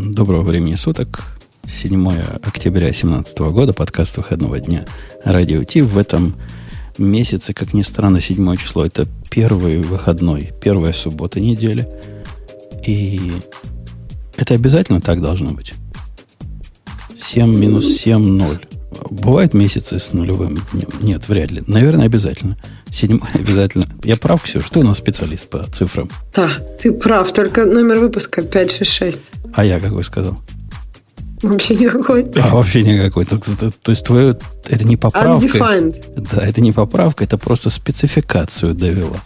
Доброго времени суток. 7 октября 2017 года, подкаст выходного дня Радио Ти. В этом месяце, как ни странно, 7 число, это первый выходной, первая суббота недели. И это обязательно так должно быть. 7 минус 7, 0. Бывают месяцы с нулевым днем? Нет, вряд ли. Наверное, обязательно. Седьмой обязательно. Я прав, Ксюш? Ты у нас специалист по цифрам. Да, ты прав. Только номер выпуска 566. А я какой сказал? Вообще никакой. А, вообще никакой. То, то, то есть твое это не поправка. Undefined. Да, это не поправка, это просто спецификацию довело.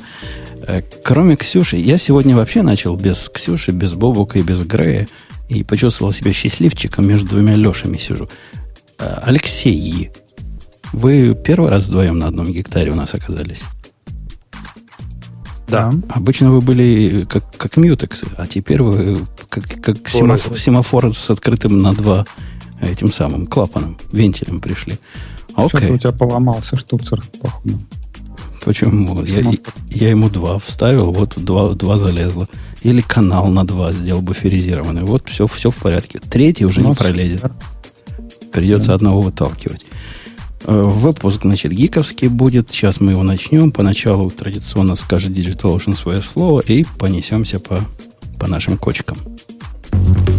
Э, кроме Ксюши, я сегодня вообще начал без Ксюши, без Бобука и без Грея. И почувствовал себя счастливчиком, между двумя Лешами сижу. Э, Алексей, вы первый раз вдвоем на одном гектаре у нас оказались? Да. Обычно вы были как, как мьютексы, а теперь вы как, как семафор, семафор с открытым на два этим самым клапаном, вентилем пришли. Окей. Что-то у тебя поломался штуцер, походу. Почему? Я, я ему два вставил, вот два, два залезло. Или канал на два сделал буферизированный. Вот все, все в порядке. Третий уже не пролезет. Придется да. одного выталкивать. Э, выпуск, значит, гиковский будет. Сейчас мы его начнем. Поначалу традиционно скажет DigitalOcean свое слово и понесемся по, по нашим кочкам.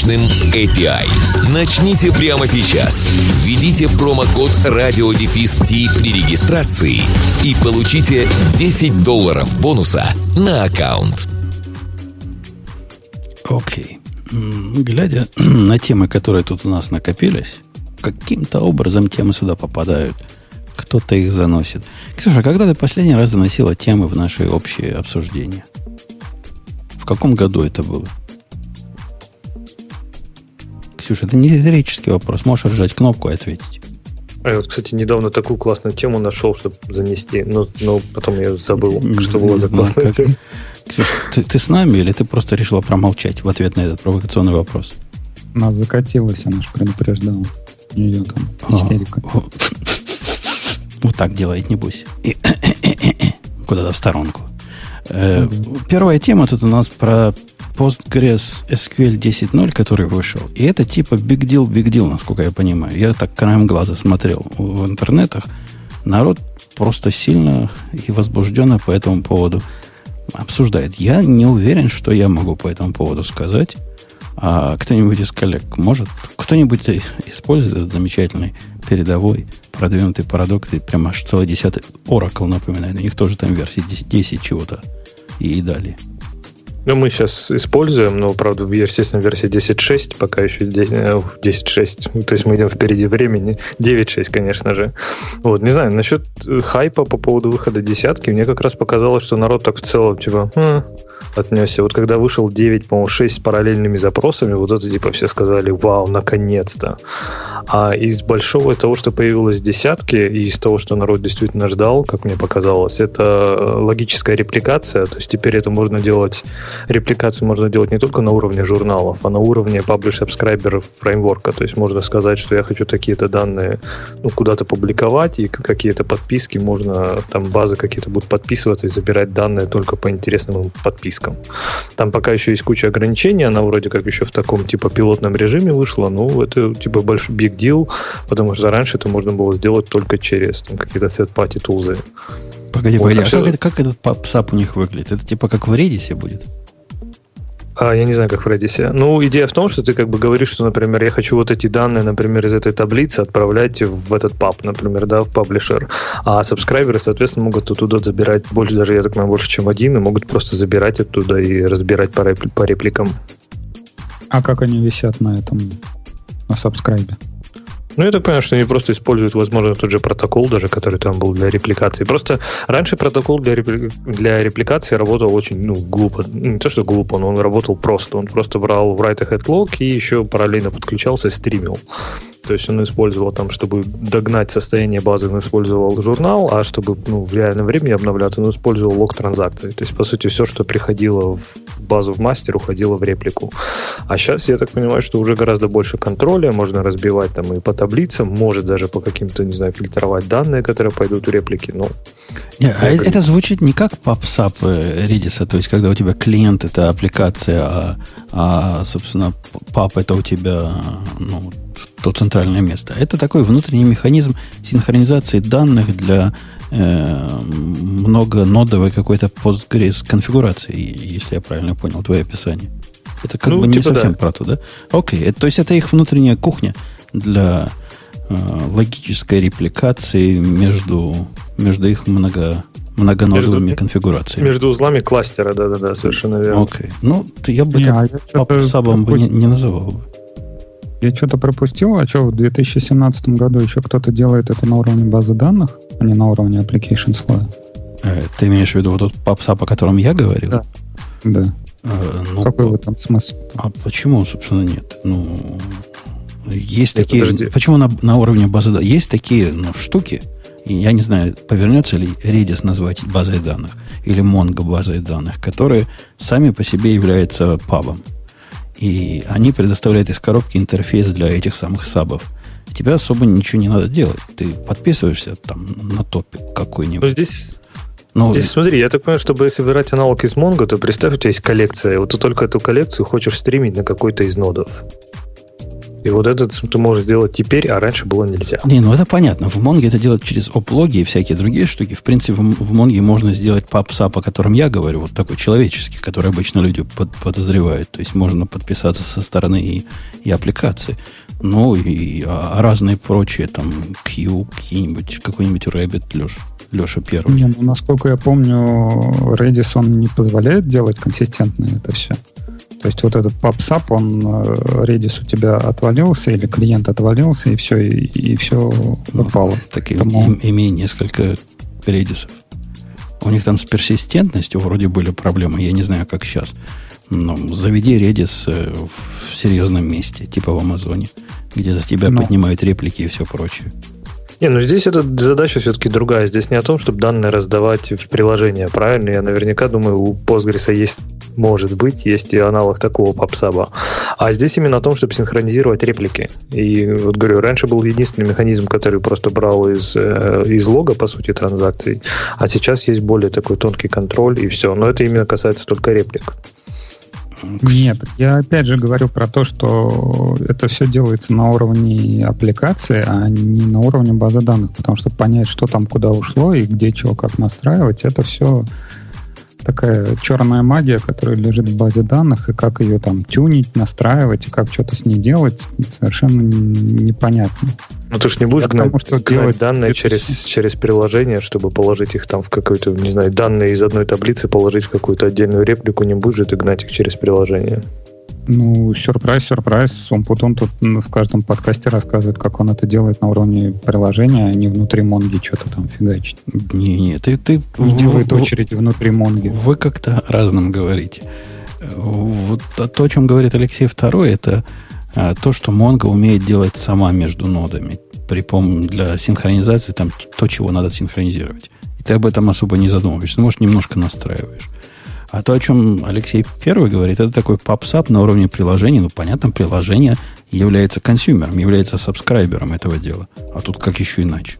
мощным API. Начните прямо сейчас. Введите промокод радиодефис при регистрации и получите 10 долларов бонуса на аккаунт. Окей. Okay. Глядя на темы, которые тут у нас накопились, каким-то образом темы сюда попадают. Кто-то их заносит. Ксюша, когда ты последний раз заносила темы в наши общие обсуждения? В каком году это было? Ксюша, это не риторический вопрос. Можешь отжать кнопку и ответить. А я вот, кстати, недавно такую классную тему нашел, чтобы занести, но, но потом я забыл, не, что было за классная тема. Ксюша, ты, ты с нами или ты просто решила промолчать в ответ на этот провокационный вопрос? Нас закатилась, она же предупреждала. Ее там а, истерика. А, вот так делает, небось. И, куда-то в сторонку. Э, первая тема тут у нас про Postgres SQL 10.0, который вышел. И это типа big deal, big deal, насколько я понимаю. Я так краем глаза смотрел в интернетах. Народ просто сильно и возбужденно по этому поводу обсуждает. Я не уверен, что я могу по этому поводу сказать. А кто-нибудь из коллег может? Кто-нибудь использует этот замечательный передовой продвинутый продукт и прямо аж целый десятый Oracle напоминает. У них тоже там версии 10 чего-то и, далее. Ну, мы сейчас используем, но, правда, в, естественно, версии 10.6, пока еще 10.6. Ну, то есть мы идем впереди времени. 9.6, конечно же. Вот, не знаю, насчет э, хайпа по поводу выхода десятки, мне как раз показалось, что народ так в целом, типа, хм, отнесся. Вот когда вышел 9, по-моему, 6 с параллельными запросами, вот это типа все сказали, вау, наконец-то. А из большого того, что появилось десятки, и из того, что народ действительно ждал, как мне показалось, это э, логическая репликация. То есть теперь это можно делать, репликацию можно делать не только на уровне журналов, а на уровне publish subscriber фреймворка. То есть можно сказать, что я хочу такие-то данные ну, куда-то публиковать, и какие-то подписки можно, там базы какие-то будут подписываться и забирать данные только по интересным подпискам английском. Там пока еще есть куча ограничений, она вроде как еще в таком типа пилотном режиме вышла, но это типа большой big deal, потому что раньше это можно было сделать только через там, какие-то set-party тулзы. Погоди, вот, погоди, а как, это, как этот PubSub у них выглядит? Это типа как в Redis будет? А, я не знаю, как в Redis. Ну, идея в том, что ты как бы говоришь, что, например, я хочу вот эти данные, например, из этой таблицы отправлять в этот паб, например, да, в паблишер. А сабскрайберы, соответственно, могут оттуда забирать больше, даже, я так понимаю, больше, чем один, и могут просто забирать оттуда и разбирать по, репли- по репликам. А как они висят на этом, на сабскрайбе? Ну, я так понимаю, что они просто используют, возможно, тот же протокол даже, который там был для репликации. Просто раньше протокол для, репли... для репликации работал очень, ну, глупо. Не то, что глупо, но он работал просто. Он просто брал write ahead log и еще параллельно подключался и стримил. То есть он использовал там, чтобы догнать состояние базы, он использовал журнал, а чтобы ну, в реальном времени обновлять, он использовал лог транзакций. То есть, по сути, все, что приходило в базу в мастер, уходило в реплику. А сейчас, я так понимаю, что уже гораздо больше контроля, можно разбивать там и по таблицам, может даже по каким-то, не знаю, фильтровать данные, которые пойдут в реплики. Ну, не, а это звучит не как PubSub э, Redis, то есть когда у тебя клиент это аппликация, а, а собственно, пап это у тебя ну, то центральное место. Это такой внутренний механизм синхронизации данных для э, многонодовой какой-то Postgres конфигурации, если я правильно понял твое описание. Это как ну, бы не типа совсем да. про то, да? Окей, это, то есть это их внутренняя кухня для э, логической репликации между, между их много, многонодовыми между, конфигурациями. Между узлами кластера, да-да-да, совершенно верно. Окей. Ну, я бы не, это а сабом бы не, не называл бы. Я что-то пропустил, а что в 2017 году еще кто-то делает это на уровне базы данных, а не на уровне application слоя? Э, ты имеешь в виду вот тот попса, о котором я говорил? Да. да. Э, ну, Какой в этом смысл? А почему, собственно, нет? Ну, есть нет, такие... Подожди. Почему на, на уровне базы данных? Есть такие ну, штуки, я не знаю, повернется ли Redis назвать базой данных или Mongo базой данных, которые сами по себе являются пабом. И они предоставляют из коробки интерфейс для этих самых сабов. Тебе особо ничего не надо делать. Ты подписываешься там на топик какой-нибудь. Но здесь ну, Здесь смотри, я так понимаю, чтобы собирать аналог из Mongo, то представь, у тебя есть коллекция, вот ты только эту коллекцию хочешь стримить на какой-то из нодов. И вот это ты можешь сделать теперь, а раньше было нельзя. Не, ну это понятно. В Монге это делать через оплоги и всякие другие штуки. В принципе, в Монге можно сделать папсап, о котором я говорю, вот такой человеческий, который обычно люди под, подозревают. То есть можно подписаться со стороны и, и аппликации. Ну и а, а разные прочие, там, Q, какие-нибудь, какой-нибудь Rabbit, Леша. Леша первый. Не, ну, насколько я помню, Redis, он не позволяет делать консистентно это все. То есть вот этот PubSub, он э, Redis у тебя отвалился, или клиент отвалился, и все, и, и все ну, упало. Так Поэтому... имея несколько Redisов. У них там с персистентностью вроде были проблемы, я не знаю, как сейчас. Но заведи Redis э, в серьезном месте, типа в Амазоне, где за тебя Но. поднимают реплики и все прочее. Не, ну здесь эта задача все-таки другая. Здесь не о том, чтобы данные раздавать в приложение, правильно? Я наверняка думаю, у Postgres есть, может быть, есть и аналог такого попсаба. А здесь именно о том, чтобы синхронизировать реплики. И вот говорю, раньше был единственный механизм, который просто брал из, э, из лога, по сути, транзакций, а сейчас есть более такой тонкий контроль и все. Но это именно касается только реплик. Нет, я опять же говорю про то, что это все делается на уровне аппликации, а не на уровне базы данных, потому что понять, что там куда ушло и где чего как настраивать, это все такая черная магия, которая лежит в базе данных, и как ее там тюнить, настраивать, и как что-то с ней делать, совершенно непонятно. Ну ты же не будешь гнать, что гнать делать данные через, через приложение, чтобы положить их там в какой-то, не знаю, данные из одной таблицы положить в какую-то отдельную реплику, не будешь же ты гнать их через приложение. Ну, сюрприз, сюрприз. Умпутун тут в каждом подкасте рассказывает, как он это делает на уровне приложения, а не внутри Монги что-то там фигачить. Не-не, ты... ты не делает очередь внутри Монги. Вы как-то разным говорите. Вот то, о чем говорит Алексей II, это то, что Mongo умеет делать сама между нодами при пом для синхронизации там то, чего надо синхронизировать. И ты об этом особо не задумываешься. Ну, может, немножко настраиваешь. А то, о чем Алексей Первый говорит, это такой попсап на уровне приложения. Ну, понятно, приложение является консюмером, является сабскрайбером этого дела. А тут как еще иначе?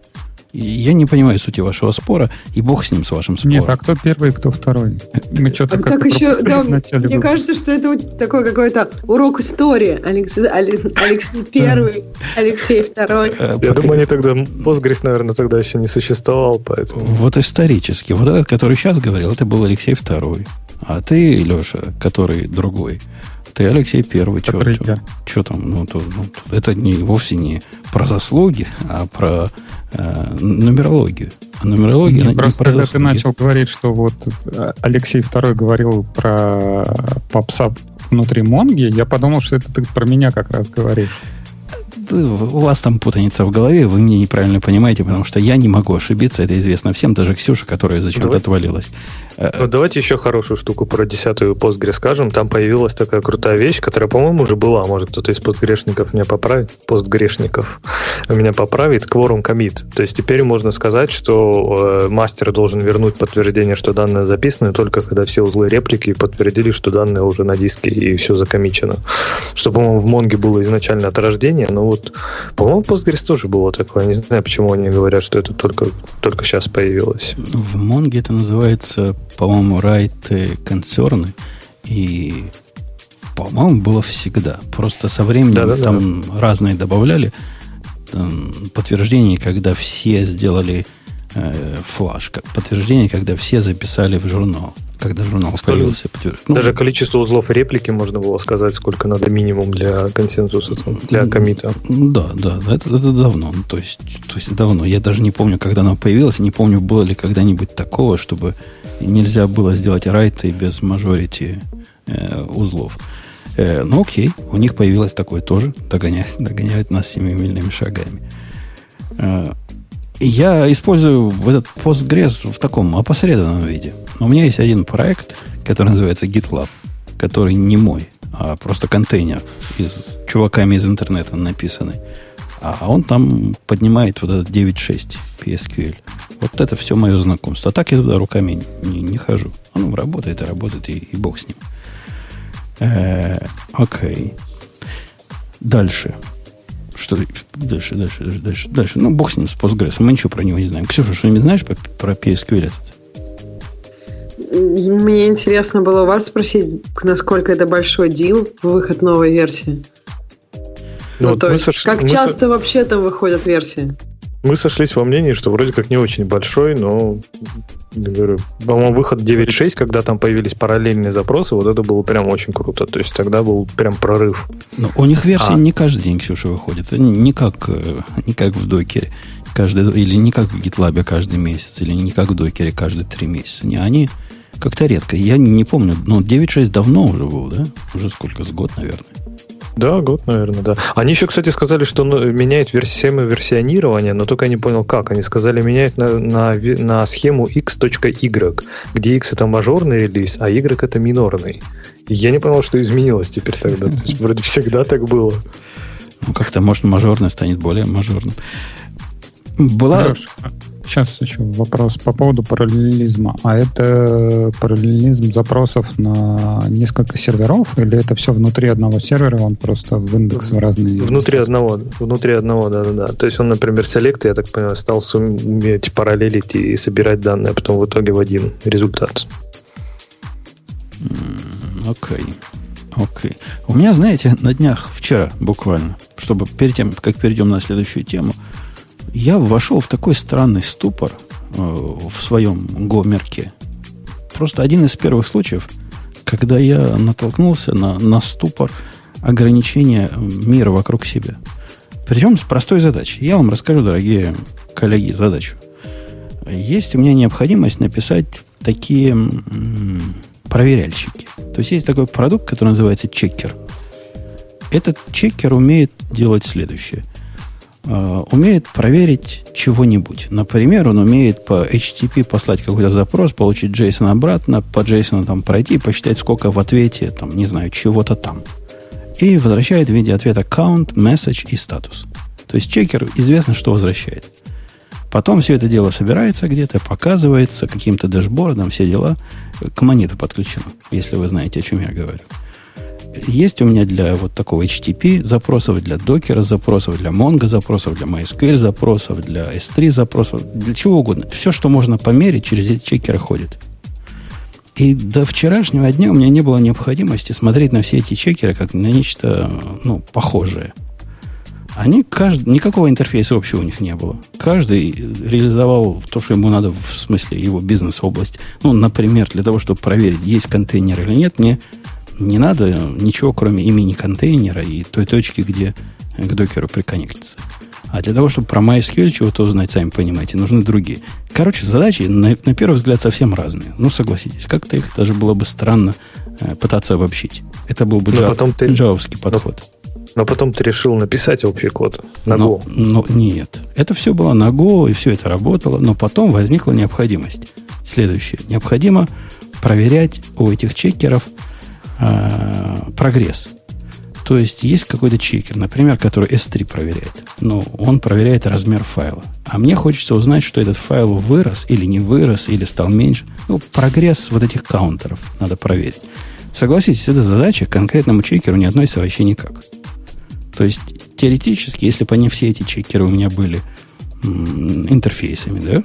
Я не понимаю сути вашего спора, и бог с ним, с вашим спором. Нет, а кто первый, кто второй? Мы что-то а так еще, да, мне было. кажется, что это такой какой-то урок истории. Алексей, Алексей первый, Алексей второй. Э, Я думаю, они тогда, Postgres, наверное, тогда еще не существовал, поэтому... Вот исторически. Вот этот, который сейчас говорил, это был Алексей второй. А ты, Леша, который другой, ты Алексей Первый. Что там? Ну, то, ну, это не, вовсе не про заслуги, а про э, нумерологию. А нумерология не, просто когда ты начал говорить, что вот э, Алексей Второй говорил про попса внутри Монги, я подумал, что это ты про меня как раз говоришь. У вас там путаница в голове, вы меня неправильно понимаете, потому что я не могу ошибиться, это известно всем, даже Ксюша, которая зачем-то отвалилась. Ну, давайте еще хорошую штуку про десятую Postgre скажем. Там появилась такая крутая вещь, которая, по-моему, уже была. Может, кто-то из постгрешников меня поправит, постгрешников меня поправит, quorum commit. То есть теперь можно сказать, что э, мастер должен вернуть подтверждение, что данные записаны, только когда все узлы реплики подтвердили, что данные уже на диске и все закомичено. Что, по-моему, в Монге было изначально от рождения, но вот, по-моему, Postgres тоже было такое. Не знаю, почему они говорят, что это только, только сейчас появилось. В Монге это называется по-моему, right концерны. И, по-моему, было всегда. Просто со временем да, да, там да. разные добавляли там, подтверждение, когда все сделали э, флаш, как подтверждение, когда все записали в журнал. Когда журнал Сколько, появился. Ну, даже количество узлов реплики можно было сказать, сколько надо минимум для консенсуса, для комита. Да, да, это, это давно. То есть, то есть давно. Я даже не помню, когда оно появилось, не помню, было ли когда-нибудь такого, чтобы нельзя было сделать райты без мажорити э, узлов. Э, ну окей, у них появилось такое тоже, догоняет, догоняет нас семимильными шагами. Э, я использую этот Postgres в таком опосредованном виде. У меня есть один проект, который называется GitLab, который не мой, а просто контейнер из чуваками из интернета написанный. А он там поднимает вот этот 9.6 PSQL. Вот это все мое знакомство. А так я туда руками не, не хожу. Оно работает и работает, и, и бог с ним. Э, окей. Дальше. Что дальше, дальше, дальше, дальше, дальше. Ну, бог с ним, с Postgres. Мы ничего про него не знаем. Ксюша, что-нибудь знаешь про, про PSQL этот? Мне интересно было у вас спросить, насколько это большой дил, выход новой версии. Ну, ну, вот то есть, сош... как часто со... вообще там выходят версии? Мы сошлись во мнении, что вроде как не очень большой, но говорю, по-моему, выход 9.6, когда там появились параллельные запросы, вот это было прям очень круто. То есть тогда был прям прорыв. Но у них версия а. не каждый день, Ксюша, выходит. Не как, э, не как в докере. Каждый, или не как в GitLab каждый месяц, или не как в докере каждые три месяца. Не, они как-то редко. Я не помню, но 9.6 давно уже был, да? Уже сколько, с год, наверное. Да, год, наверное, да. Они еще, кстати, сказали, что меняют схему версионирования, но только я не понял, как. Они сказали, меняют на, на, на схему x.y, где x это мажорный релиз, а y это минорный. И я не понял, что изменилось теперь тогда. То есть, вроде всегда так было. Ну, как-то, может, мажорный станет более мажорным. Была... Хорошо. Сейчас еще вопрос по поводу параллелизма. А это параллелизм запросов на несколько серверов, или это все внутри одного сервера, он просто в индекс в разные... Внутри одного, внутри одного, да-да-да. То есть он, например, селект, я так понимаю, стал суметь параллелить и собирать данные, а потом в итоге в один результат. Окей. Okay. Окей. Okay. У меня, знаете, на днях, вчера буквально, чтобы перед тем, как перейдем на следующую тему, я вошел в такой странный ступор э, в своем гомерке. Просто один из первых случаев, когда я натолкнулся на, на ступор ограничения мира вокруг себя. Причем с простой задачей. Я вам расскажу, дорогие коллеги, задачу. Есть у меня необходимость написать такие м, проверяльщики. То есть есть такой продукт, который называется чекер. Этот чекер умеет делать следующее – умеет проверить чего-нибудь. Например, он умеет по HTTP послать какой-то запрос, получить JSON обратно, по JSON там пройти, посчитать, сколько в ответе, там, не знаю, чего-то там. И возвращает в виде ответа count, message и статус. То есть чекер известно, что возвращает. Потом все это дело собирается где-то, показывается каким-то дашбордом, все дела к монету подключено, если вы знаете, о чем я говорю. Есть у меня для вот такого HTTP запросов, для докера запросов, для Mongo запросов, для MySQL запросов, для S3 запросов, для чего угодно. Все, что можно померить, через эти чекеры ходит. И до вчерашнего дня у меня не было необходимости смотреть на все эти чекеры как на нечто ну, похожее. Они каждый, никакого интерфейса общего у них не было. Каждый реализовал то, что ему надо в смысле его бизнес-область. Ну, например, для того, чтобы проверить, есть контейнер или нет, мне не надо ничего, кроме имени контейнера и той точки, где к докеру приконнектится. А для того, чтобы про MySQL чего-то узнать, сами понимаете, нужны другие. Короче, задачи, на, на первый взгляд, совсем разные. Ну, согласитесь, как-то их даже было бы странно э, пытаться обобщить. Это был бы джав, потом ты, джавовский подход. Но потом ты решил написать общий код на но, Go. Но нет. Это все было на Go, и все это работало, но потом возникла необходимость. Следующее. Необходимо проверять у этих чекеров э, прогресс. То есть есть какой-то чекер, например, который S3 проверяет. Но он проверяет размер файла. А мне хочется узнать, что этот файл вырос или не вырос, или стал меньше. Ну, прогресс вот этих каунтеров надо проверить. Согласитесь, эта задача конкретному чекеру не относится вообще никак. То есть, теоретически, если бы они все эти чекеры у меня были м, интерфейсами, да,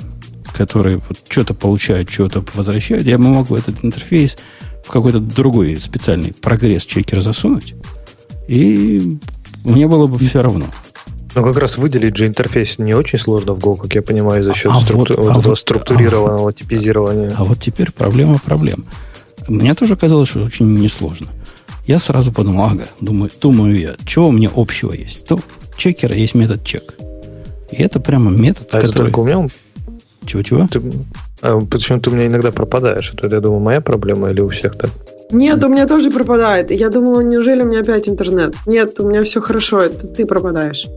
которые вот что-то получают, что-то возвращают, я бы мог этот интерфейс в какой-то другой специальный прогресс чекер засунуть, и мне было бы все равно. Но как раз выделить же интерфейс не очень сложно в Go, как я понимаю, за счет а структу- вот, вот а этого вот, структурированного а, типизирования. А вот теперь проблема проблем. Мне тоже казалось, что очень несложно. Я сразу подумал, ага, думаю, думаю я, чего у меня общего есть? То чекера есть метод чек. И это прямо метод, а который... это только у меня? Чего-чего? Ты... А почему ты у меня иногда пропадаешь? Это, я думаю, моя проблема или у всех так? Нет, у меня тоже пропадает. Я думала, неужели у меня опять интернет? Нет, у меня все хорошо, это ты пропадаешь.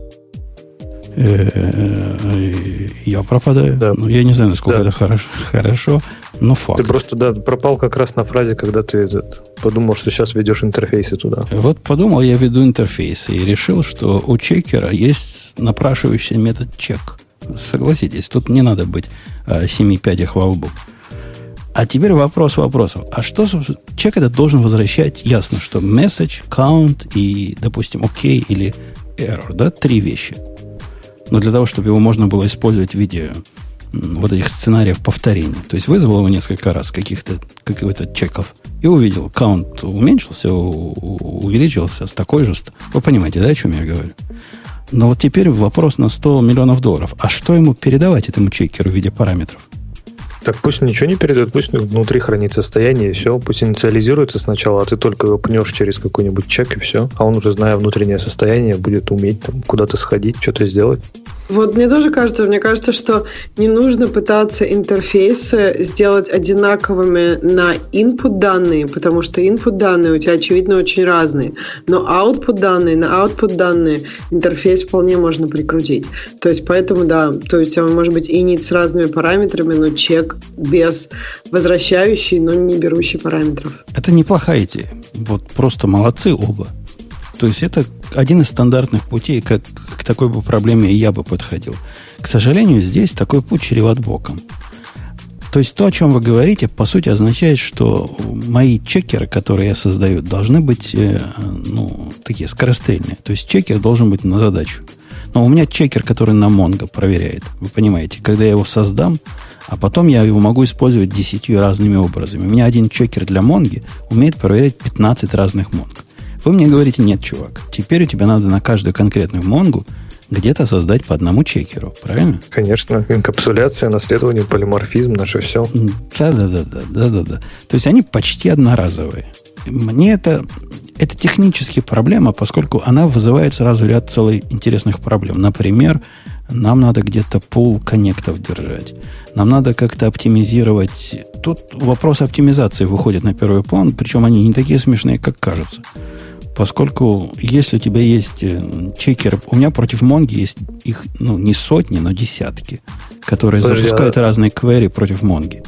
Я пропадаю. Да. Ну, я не знаю, насколько да. это хорошо, хорошо, но факт. Ты просто да, пропал как раз на фразе, когда ты этот, подумал, что сейчас ведешь интерфейсы туда. Вот подумал, я веду интерфейсы и решил, что у чекера есть напрашивающий метод чек. Согласитесь, тут не надо быть а, семи пядях во лбу. А теперь вопрос вопросов. А что, чек этот должен возвращать? Ясно, что message, count и, допустим, OK или error, да, три вещи. Но для того, чтобы его можно было использовать в виде вот этих сценариев повторения. То есть вызвал его несколько раз каких-то каких-то чеков и увидел, каунт уменьшился, увеличился с такой же... Вы понимаете, да, о чем я говорю? Но вот теперь вопрос на 100 миллионов долларов. А что ему передавать этому чекеру в виде параметров? Так пусть ничего не передает, пусть внутри хранит состояние, и все, пусть инициализируется сначала, а ты только его пнешь через какой-нибудь чек, и все. А он уже, зная внутреннее состояние, будет уметь там куда-то сходить, что-то сделать. Вот мне тоже кажется, мне кажется, что не нужно пытаться интерфейсы сделать одинаковыми на input данные, потому что input данные у тебя, очевидно, очень разные. Но output данные, на output данные интерфейс вполне можно прикрутить. То есть, поэтому, да, то есть, он может быть init с разными параметрами, но чек без возвращающий, но не берущий параметров. Это неплохая идея. Вот просто молодцы оба. То есть это один из стандартных путей, как к такой бы проблеме я бы подходил. К сожалению, здесь такой путь чреват боком. То есть то, о чем вы говорите, по сути означает, что мои чекеры, которые я создаю, должны быть э, ну, такие скорострельные. То есть чекер должен быть на задачу. Но у меня чекер, который на Mongo проверяет. Вы понимаете, когда я его создам, а потом я его могу использовать десятью разными образами. У меня один чекер для Монги умеет проверять 15 разных Монг. Вы мне говорите, нет, чувак, теперь у тебя надо на каждую конкретную Монгу где-то создать по одному чекеру, правильно? Конечно, инкапсуляция, наследование, полиморфизм, наше все. Да-да-да, да-да-да. То есть они почти одноразовые. Мне это, это технически проблема, поскольку она вызывает сразу ряд целых интересных проблем. Например, нам надо где-то пул коннектов держать. Нам надо как-то оптимизировать. Тут вопрос оптимизации выходит на первый план, причем они не такие смешные, как кажутся. Поскольку если у тебя есть э, чекеры, у меня против Монги есть их, ну, не сотни, но десятки, которые Подожди, запускают а... разные квери против Монги.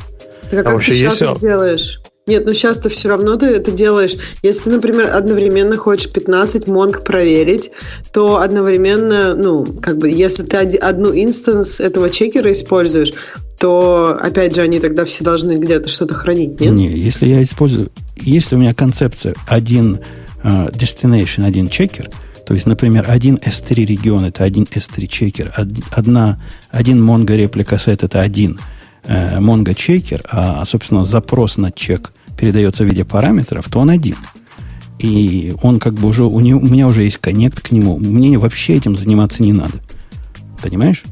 Так а, а как ты сейчас есть... делаешь? Нет, ну сейчас ты все равно ты это делаешь. Если, например, одновременно хочешь 15 монг проверить, то одновременно, ну, как бы, если ты одну инстанс этого чекера используешь, то, опять же, они тогда все должны где-то что-то хранить, нет? Не, если я использую... Если у меня концепция один destination, один чекер, то есть, например, один S3 регион это один S3 чекер, одна, один Mongo реплика сет это один э, Mongo чекер, а, собственно, запрос на чек передается в виде параметров, то он один. И он как бы уже, у, него, у меня уже есть коннект к нему. Мне вообще этим заниматься не надо. Понимаешь?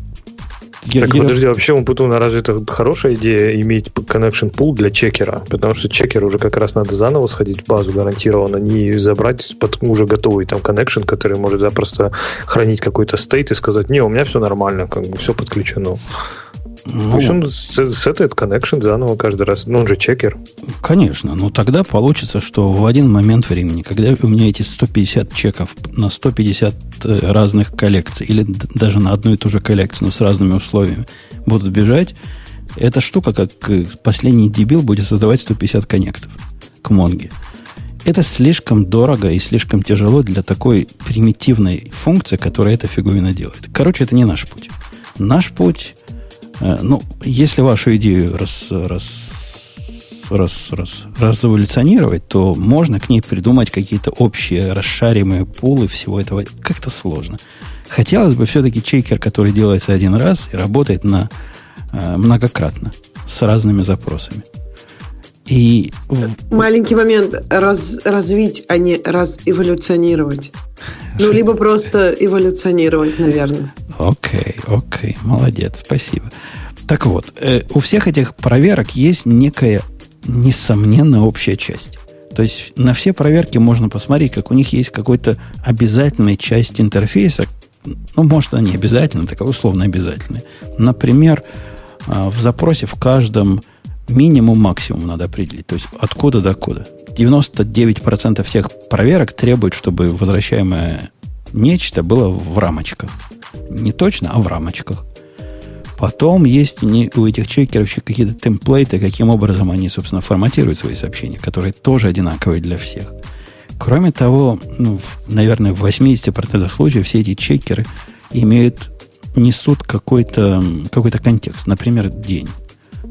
Я, так, я... подожди, вообще у Путуна разве это хорошая идея иметь connection pool для чекера? Потому что чекер уже как раз надо заново сходить в базу гарантированно, не забрать под уже готовый там connection, который может запросто хранить какой-то стейт и сказать, не, у меня все нормально, как бы все подключено. Ну, Пусть он сетает connection заново каждый раз. Ну, он же чекер. Конечно. Но тогда получится, что в один момент времени, когда у меня эти 150 чеков на 150 э, разных коллекций, или даже на одну и ту же коллекцию, но с разными условиями, будут бежать, эта штука, как э, последний дебил, будет создавать 150 коннектов к Монге. Это слишком дорого и слишком тяжело для такой примитивной функции, которая эта фиговина делает. Короче, это не наш путь. Наш путь, ну, если вашу идею раз, раз, раз, раз, разэволюционировать, то можно к ней придумать какие-то общие расшаримые пулы всего этого. Как-то сложно. Хотелось бы все-таки чекер, который делается один раз и работает на э, многократно с разными запросами. И... Маленький момент. Раз, развить, а не разэволюционировать. Ну, либо просто эволюционировать, наверное. Окей, окей. Молодец, спасибо. Так вот, э, у всех этих проверок есть некая, несомненно, общая часть. То есть на все проверки можно посмотреть, как у них есть какой-то обязательная часть интерфейса. Ну, может, они обязательно, такая условно обязательная. Например, э, в запросе в каждом минимум, максимум надо определить. То есть откуда до куда. 99% всех проверок требуют, чтобы возвращаемое нечто было в рамочках. Не точно, а в рамочках. Потом есть у этих чекеров еще какие-то темплейты, каким образом они, собственно, форматируют свои сообщения, которые тоже одинаковые для всех. Кроме того, ну, в, наверное, в 80% случаев все эти чекеры имеют, несут какой-то какой контекст, например, день.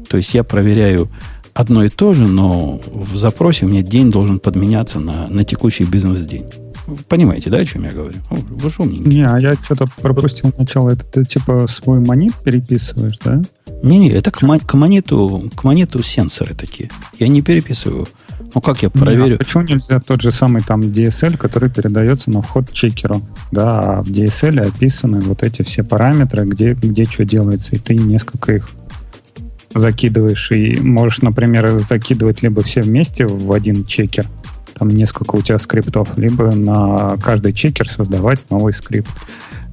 То есть я проверяю одно и то же, но в запросе у меня день должен подменяться на, на текущий бизнес-день. Вы понимаете, да, о чем я говорю? Вы же умненький. Не, а я что-то пропустил начало. Это ты типа свой монет переписываешь, да? Не-не, это к, к, монету, к монету сенсоры такие. Я не переписываю. Ну, как я проверю? Не, а почему нельзя тот же самый там DSL, который передается на вход чекеру? Да, а в DSL описаны вот эти все параметры, где, где что делается, и ты несколько их закидываешь, и можешь, например, закидывать либо все вместе в один чекер, там несколько у тебя скриптов, либо на каждый чекер создавать новый скрипт.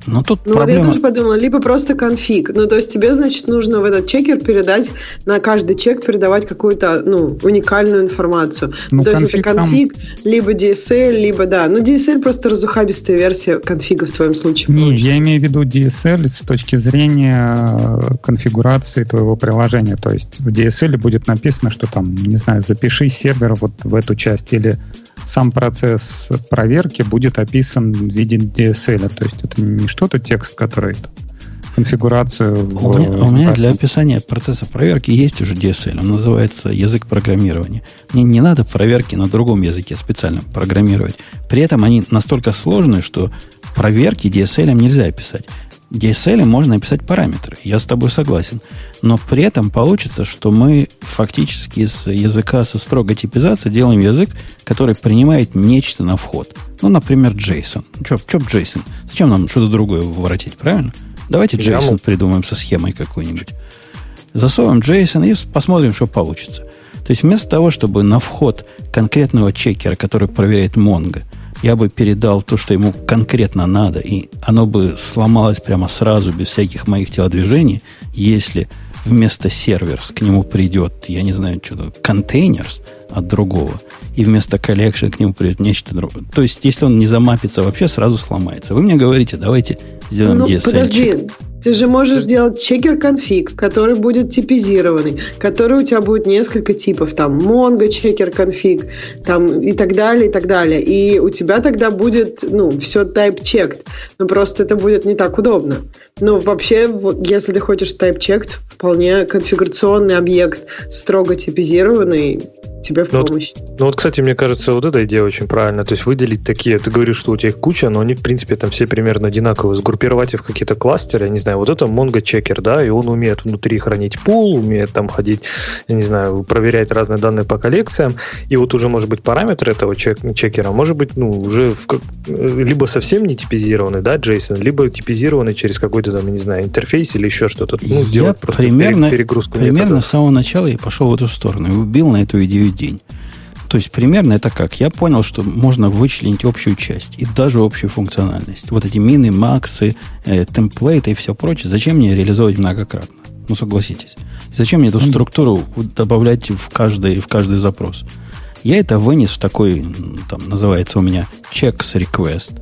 Но тут ну проблема... вот я тоже подумала, либо просто конфиг. Ну, то есть тебе, значит, нужно в этот чекер передать, на каждый чек передавать какую-то, ну, уникальную информацию. Ну, то есть это конфиг, там... либо DSL, либо, да. Ну, DSL просто разухабистая версия конфига в твоем случае. Не, я имею в виду DSL с точки зрения э, конфигурации твоего приложения. То есть в DSL будет написано, что там, не знаю, запиши сервер вот в эту часть или сам процесс проверки будет описан в виде DSL. То есть это не что-то текст, который конфигурацию. У, в, меня, у меня для описания процесса проверки есть уже DSL. Он называется язык программирования. Мне не надо проверки на другом языке специально программировать. При этом они настолько сложные, что проверки DSL нельзя описать. DSL можно написать параметры. Я с тобой согласен. Но при этом получится, что мы фактически из языка со строгой типизацией делаем язык, который принимает нечто на вход. Ну, например, JSON. Че, че JSON? Зачем нам что-то другое воротить, правильно? Давайте JSON придумаем со схемой какой-нибудь. Засовываем JSON и посмотрим, что получится. То есть вместо того, чтобы на вход конкретного чекера, который проверяет Mongo, я бы передал то, что ему конкретно надо, и оно бы сломалось прямо сразу, без всяких моих телодвижений, если вместо серверс к нему придет, я не знаю, что-то, контейнерс от другого, и вместо collection к нему придет нечто другое. То есть, если он не замапится вообще, сразу сломается. Вы мне говорите, давайте сделаем ну, DSL. Подожди, ты же можешь сделать чекер-конфиг, который будет типизированный, который у тебя будет несколько типов, там, Mongo чекер-конфиг, там, и так далее, и так далее. И у тебя тогда будет, ну, все type-checked. Но просто это будет не так удобно. Но вообще, вот, если ты хочешь type-checked, вполне конфигурационный объект, строго типизированный, тебе в ну, помощь. Вот, ну вот, кстати, мне кажется, вот эта идея очень правильная. То есть выделить такие, ты говоришь, что у тебя их куча, но они, в принципе, там все примерно одинаковые. Сгруппировать их в какие-то кластеры, я не знаю, вот это Mongo Checker, да, и он умеет внутри хранить пул, умеет там ходить, я не знаю, проверять разные данные по коллекциям, и вот уже, может быть, параметры этого чек чекера, может быть, ну, уже в, либо совсем не типизированный, да, JSON, либо типизированный через какой-то там, не знаю, интерфейс или еще что-то. Ну, я примерно, перегрузку примерно метода. с самого начала я пошел в эту сторону и убил на эту идею день. То есть примерно это как? Я понял, что можно вычленить общую часть и даже общую функциональность. Вот эти мины, максы, э, темплейты и все прочее. Зачем мне реализовывать многократно? Ну, согласитесь. Зачем мне эту структуру добавлять в каждый, в каждый запрос? Я это вынес в такой, там, называется у меня checks request.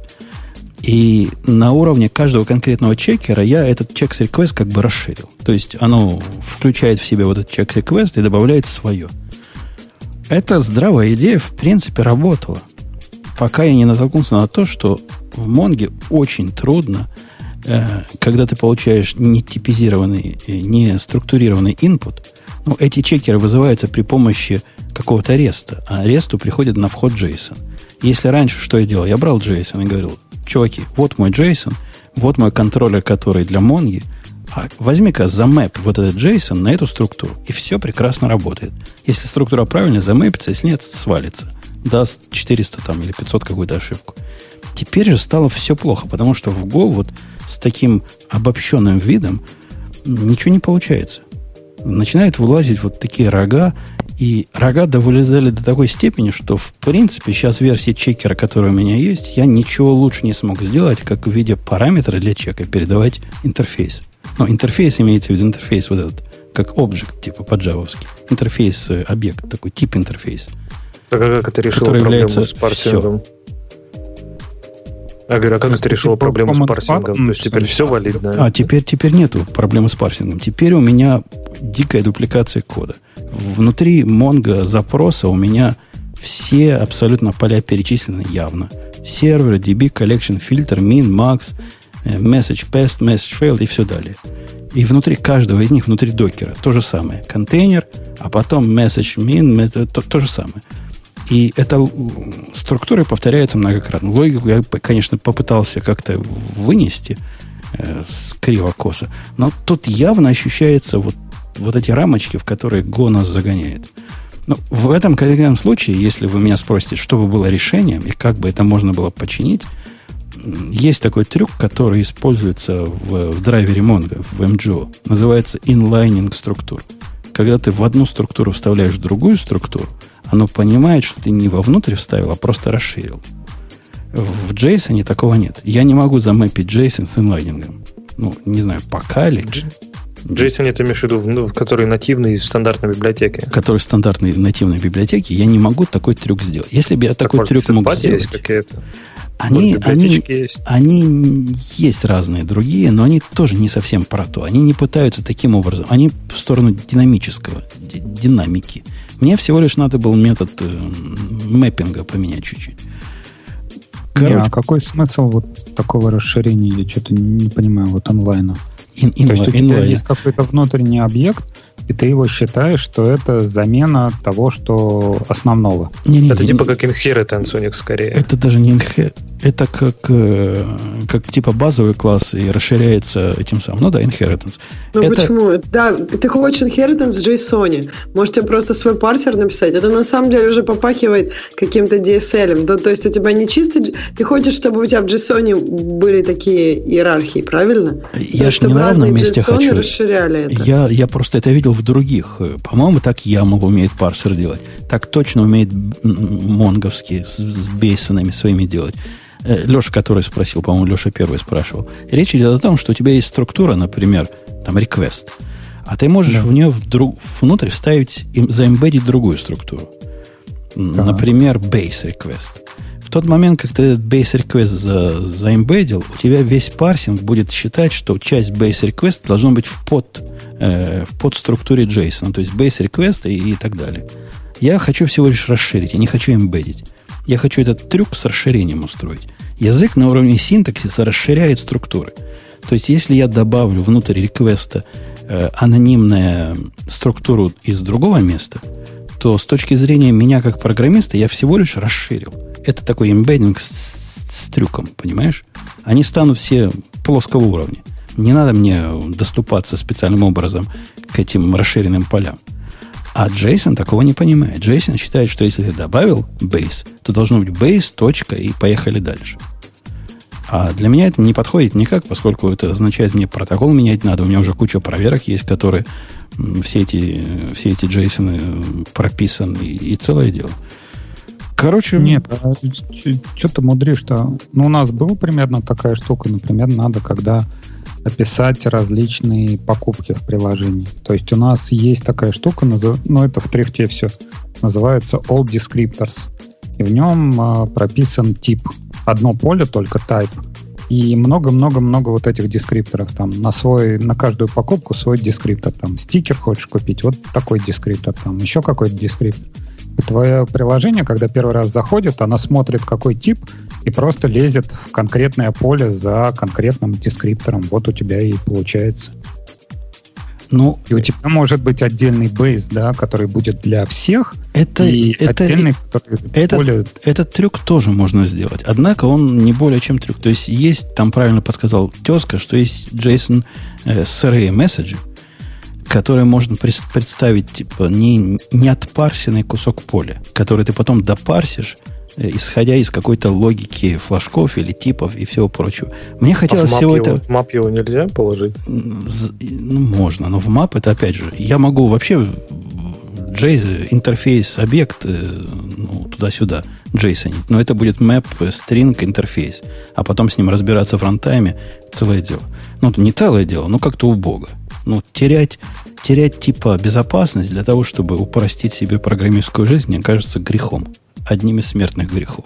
И на уровне каждого конкретного чекера я этот checks request как бы расширил. То есть оно включает в себя вот этот checks request и добавляет свое. Эта здравая идея, в принципе, работала. Пока я не натолкнулся на то, что в Монге очень трудно, э, когда ты получаешь не типизированный, э, не структурированный input, ну, эти чекеры вызываются при помощи какого-то REST а, а REST у приходит на вход JSON. Если раньше что я делал? Я брал JSON и говорил, чуваки, вот мой JSON, вот мой контроллер, который для Монги, а возьми-ка замэпь вот этот JSON на эту структуру, и все прекрасно работает. Если структура правильно замэпится, если нет, свалится. Даст 400 там, или 500 какую-то ошибку. Теперь же стало все плохо, потому что в Go вот с таким обобщенным видом ничего не получается. Начинают вылазить вот такие рога, и рога довылезали до такой степени, что, в принципе, сейчас версии чекера, которая у меня есть, я ничего лучше не смог сделать, как в виде параметра для чека передавать интерфейс. Ну, интерфейс имеется в виду интерфейс вот этот, как объект, типа по-джавовски. Интерфейс, э, объект, такой тип интерфейс. Так а как это решило проблему с парсингом? Все. Я говорю, а как ты решил проблему с парсингом? То есть теперь все валидно? А теперь, теперь нету проблемы с парсингом. Теперь у меня дикая дупликация кода. Внутри Mongo запроса у меня все абсолютно поля перечислены явно. Сервер, DB, collection, filter, min, max, message past, message failed и все далее. И внутри каждого из них, внутри докера, то же самое. Контейнер, а потом message min, это то, то же самое. И эта структура повторяется многократно. Логику я, конечно, попытался как-то вынести э, с криво-косо, но тут явно ощущается вот, вот эти рамочки, в которые Go нас загоняет. Но в этом конкретном случае, если вы меня спросите, что бы было решением и как бы это можно было починить, есть такой трюк, который используется в, в драйвере Mongo, в MGO. Называется inlining структур. Когда ты в одну структуру вставляешь другую структуру, оно понимает, что ты не вовнутрь вставил, а просто расширил. В JSON такого нет. Я не могу замэпить JSON с инлайнингом. Ну, не знаю, пока ли. JSON это имеешь в виду, ну, который нативный из стандартной библиотеки? Который стандартной нативной библиотеки. Я не могу такой трюк сделать. Если бы я так, такой трюк мог сделать... Есть какие-то? Они, они, есть. они есть разные другие, но они тоже не совсем про то. Они не пытаются таким образом. Они в сторону динамического, динамики. Мне всего лишь надо был метод э, мэппинга поменять чуть-чуть. Короче, не, а какой смысл вот такого расширения или что-то не понимаю вот онлайна? In, in, То есть у тебя есть какой-то внутренний объект, и ты его считаешь, что это замена того, что основного. Не, не, это не, типа не, как inheritance у них скорее. Это даже не inheritance. Это как, э, как типа базовый класс и расширяется этим самым. Ну да, inheritance. Ну это... почему? Да, ты хочешь inheritance в JSON. Можете просто свой парсер написать. Это на самом деле уже попахивает каким-то DSL. Да, то есть у тебя не чисто... Ты хочешь, чтобы у тебя в JSON были такие иерархии, правильно? Я же не на равном месте хочу. расширяли это. Я, я просто это видел в других. По-моему, так YAML умеет парсер делать. Так точно умеет монговский с, с бейсонами своими делать. Э, Леша, который спросил, по-моему, Леша первый спрашивал. Речь идет о том, что у тебя есть структура, например, там request, а ты можешь да. в нее вдруг, внутрь вставить, заэмбедить другую структуру. Да. Например, base request. Тот момент, как ты base request за, заэмбедил, у тебя весь парсинг будет считать, что часть base request должна быть в под, э, в подструктуре JSON, то есть base request и, и так далее. Я хочу всего лишь расширить, я не хочу эмбедить. Я хочу этот трюк с расширением устроить. Язык на уровне синтаксиса расширяет структуры. То есть, если я добавлю внутрь реквеста э, анонимную структуру из другого места, то с точки зрения меня как программиста я всего лишь расширил. Это такой эмбеддинг с, с, с трюком, понимаешь? Они станут все плоского уровня. Не надо мне доступаться специальным образом к этим расширенным полям. А Джейсон такого не понимает. Джейсон считает, что если ты добавил base, то должно быть base, точка, и поехали дальше. А для меня это не подходит никак, поскольку это означает, мне протокол менять надо. У меня уже куча проверок есть, которые все эти, все эти Джейсоны прописаны, и, и целое дело. Короче... Нет, а что ты мудришь-то? Ну, у нас была примерно такая штука, например, надо, когда описать различные покупки в приложении. То есть у нас есть такая штука, ну это в трифте все, называется All Descriptors. И в нем а, прописан тип. Одно поле, только type. И много-много-много вот этих дескрипторов. Там на свой, на каждую покупку свой дескриптор. Там стикер хочешь купить, вот такой дескриптор. Там еще какой-то дескриптор. И твое приложение, когда первый раз заходит, оно смотрит, какой тип, и просто лезет в конкретное поле за конкретным дескриптором. Вот у тебя и получается. Ну, и у тебя может быть отдельный бейс, да, который будет для всех, это, и это, отдельный, который этот, более... этот трюк тоже можно сделать. Однако он не более чем трюк. То есть есть, там правильно подсказал тезка, что есть JSON э, SRA месседжи, который можно представить типа не, не отпарсенный кусок поля, который ты потом допарсишь, Э, исходя из какой-то логики флажков или типов и всего прочего. Мне хотелось а всего его, это... В мап его нельзя положить? Ну, можно, но в мап это опять же... Я могу вообще JSON, интерфейс, объект э, ну, туда-сюда JSON, но это будет map, string, интерфейс, а потом с ним разбираться в рантайме, целое дело. Ну, не целое дело, но как-то убого. Ну, терять, терять типа безопасность для того, чтобы упростить себе программистскую жизнь, мне кажется, грехом одним из смертных грехов.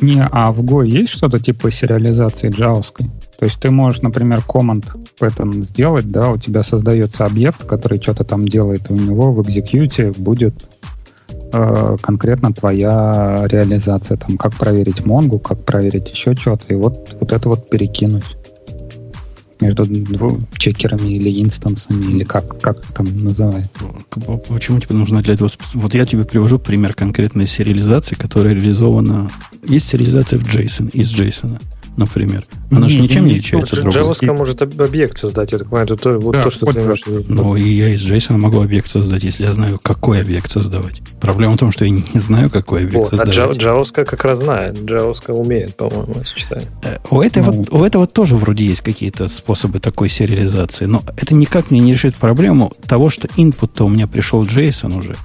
Не, а в Go есть что-то типа сериализации джавовской? То есть ты можешь, например, команд этом сделать, да, у тебя создается объект, который что-то там делает, у него в экзекьюте будет э, конкретно твоя реализация, там, как проверить Монгу, как проверить еще что-то, и вот, вот это вот перекинуть между чекерами или инстансами, или как, как их там называют. Почему тебе нужно для этого... Вот я тебе привожу пример конкретной сериализации, которая реализована... Есть сериализация в JSON, из JSON например. Она не, же ничем не, не отличается от другого. JavaScript может объект создать, я так понимаю, это то, вот да, то что вот ты имеешь в виду. Ну, и я из JSON могу объект создать, если я знаю, какой объект создавать. Проблема в том, что я не знаю, какой объект вот, а создавать. А JavaScript как раз знает. JavaScript умеет, по-моему, сочетание. Э, у этого, ну. у этого тоже вроде есть какие-то способы такой сериализации, но это никак мне не решит проблему того, что input-то у меня пришел JSON уже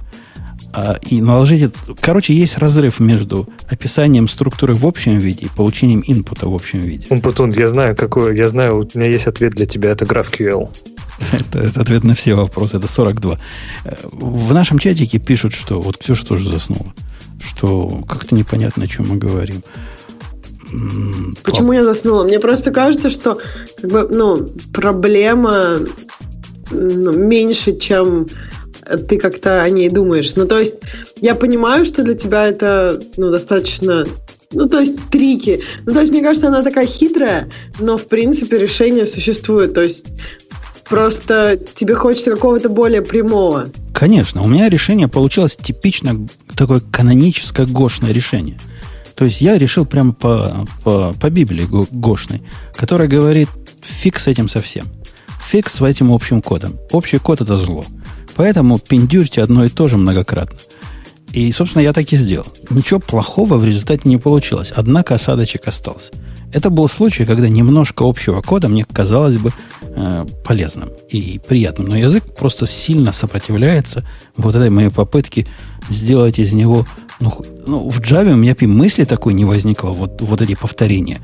а, и наложить... Короче, есть разрыв между описанием структуры в общем виде и получением инпута в общем виде. Умпутун, я знаю, какой, я знаю, у меня есть ответ для тебя, это GraphQL. это, это ответ на все вопросы, это 42. В нашем чатике пишут, что... Вот Ксюша тоже заснула. Что как-то непонятно, о чем мы говорим. Почему я заснула? Мне просто кажется, что как бы, ну, проблема ну, меньше, чем ты как-то о ней думаешь. Ну, то есть, я понимаю, что для тебя это, ну, достаточно ну, то есть трики. Ну, то есть, мне кажется, она такая хитрая, но, в принципе, решение существует. То есть, просто тебе хочется какого-то более прямого. Конечно. У меня решение получилось типично такое каноническое гошное решение. То есть, я решил прямо по, по, по Библии гошной, которая говорит, фиг с этим совсем. Фиг с этим общим кодом. Общий код – это зло. Поэтому пиндюрьте одно и то же многократно. И, собственно, я так и сделал. Ничего плохого в результате не получилось, однако осадочек остался. Это был случай, когда немножко общего кода мне казалось бы э, полезным и приятным. Но язык просто сильно сопротивляется вот этой моей попытке сделать из него... Ну, ну, в Java у меня мысли такой не возникло, вот, вот эти повторения.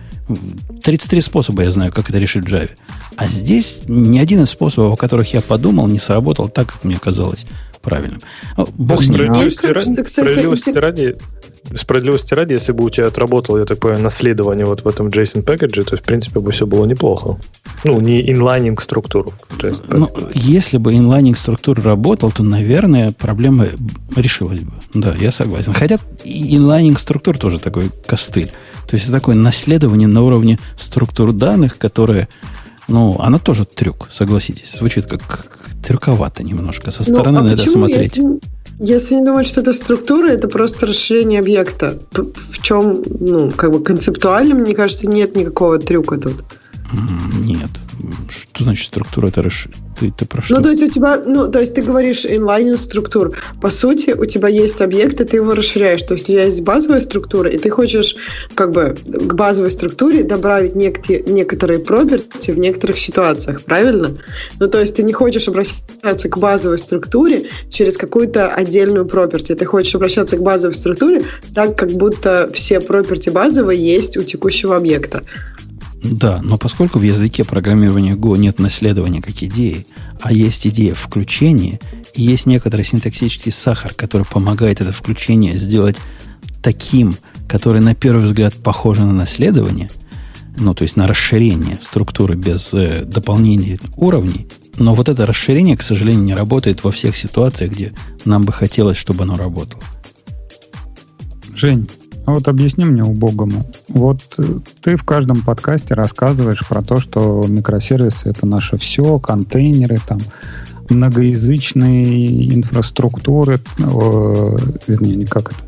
33 способа я знаю, как это решить в Java. А здесь ни один из способов, о которых я подумал, не сработал так, как мне казалось правильным. Ну, бог с ним. Справедливости, ради, справедливости, ради, справедливости ради, если бы у тебя отработало, я так понимаю, наследование вот в этом JSON package, то, в принципе, бы все было неплохо. Ну, не инлайнинг структуру. Ну, если бы инлайнинг структура работал, то, наверное, проблема решилась бы. Да, я согласен. Хотя инлайнинг структур тоже такой костыль. То есть это такое наследование на уровне структур данных, которое ну, она тоже трюк, согласитесь. Звучит как трюковато немножко. Со ну, стороны ну, а на это смотреть. Если, если не думать, что это структура, это просто расширение объекта. В чем, ну, как бы концептуально, мне кажется, нет никакого трюка тут. Нет. Что значит структура? Это расширение? Ты, ты про что? Ну, то есть у тебя, ну, то есть ты говоришь inline структур. По сути, у тебя есть объект, и ты его расширяешь. То есть у тебя есть базовая структура, и ты хочешь как бы к базовой структуре добавить некие, некоторые property в некоторых ситуациях, правильно? Ну, то есть ты не хочешь обращаться к базовой структуре через какую-то отдельную property. Ты хочешь обращаться к базовой структуре так, как будто все property базовые есть у текущего объекта. Да, но поскольку в языке программирования Go нет наследования как идеи, а есть идея включения, и есть некоторый синтаксический сахар, который помогает это включение сделать таким, который на первый взгляд похоже на наследование, ну, то есть на расширение структуры без э, дополнения уровней, но вот это расширение, к сожалению, не работает во всех ситуациях, где нам бы хотелось, чтобы оно работало. Жень, а вот объясни мне убогому. Вот э, ты в каждом подкасте рассказываешь про то, что микросервисы это наше все, контейнеры, там, многоязычные инфраструктуры, э, не, как это,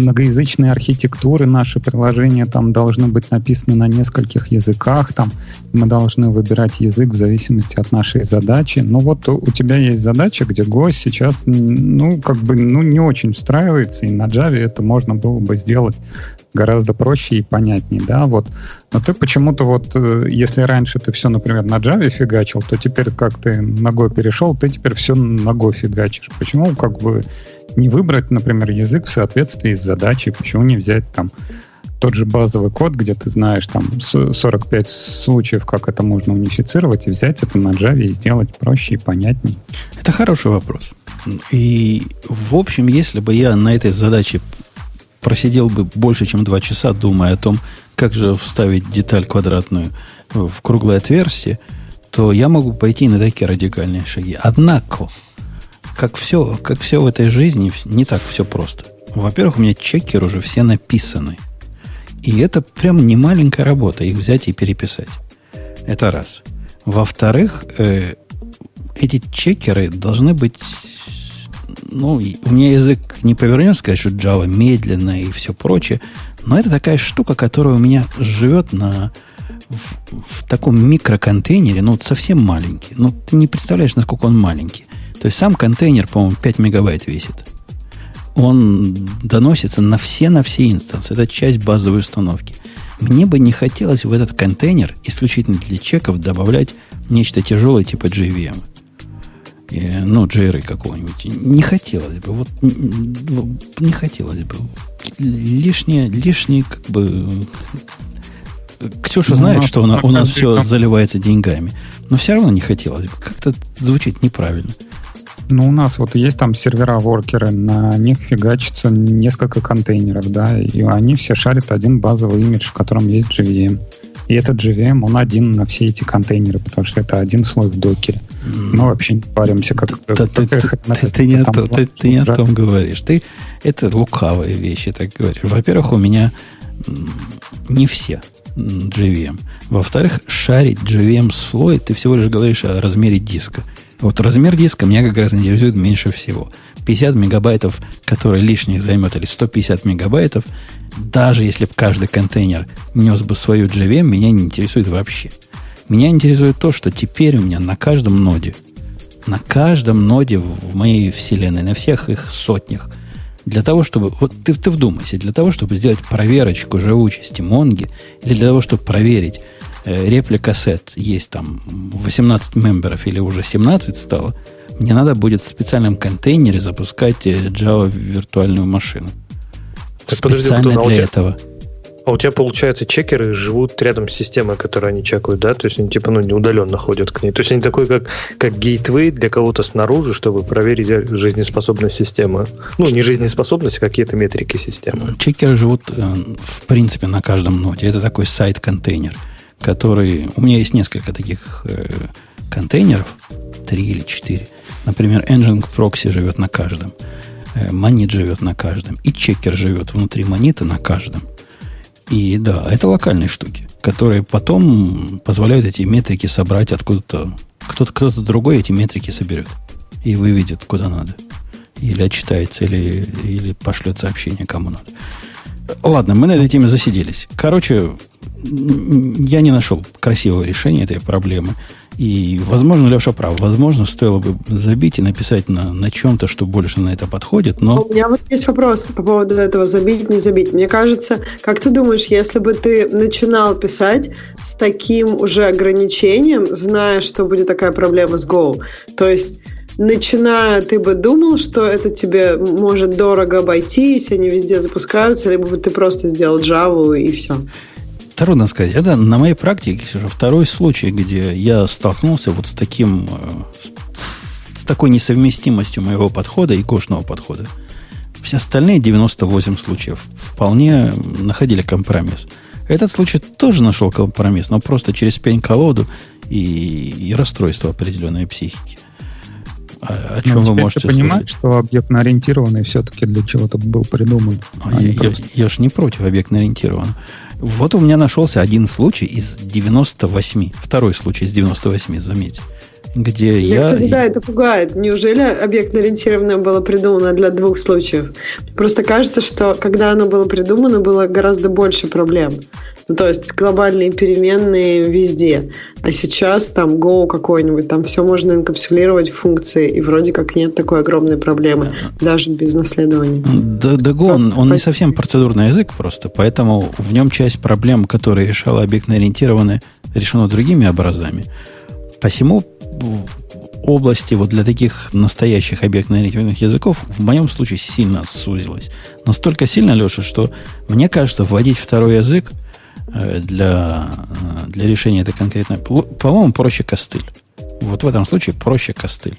многоязычные архитектуры, наши приложения там должны быть написаны на нескольких языках, там мы должны выбирать язык в зависимости от нашей задачи. Но вот у тебя есть задача, где Go сейчас, ну, как бы, ну, не очень встраивается, и на Java это можно было бы сделать гораздо проще и понятнее, да, вот. Но ты почему-то вот, э, если раньше ты все, например, на Java фигачил, то теперь, как ты на Go перешел, ты теперь все на Go фигачишь. Почему, как бы, не выбрать, например, язык в соответствии с задачей, почему не взять там тот же базовый код, где ты знаешь там 45 случаев, как это можно унифицировать, и взять это на Java и сделать проще и понятней? Это хороший вопрос. И, в общем, если бы я на этой задаче просидел бы больше, чем два часа, думая о том, как же вставить деталь квадратную в круглое отверстие, то я могу пойти на такие радикальные шаги. Однако, как все, как все в этой жизни, не так все просто. Во-первых, у меня чекеры уже все написаны. И это прям не маленькая работа, их взять и переписать. Это раз. Во-вторых, э, эти чекеры должны быть... Ну, у меня язык не повернется сказать, что Java медленная и все прочее, но это такая штука, которая у меня живет на, в, в таком микроконтейнере, ну, совсем маленький. Ну, ты не представляешь, насколько он маленький. То есть сам контейнер, по-моему, 5 мегабайт весит. Он доносится на все, на все инстансы. Это часть базовой установки. Мне бы не хотелось в этот контейнер исключительно для чеков добавлять нечто тяжелое типа JVM. Ну, JRE какого-нибудь. Не хотелось бы. Вот не хотелось бы. Лишнее, лишнее как бы... Ксюша ну, знает, что у у нас все заливается деньгами. Но все равно не хотелось бы. Как-то звучит неправильно. Ну, у нас вот есть там сервера-воркеры, на них фигачится несколько контейнеров, да, и они все шарят один базовый имидж, в котором есть JVM. И этот JVM, он один на все эти контейнеры, потому что это один слой в докере. Мы вообще не паримся, как... Ты не о том говоришь. Ты это лукавые вещи, так говоришь. Во-первых, у меня не все JVM. Во-вторых, шарить JVM слой, ты всего лишь говоришь о размере диска. Вот размер диска меня как раз интересует меньше всего. 50 мегабайтов, который лишних займет, или 150 мегабайтов, даже если бы каждый контейнер нес бы свою JVM, меня не интересует вообще. Меня интересует то, что теперь у меня на каждом ноде, на каждом ноде в моей вселенной, на всех их сотнях, для того, чтобы... Вот ты, ты вдумайся, для того, чтобы сделать проверочку живучести Монги, или для того, чтобы проверить, Э, реплика сет есть там 18 мемберов или уже 17 стало, мне надо будет в специальном контейнере запускать э, Java виртуальную машину. Так, Специально подожди, для этого. А у тебя, получается, чекеры живут рядом с системой, которую они чекают, да? То есть они типа ну, не удаленно ходят к ней. То есть они такой, как, как гейтвей для кого-то снаружи, чтобы проверить жизнеспособность системы. Ну, не жизнеспособность, а какие-то метрики системы. Чекеры живут, э, в принципе, на каждом ноде. Это такой сайт-контейнер который... У меня есть несколько таких э, контейнеров, три или четыре. Например, Engine Proxy живет на каждом. Э, живет на каждом. И чекер живет внутри Монита на каждом. И да, это локальные штуки, которые потом позволяют эти метрики собрать откуда-то. Кто-то, кто-то другой эти метрики соберет и выведет куда надо. Или отчитается, или, или пошлет сообщение кому надо. Ладно, мы на этой теме засиделись. Короче, я не нашел красивого решения этой проблемы. И, возможно, Леша прав. Возможно, стоило бы забить и написать на, на чем-то, что больше на это подходит, но... У меня вот есть вопрос по поводу этого забить, не забить. Мне кажется, как ты думаешь, если бы ты начинал писать с таким уже ограничением, зная, что будет такая проблема с Go, то есть начиная, ты бы думал, что это тебе может дорого обойтись, они везде запускаются, либо бы ты просто сделал Java и все? трудно сказать. Это на моей практике уже второй случай, где я столкнулся вот с таким, с, с такой несовместимостью моего подхода и гошного подхода. Все остальные 98 случаев вполне находили компромисс. Этот случай тоже нашел компромисс, но просто через пень-колоду и, и расстройство определенной психики. А, о чем Но вы можете ты понимаешь, что объектно-ориентированный все-таки для чего-то был придуман. А я, я, я же не против объектно-ориентированного. Вот у меня нашелся один случай из 98. Второй случай из 98, заметьте где я... я... Кстати, да, это пугает. Неужели объектно-ориентированное было придумано для двух случаев? Просто кажется, что когда оно было придумано, было гораздо больше проблем. Ну, то есть глобальные переменные везде. А сейчас там Go какой-нибудь, там все можно инкапсулировать в функции, и вроде как нет такой огромной проблемы, даже без наследования. Да, да Go, он, он не совсем процедурный язык просто, поэтому в нем часть проблем, которые решала объектно-ориентированная, решена другими образами. Посему области вот для таких настоящих объектно-ориентированных языков в моем случае сильно сузилась. Настолько сильно, Леша, что мне кажется, вводить второй язык э, для, э, для решения этой конкретной... По-моему, проще костыль. Вот в этом случае проще костыль.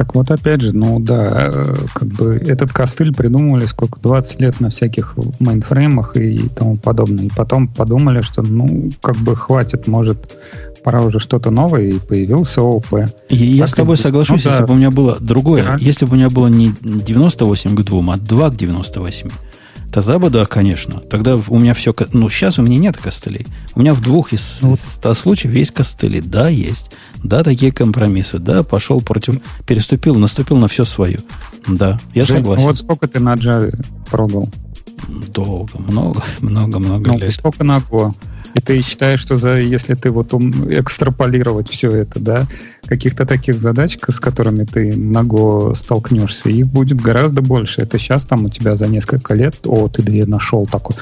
Так вот, опять же, ну да, э, как бы этот костыль придумывали сколько, 20 лет на всяких мейнфреймах и тому подобное. И потом подумали, что, ну, как бы хватит, может, пора уже что-то новое, и появился ООП. Я, с тобой соглашусь, ну, если да. бы у меня было другое. Да. Если бы у меня было не 98 к 2, а 2 к 98, тогда бы да, конечно. Тогда у меня все... Ну, сейчас у меня нет костылей. У меня в двух из ну, 100 случаев есть костыли. Да, есть. Да, такие компромиссы. Да, пошел против... Переступил, наступил на все свое. Да, я Жень, согласен. Ну вот сколько ты на Java пробовал? Долго, много, много, много ну, лет. Сколько на Go? И ты считаешь, что за, если ты вот ум, экстраполировать все это, да, каких-то таких задач, с которыми ты на Go столкнешься, их будет гораздо больше. Это сейчас там у тебя за несколько лет, о, ты две нашел такой,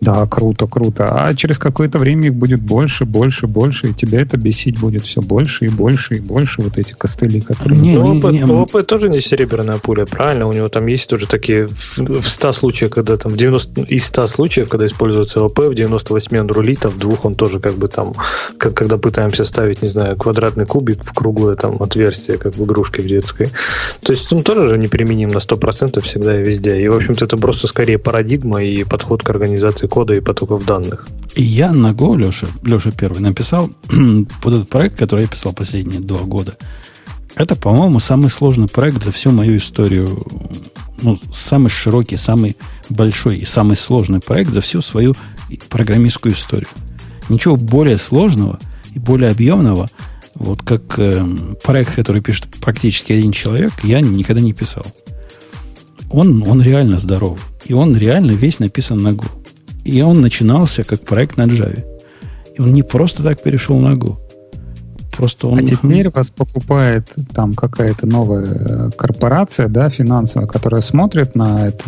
да, круто, круто. А через какое-то время их будет больше, больше, больше, и тебя это бесить будет все больше и больше и больше, вот эти костыли, которые... Не, не, ОП, не, ОП тоже не серебряная пуля, правильно? У него там есть тоже такие в, в 100 случаях, когда там в 90, из 100 случаев, когда используется ОП, в 98 он рулит, а в двух он тоже как бы там, как, когда пытаемся ставить, не знаю, квадратный кубик в круглое там отверстие, как в игрушке в детской. То есть он тоже же неприменим на 100% всегда и везде. И, в общем-то, это просто скорее парадигма и подход к организации кода и потоков данных. И я на Go, Леша, Леша первый, написал вот этот проект, который я писал последние два года. Это, по-моему, самый сложный проект за всю мою историю. Ну, самый широкий, самый большой и самый сложный проект за всю свою программистскую историю. Ничего более сложного и более объемного, вот как э, проект, который пишет практически один человек, я никогда не писал. Он, он реально здоров. И он реально весь написан на Go. И он начинался как проект на Java. И он не просто так перешел на Go. Просто он... А теперь вас покупает там какая-то новая э, корпорация, да, финансовая, которая смотрит на это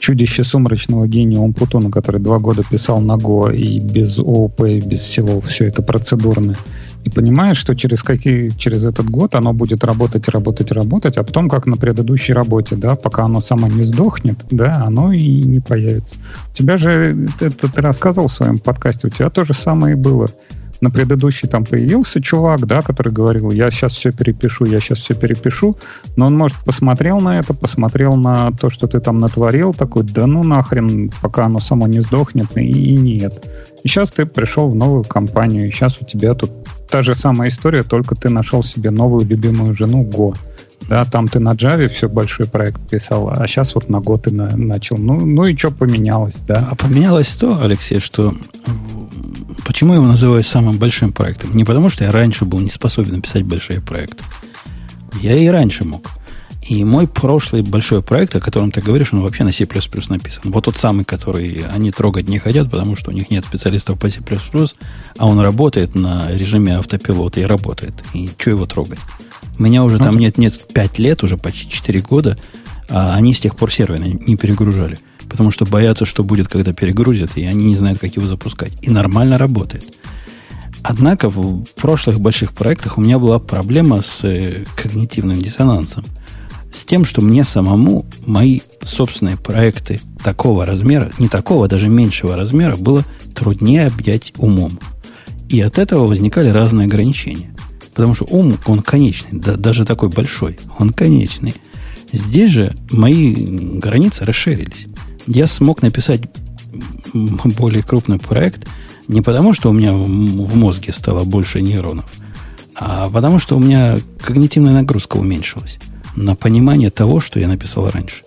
чудище сумрачного гения Умпутуна, который два года писал на Go и без ООП, и без всего, все это процедурное. И понимаешь, что через, какие, через этот год оно будет работать, работать, работать, а потом, как на предыдущей работе, да, пока оно само не сдохнет, да, оно и не появится. У тебя же, это ты рассказывал в своем подкасте, у тебя то же самое и было на предыдущий там появился чувак, да, который говорил, я сейчас все перепишу, я сейчас все перепишу, но он, может, посмотрел на это, посмотрел на то, что ты там натворил, такой, да ну нахрен, пока оно само не сдохнет, и, и нет. И сейчас ты пришел в новую компанию, и сейчас у тебя тут та же самая история, только ты нашел себе новую любимую жену Го. Да, там ты на Java все большой проект писал, а сейчас вот на Go ты на, начал. Ну, ну и что поменялось, да? А поменялось то, Алексей, что Почему я его называю самым большим проектом? Не потому, что я раньше был не способен написать большие проекты. Я и раньше мог. И мой прошлый большой проект, о котором ты говоришь, он вообще на C++ написан. Вот тот самый, который они трогать не хотят, потому что у них нет специалистов по C++, а он работает на режиме автопилота и работает. И что его трогать? Меня уже там нет, нет 5 лет, уже почти 4 года, а они с тех пор сервер не перегружали потому что боятся, что будет, когда перегрузят, и они не знают, как его запускать. И нормально работает. Однако в прошлых больших проектах у меня была проблема с э, когнитивным диссонансом. с тем, что мне самому мои собственные проекты такого размера, не такого, даже меньшего размера, было труднее объять умом. И от этого возникали разные ограничения. Потому что ум, он конечный, да, даже такой большой, он конечный. Здесь же мои границы расширились. Я смог написать более крупный проект не потому, что у меня в мозге стало больше нейронов, а потому что у меня когнитивная нагрузка уменьшилась на понимание того, что я написал раньше.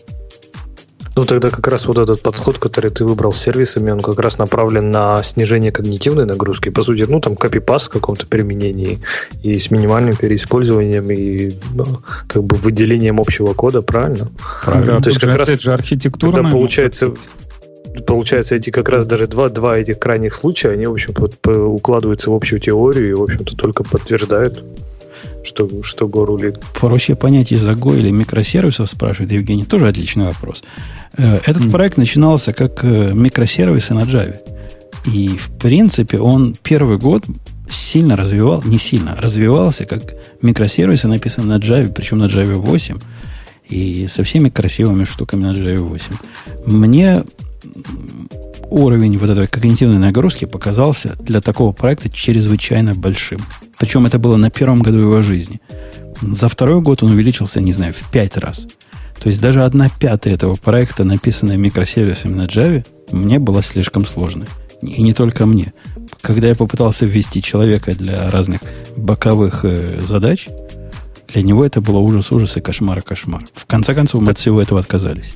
Ну, тогда как раз вот этот подход, который ты выбрал с сервисами, он как раз направлен на снижение когнитивной нагрузки. По сути, ну, там копипаст в каком-то применении и с минимальным переиспользованием и ну, как бы выделением общего кода, правильно? Правильно. Да, То есть как раз же архитектура тогда получается получается, эти как раз даже два, два этих крайних случая, они, в общем, укладываются в общую теорию и, в общем-то, только подтверждают что, что Go рулит. Проще понять из-за Go или микросервисов, спрашивает Евгений. Тоже отличный вопрос. Э, этот mm. проект начинался как э, микросервисы на Java. И, в принципе, он первый год сильно развивал, не сильно, развивался как микросервисы, написаны на Java, причем на Java 8, и со всеми красивыми штуками на Java 8. Мне уровень вот этой когнитивной нагрузки показался для такого проекта чрезвычайно большим. Причем это было на первом году его жизни. За второй год он увеличился, не знаю, в пять раз. То есть даже одна пятая этого проекта, написанная микросервисами на Java, мне была слишком сложной. И не только мне. Когда я попытался ввести человека для разных боковых э, задач, для него это было ужас-ужас и кошмар-кошмар. В конце концов, мы от всего этого отказались.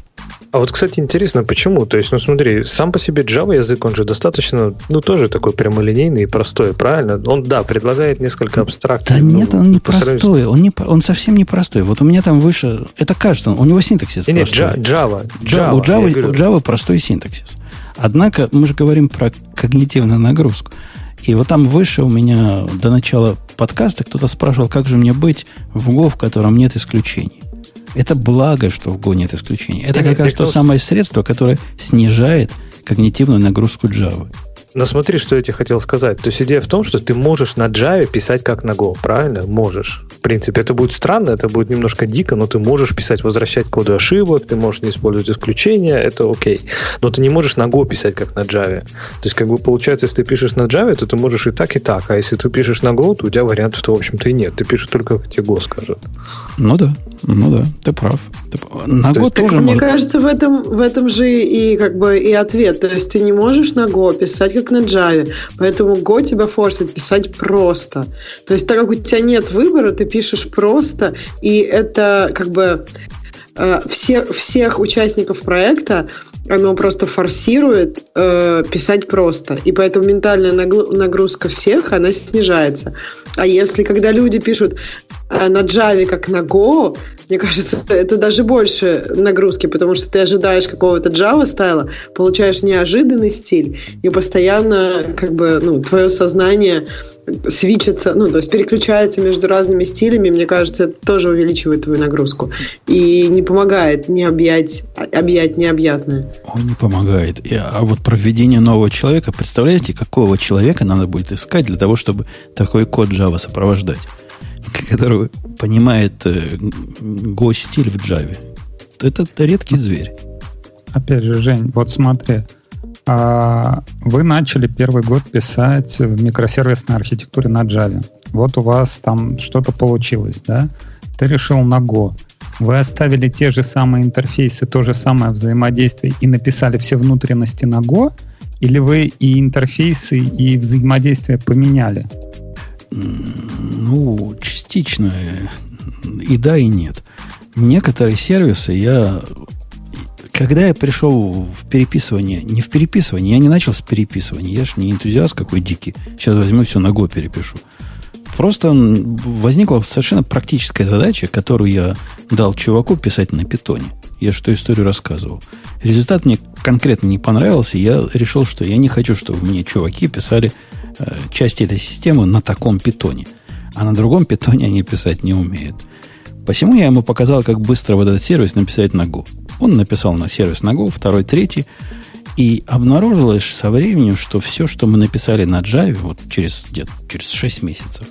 А вот, кстати, интересно, почему? То есть, ну смотри, сам по себе Java язык, он же достаточно, ну тоже такой прямолинейный и простой, правильно? Он, да, предлагает несколько абстракций. Да ну, нет, он не простой, он, не, он совсем не простой. Вот у меня там выше, это кажется, у него синтаксис нет, простой. Нет, Java, Java, у, Java, у Java простой синтаксис. Однако мы же говорим про когнитивную нагрузку. И вот там выше у меня до начала подкаста кто-то спрашивал, как же мне быть в Go, в котором нет исключений. Это благо, что в Go нет исключений. Это как раз то самое средство, которое снижает когнитивную нагрузку Java. Но смотри, что я тебе хотел сказать. То есть идея в том, что ты можешь на Java писать как на Go, правильно? Можешь. В принципе, это будет странно, это будет немножко дико, но ты можешь писать, возвращать коды ошибок, ты можешь не использовать исключения, это окей. Но ты не можешь на Go писать как на Java. То есть, как бы получается, если ты пишешь на Java, то ты можешь и так, и так. А если ты пишешь на Go, то у тебя вариантов-то, в общем-то, и нет. Ты пишешь только, как тебе Go скажет. Ну да, ну да, ты прав. Ты... На то Go тоже Мне можно... кажется, в этом, в этом же и как бы и ответ. То есть ты не можешь на Go писать как на Java. Поэтому Go тебя форсит писать просто. То есть так как у тебя нет выбора, ты пишешь просто, и это как бы э, все, всех участников проекта оно просто форсирует э, писать просто. И поэтому ментальная нагрузка всех, она снижается. А если когда люди пишут э, на Java как на Go, мне кажется, это даже больше нагрузки, потому что ты ожидаешь какого-то Java стайла, получаешь неожиданный стиль, и постоянно как бы ну, твое сознание свичится, ну, то есть переключается между разными стилями, мне кажется, это тоже увеличивает твою нагрузку. И не помогает не объять, объять необъятное. Он не помогает. А вот проведение нового человека, представляете, какого человека надо будет искать для того, чтобы такой код Java сопровождать? который понимает э, го-стиль в Java. Это редкий зверь. Опять же, Жень, вот смотри, вы начали первый год писать в микросервисной архитектуре на Java. Вот у вас там что-то получилось, да? Ты решил на Go. Вы оставили те же самые интерфейсы, то же самое взаимодействие и написали все внутренности на Go? Или вы и интерфейсы, и взаимодействие поменяли? Ну, частично и да, и нет. Некоторые сервисы я... Когда я пришел в переписывание, не в переписывание, я не начал с переписывания, я же не энтузиаст какой дикий, сейчас возьму все на год перепишу. Просто возникла совершенно практическая задача, которую я дал чуваку писать на питоне. Я что историю рассказывал. Результат мне конкретно не понравился. Я решил, что я не хочу, чтобы мне чуваки писали Э, части этой системы на таком питоне. А на другом питоне они писать не умеют. Посему я ему показал, как быстро вот этот сервис написать на Go. Он написал на сервис на Go, второй, третий. И обнаружилось со временем, что все, что мы написали на Java, вот через, где через 6 месяцев,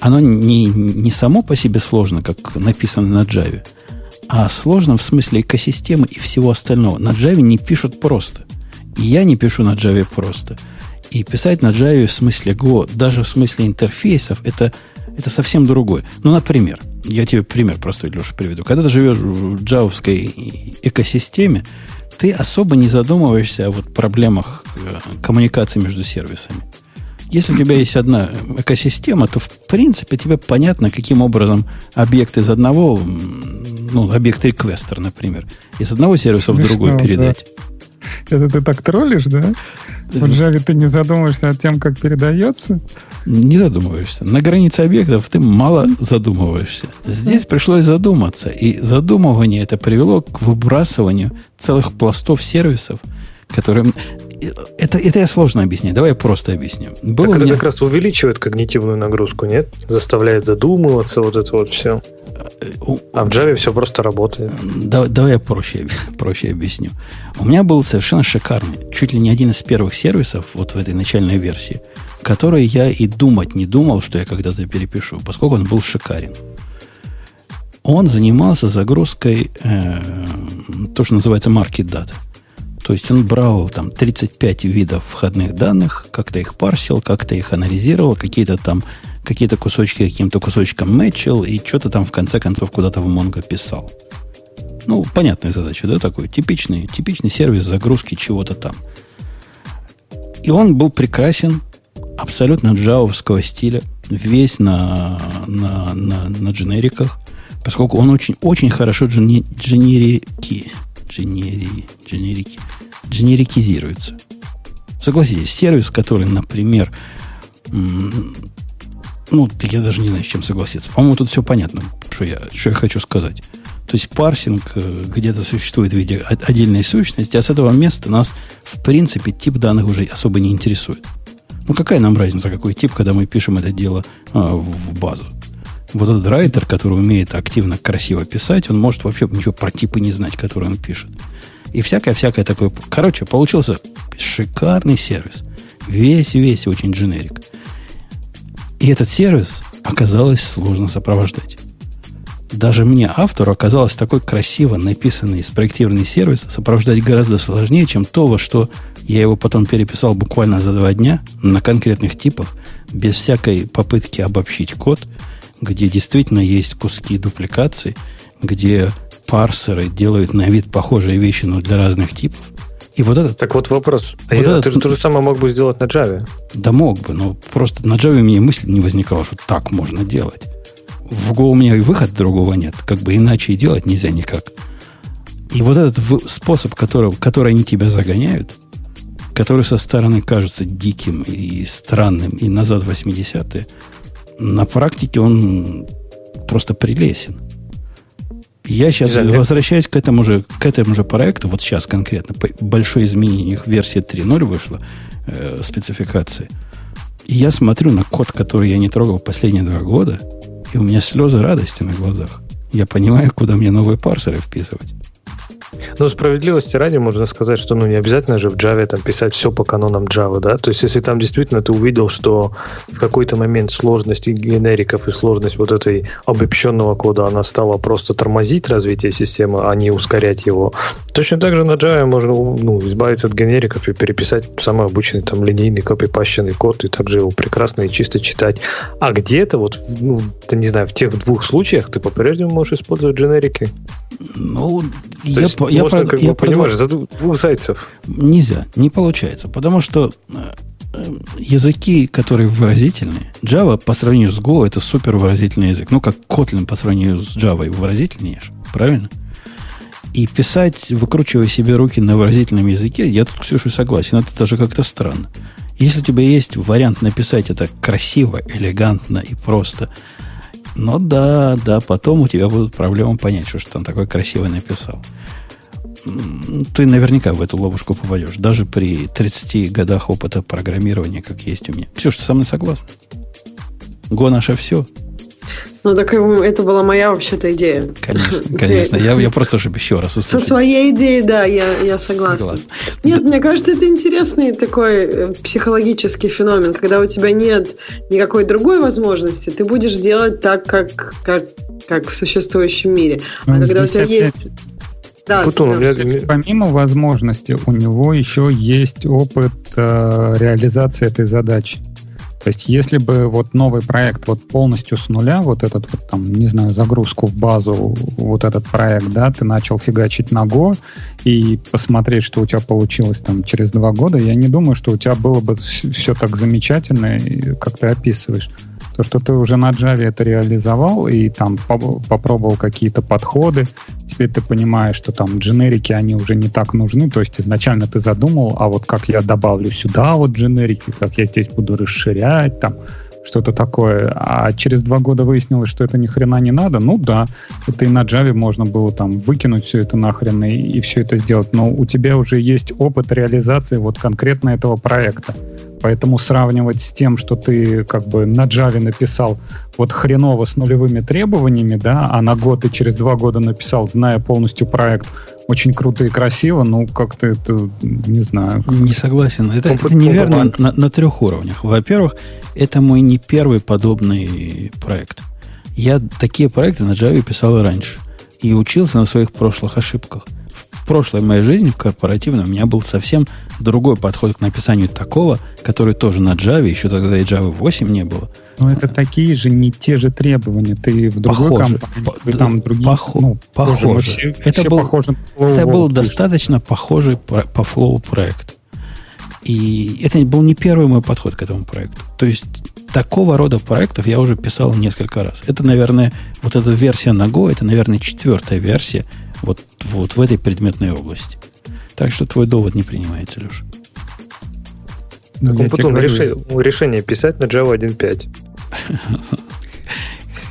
оно не, не само по себе сложно, как написано на Java, А сложно в смысле экосистемы и всего остального. На Java не пишут просто. И я не пишу на Java просто. И писать на Java в смысле Go, даже в смысле интерфейсов, это, это совсем другое. Ну, например, я тебе пример простой, Леша, приведу. Когда ты живешь в джавовской экосистеме, ты особо не задумываешься о вот проблемах э, коммуникации между сервисами. Если у тебя есть одна экосистема, то в принципе тебе понятно, каким образом объект из одного, ну, объект реквестер, например, из одного сервиса Смешно, в другой передать. Да. Это ты так троллишь, да? В Java ты не задумываешься о тем, как передается? Не задумываешься. На границе объектов ты мало задумываешься. Здесь пришлось задуматься. И задумывание это привело к выбрасыванию целых пластов сервисов, которые это, это я сложно объяснить. Давай я просто объясню. Было так это меня... как раз увеличивает когнитивную нагрузку, нет? Заставляет задумываться, вот это вот все. А в Java все просто работает. Да, давай я проще, проще объясню. У меня был совершенно шикарный, чуть ли не один из первых сервисов вот в этой начальной версии, который я и думать не думал, что я когда-то перепишу, поскольку он был шикарен. Он занимался загрузкой э, то, что называется market data. То есть он брал там 35 видов входных данных, как-то их парсил, как-то их анализировал, какие-то там какие-то кусочки каким-то кусочком мэчил и что-то там в конце концов куда-то в Mongo писал. Ну, понятная задача, да, такой типичный, типичный сервис загрузки чего-то там. И он был прекрасен, абсолютно джавовского стиля, весь на, на, на, на дженериках, поскольку он очень, очень хорошо дженерики, дженери, дженерики, дженерикизируется. Согласитесь, сервис, который, например, ну, я даже не знаю, с чем согласиться. По-моему, тут все понятно, что я, что я хочу сказать. То есть парсинг э, где-то существует в виде отдельной сущности, а с этого места нас, в принципе, тип данных уже особо не интересует. Ну, какая нам разница, какой тип, когда мы пишем это дело а, в базу? Вот этот райтер, который умеет активно, красиво писать, он может вообще ничего про типы не знать, которые он пишет. И всякое-всякое такое. Короче, получился шикарный сервис. Весь-весь очень дженерик. И этот сервис оказалось сложно сопровождать. Даже мне, автору, оказалось такой красиво написанный, спроектированный сервис сопровождать гораздо сложнее, чем то, во что я его потом переписал буквально за два дня на конкретных типах, без всякой попытки обобщить код, где действительно есть куски дупликации, где парсеры делают на вид похожие вещи, но для разных типов. И вот это... Так вот вопрос. А вот я, этот, ты же то же самое мог бы сделать на Java. Да мог бы, но просто на Java у меня мысль не возникала, что так можно делать. В Go у меня и выхода другого нет. Как бы иначе и делать нельзя никак. И вот этот способ, который, который они тебя загоняют, который со стороны кажется диким и странным, и назад 80-е, на практике он просто прелесен. Я сейчас Жаль. возвращаюсь к этому же, к этому же проекту, вот сейчас конкретно, большое изменение, у них версия 3.0 вышла, э, спецификации. И я смотрю на код, который я не трогал последние два года, и у меня слезы радости на глазах. Я понимаю, куда мне новые парсеры вписывать. Ну, справедливости ради можно сказать, что ну не обязательно же в Java там писать все по канонам Java, да? То есть, если там действительно ты увидел, что в какой-то момент сложность генериков и сложность вот этой обобщенного кода, она стала просто тормозить развитие системы, а не ускорять его. Точно так же на Java можно ну, избавиться от генериков и переписать самый обычный там линейный копипащенный код, и также его прекрасно и чисто читать. А где-то вот, ну, ты не знаю, в тех двух случаях ты по-прежнему можешь использовать генерики. Ну, я, есть, я, можно, как я бы, понимаешь, за двух зайцев. Нельзя, не получается. Потому что э, языки, которые выразительные, Java по сравнению с Go это супер выразительный язык. Ну, как Kotlin по сравнению с Java выразительнее, правильно? И писать, выкручивая себе руки на выразительном языке, я тут, Ксюша, согласен, это даже как-то странно. Если у тебя есть вариант написать это красиво, элегантно и просто, но да, да, потом у тебя будут проблемы понять, что, что там такое красивое написал. Ты наверняка в эту ловушку попадешь, даже при 30 годах опыта программирования, как есть у меня. Все, что со мной согласна? Го наше все. Ну, так это была моя вообще-то идея. Конечно, конечно. Я, я просто, чтобы еще раз услышать. Со своей идеей, да, я, я согласна. согласна. Нет, да. мне кажется, это интересный такой э, психологический феномен, когда у тебя нет никакой другой возможности, ты будешь делать так, как, как как в существующем мире. А ну, когда у тебя опять... есть да, Путун, меня... Помимо возможности, у него еще есть опыт э, реализации этой задачи. То есть, если бы вот новый проект вот полностью с нуля, вот этот вот там, не знаю, загрузку в базу, вот этот проект, да, ты начал фигачить на Go и посмотреть, что у тебя получилось там через два года, я не думаю, что у тебя было бы все так замечательно, как ты описываешь. То, что ты уже на Java это реализовал и там попробовал какие-то подходы, теперь ты понимаешь, что там дженерики, они уже не так нужны, то есть изначально ты задумал, а вот как я добавлю сюда вот дженерики, как я здесь буду расширять, там, что-то такое, а через два года выяснилось, что это ни хрена не надо, ну да, это и на Java можно было там выкинуть все это нахрен и, и все это сделать, но у тебя уже есть опыт реализации вот конкретно этого проекта. Поэтому сравнивать с тем, что ты как бы на Java написал вот хреново с нулевыми требованиями, да, а на год и через два года написал, зная полностью проект, очень круто и красиво, ну, как-то это, не знаю. Не согласен. Это, это неверно на, на трех уровнях. Во-первых, это мой не первый подобный проект. Я такие проекты на Java писал и раньше. И учился на своих прошлых ошибках прошлой моей жизни в корпоративной у меня был совсем другой подход к написанию такого, который тоже на Java, еще тогда и Java 8 не было. Но это такие же, не те же требования. Ты в другой похоже, компании, по, там другие... Похо, ну, похоже. Все, это все был, похоже это был достаточно похожий по, по флоу проект. И это был не первый мой подход к этому проекту. То есть такого рода проектов я уже писал несколько раз. Это, наверное, вот эта версия на Go, это, наверное, четвертая версия вот, вот в этой предметной области. Так что твой довод не принимается, Леша. Ну, так потом реши, решение писать на Java 1.5.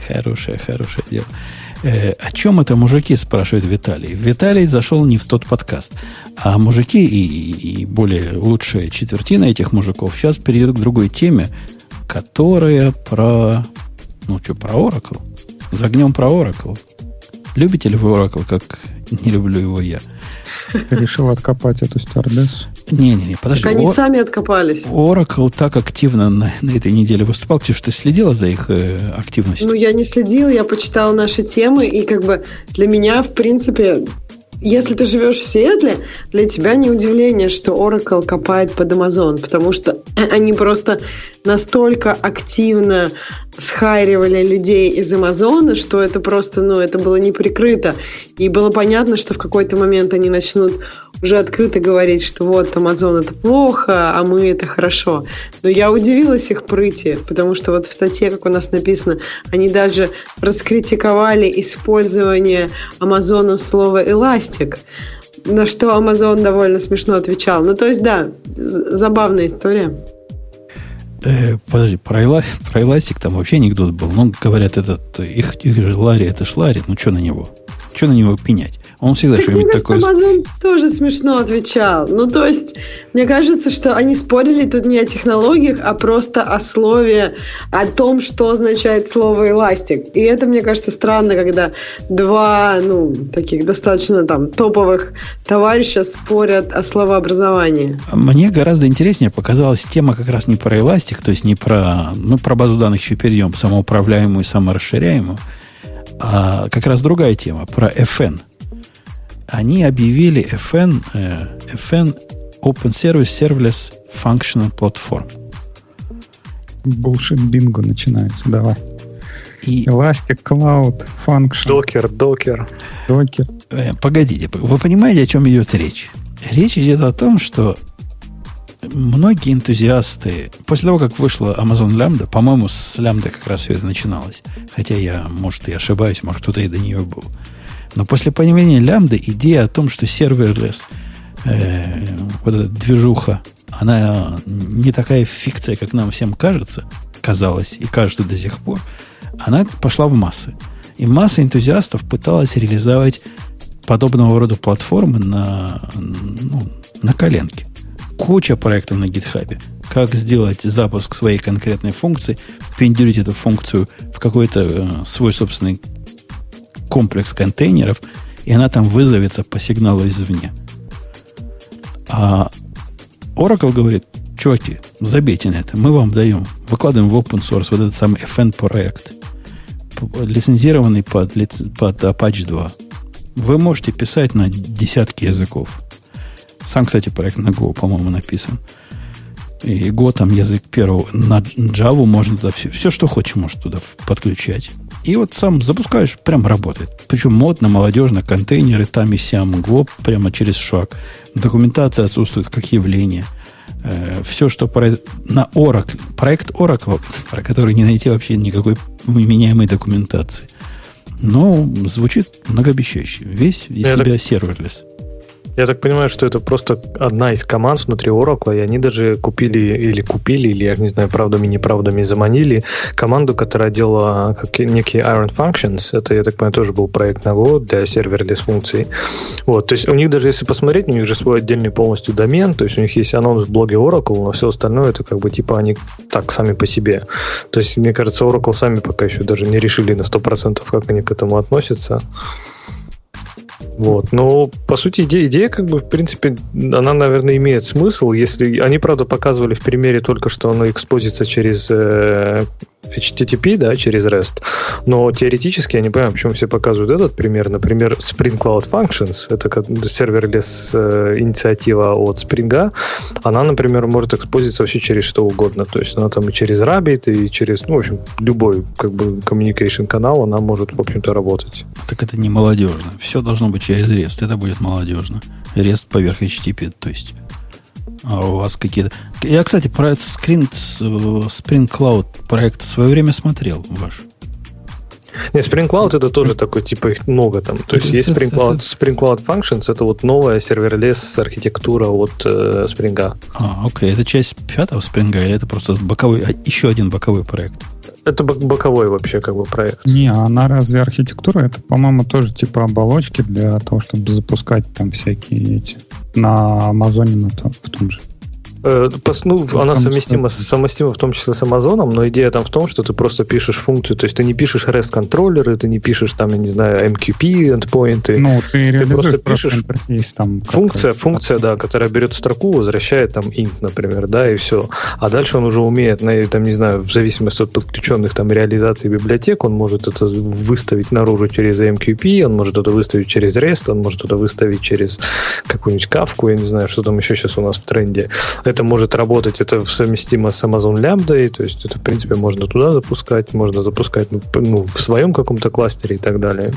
Хорошее, хорошее дело. Э, о чем это мужики, спрашивает Виталий. Виталий зашел не в тот подкаст. А мужики и, и более лучшая четвертина этих мужиков сейчас перейдут к другой теме, которая про... Ну что, про Oracle? Загнем про Oracle. Любите ли вы Oracle, как не люблю его я? Ты решил откопать эту стюардессу? Не-не-не, подожди. Так они сами откопались. Oracle так активно на, на этой неделе выступал. Ксюша, ты следила за их э, активностью? Ну, я не следила, я почитала наши темы, и как бы для меня, в принципе, если ты живешь в Сиэтле, для тебя не удивление, что Oracle копает под Amazon, потому что они просто настолько активно схайривали людей из Амазона, что это просто, ну, это было не прикрыто. И было понятно, что в какой-то момент они начнут уже открыто говорить, что вот Амазон это плохо, а мы это хорошо. Но я удивилась их прыти, потому что вот в статье, как у нас написано, они даже раскритиковали использование Амазоном слова «эластик», на что Амазон довольно смешно отвечал. Ну, то есть, да, забавная история. Э, подожди, про, про Эластик там вообще анекдот был. Ну, говорят, этот, их, их же Ларри, это ж Ларри, ну что на него? Что на него пенять? Он всегда что-нибудь такое... Amazon тоже смешно отвечал. Ну, то есть, мне кажется, что они спорили тут не о технологиях, а просто о слове, о том, что означает слово «эластик». И это, мне кажется, странно, когда два, ну, таких достаточно там топовых товарища спорят о словообразовании. Мне гораздо интереснее показалась тема как раз не про эластик, то есть не про, ну, про базу данных еще перейдем, самоуправляемую и саморасширяемую, а как раз другая тема, про FN – они объявили FN, э, FN Open Service Serverless Functional Platform. Bullshit бинго начинается, давай. И... Elastic Cloud Function. Docker, Docker. Docker. Э, погодите, вы понимаете, о чем идет речь? Речь идет о том, что многие энтузиасты, после того, как вышла Amazon Lambda, по-моему, с Lambda как раз все это начиналось, хотя я, может, и ошибаюсь, может, кто-то и до нее был, но после появления лямбды идея о том, что серверлесс, э, вот эта движуха, она не такая фикция, как нам всем кажется, казалось и кажется до сих пор, она пошла в массы. И масса энтузиастов пыталась реализовать подобного рода платформы на, ну, на коленке. Куча проектов на гитхабе. Как сделать запуск своей конкретной функции, впендюрить эту функцию в какой-то э, свой собственный комплекс контейнеров, и она там вызовется по сигналу извне. А Oracle говорит, чуваки, забейте на это, мы вам даем, выкладываем в open source вот этот самый FN проект. лицензированный под, под Apache 2. Вы можете писать на десятки языков. Сам, кстати, проект на Go, по-моему, написан. И Go там язык первого. На Java можно туда все, все, что хочешь, можешь туда подключать. И вот сам запускаешь, прям работает. Причем модно, молодежно, контейнеры там и сям, Go прямо через шаг. Документация отсутствует как явление. Э, все, что про, на Oracle, проект Oracle, про который не найти вообще никакой вменяемой документации. Но звучит многообещающе. Весь из себя serverless. Я так понимаю, что это просто одна из команд внутри Oracle, и они даже купили или купили, или, я не знаю, правдами, неправдами заманили команду, которая делала как некие Iron Functions. Это, я так понимаю, тоже был проект на Go для serverless функций. Вот, то есть у них даже, если посмотреть, у них же свой отдельный полностью домен, то есть у них есть анонс в блоге Oracle, но все остальное это как бы типа они так сами по себе. То есть, мне кажется, Oracle сами пока еще даже не решили на 100%, как они к этому относятся. Вот. Но, по сути, идея, идея, как бы, в принципе, она, наверное, имеет смысл, если... Они, правда, показывали в примере только, что оно экспозится через э, HTTP, да, через REST. Но теоретически я не понимаю, почему все показывают этот пример. Например, Spring Cloud Functions, это как serverless э, инициатива от Spring, она, например, может экспозиться вообще через что угодно. То есть она там и через Rabbit, и через, ну, в общем, любой как бы communication канал, она может, в общем-то, работать. Так это не молодежно. Все должно быть через REST. Это будет молодежно. REST поверх HTTP, то есть а у вас какие-то... Я, кстати, про этот Spring, Spring Cloud проект в свое время смотрел ваш. Не, Spring Cloud это тоже такой, типа их много там. То есть есть Spring Cloud, Spring Cloud Functions, это вот новая serverless архитектура от э, Spring. А, окей. Это часть пятого Spring или это просто боковой, а, еще один боковой проект? Это боковой вообще как бы проект. Не, она разве архитектура? Это, по-моему, тоже типа оболочки для того, чтобы запускать там всякие эти на Амазоне на том, в том же. Э, ну, она совместима, совместима в том числе с Амазоном, но идея там в том, что ты просто пишешь функцию, то есть ты не пишешь REST-контроллеры, ты не пишешь там, я не знаю, AMQP endpoints. Ну, ты, ты просто пишешь там функция, функция, да, которая берет строку, возвращает там int, например, да, и все. А дальше он уже умеет, на, там, не знаю, в зависимости от подключенных там реализаций библиотек, он может это выставить наружу через MQP, он может это выставить через REST, он может это выставить через какую-нибудь кавку, я не знаю, что там еще сейчас у нас в тренде это может работать, это совместимо с Amazon Lambda, то есть это, в принципе, можно туда запускать, можно запускать ну, ну в своем каком-то кластере и так далее.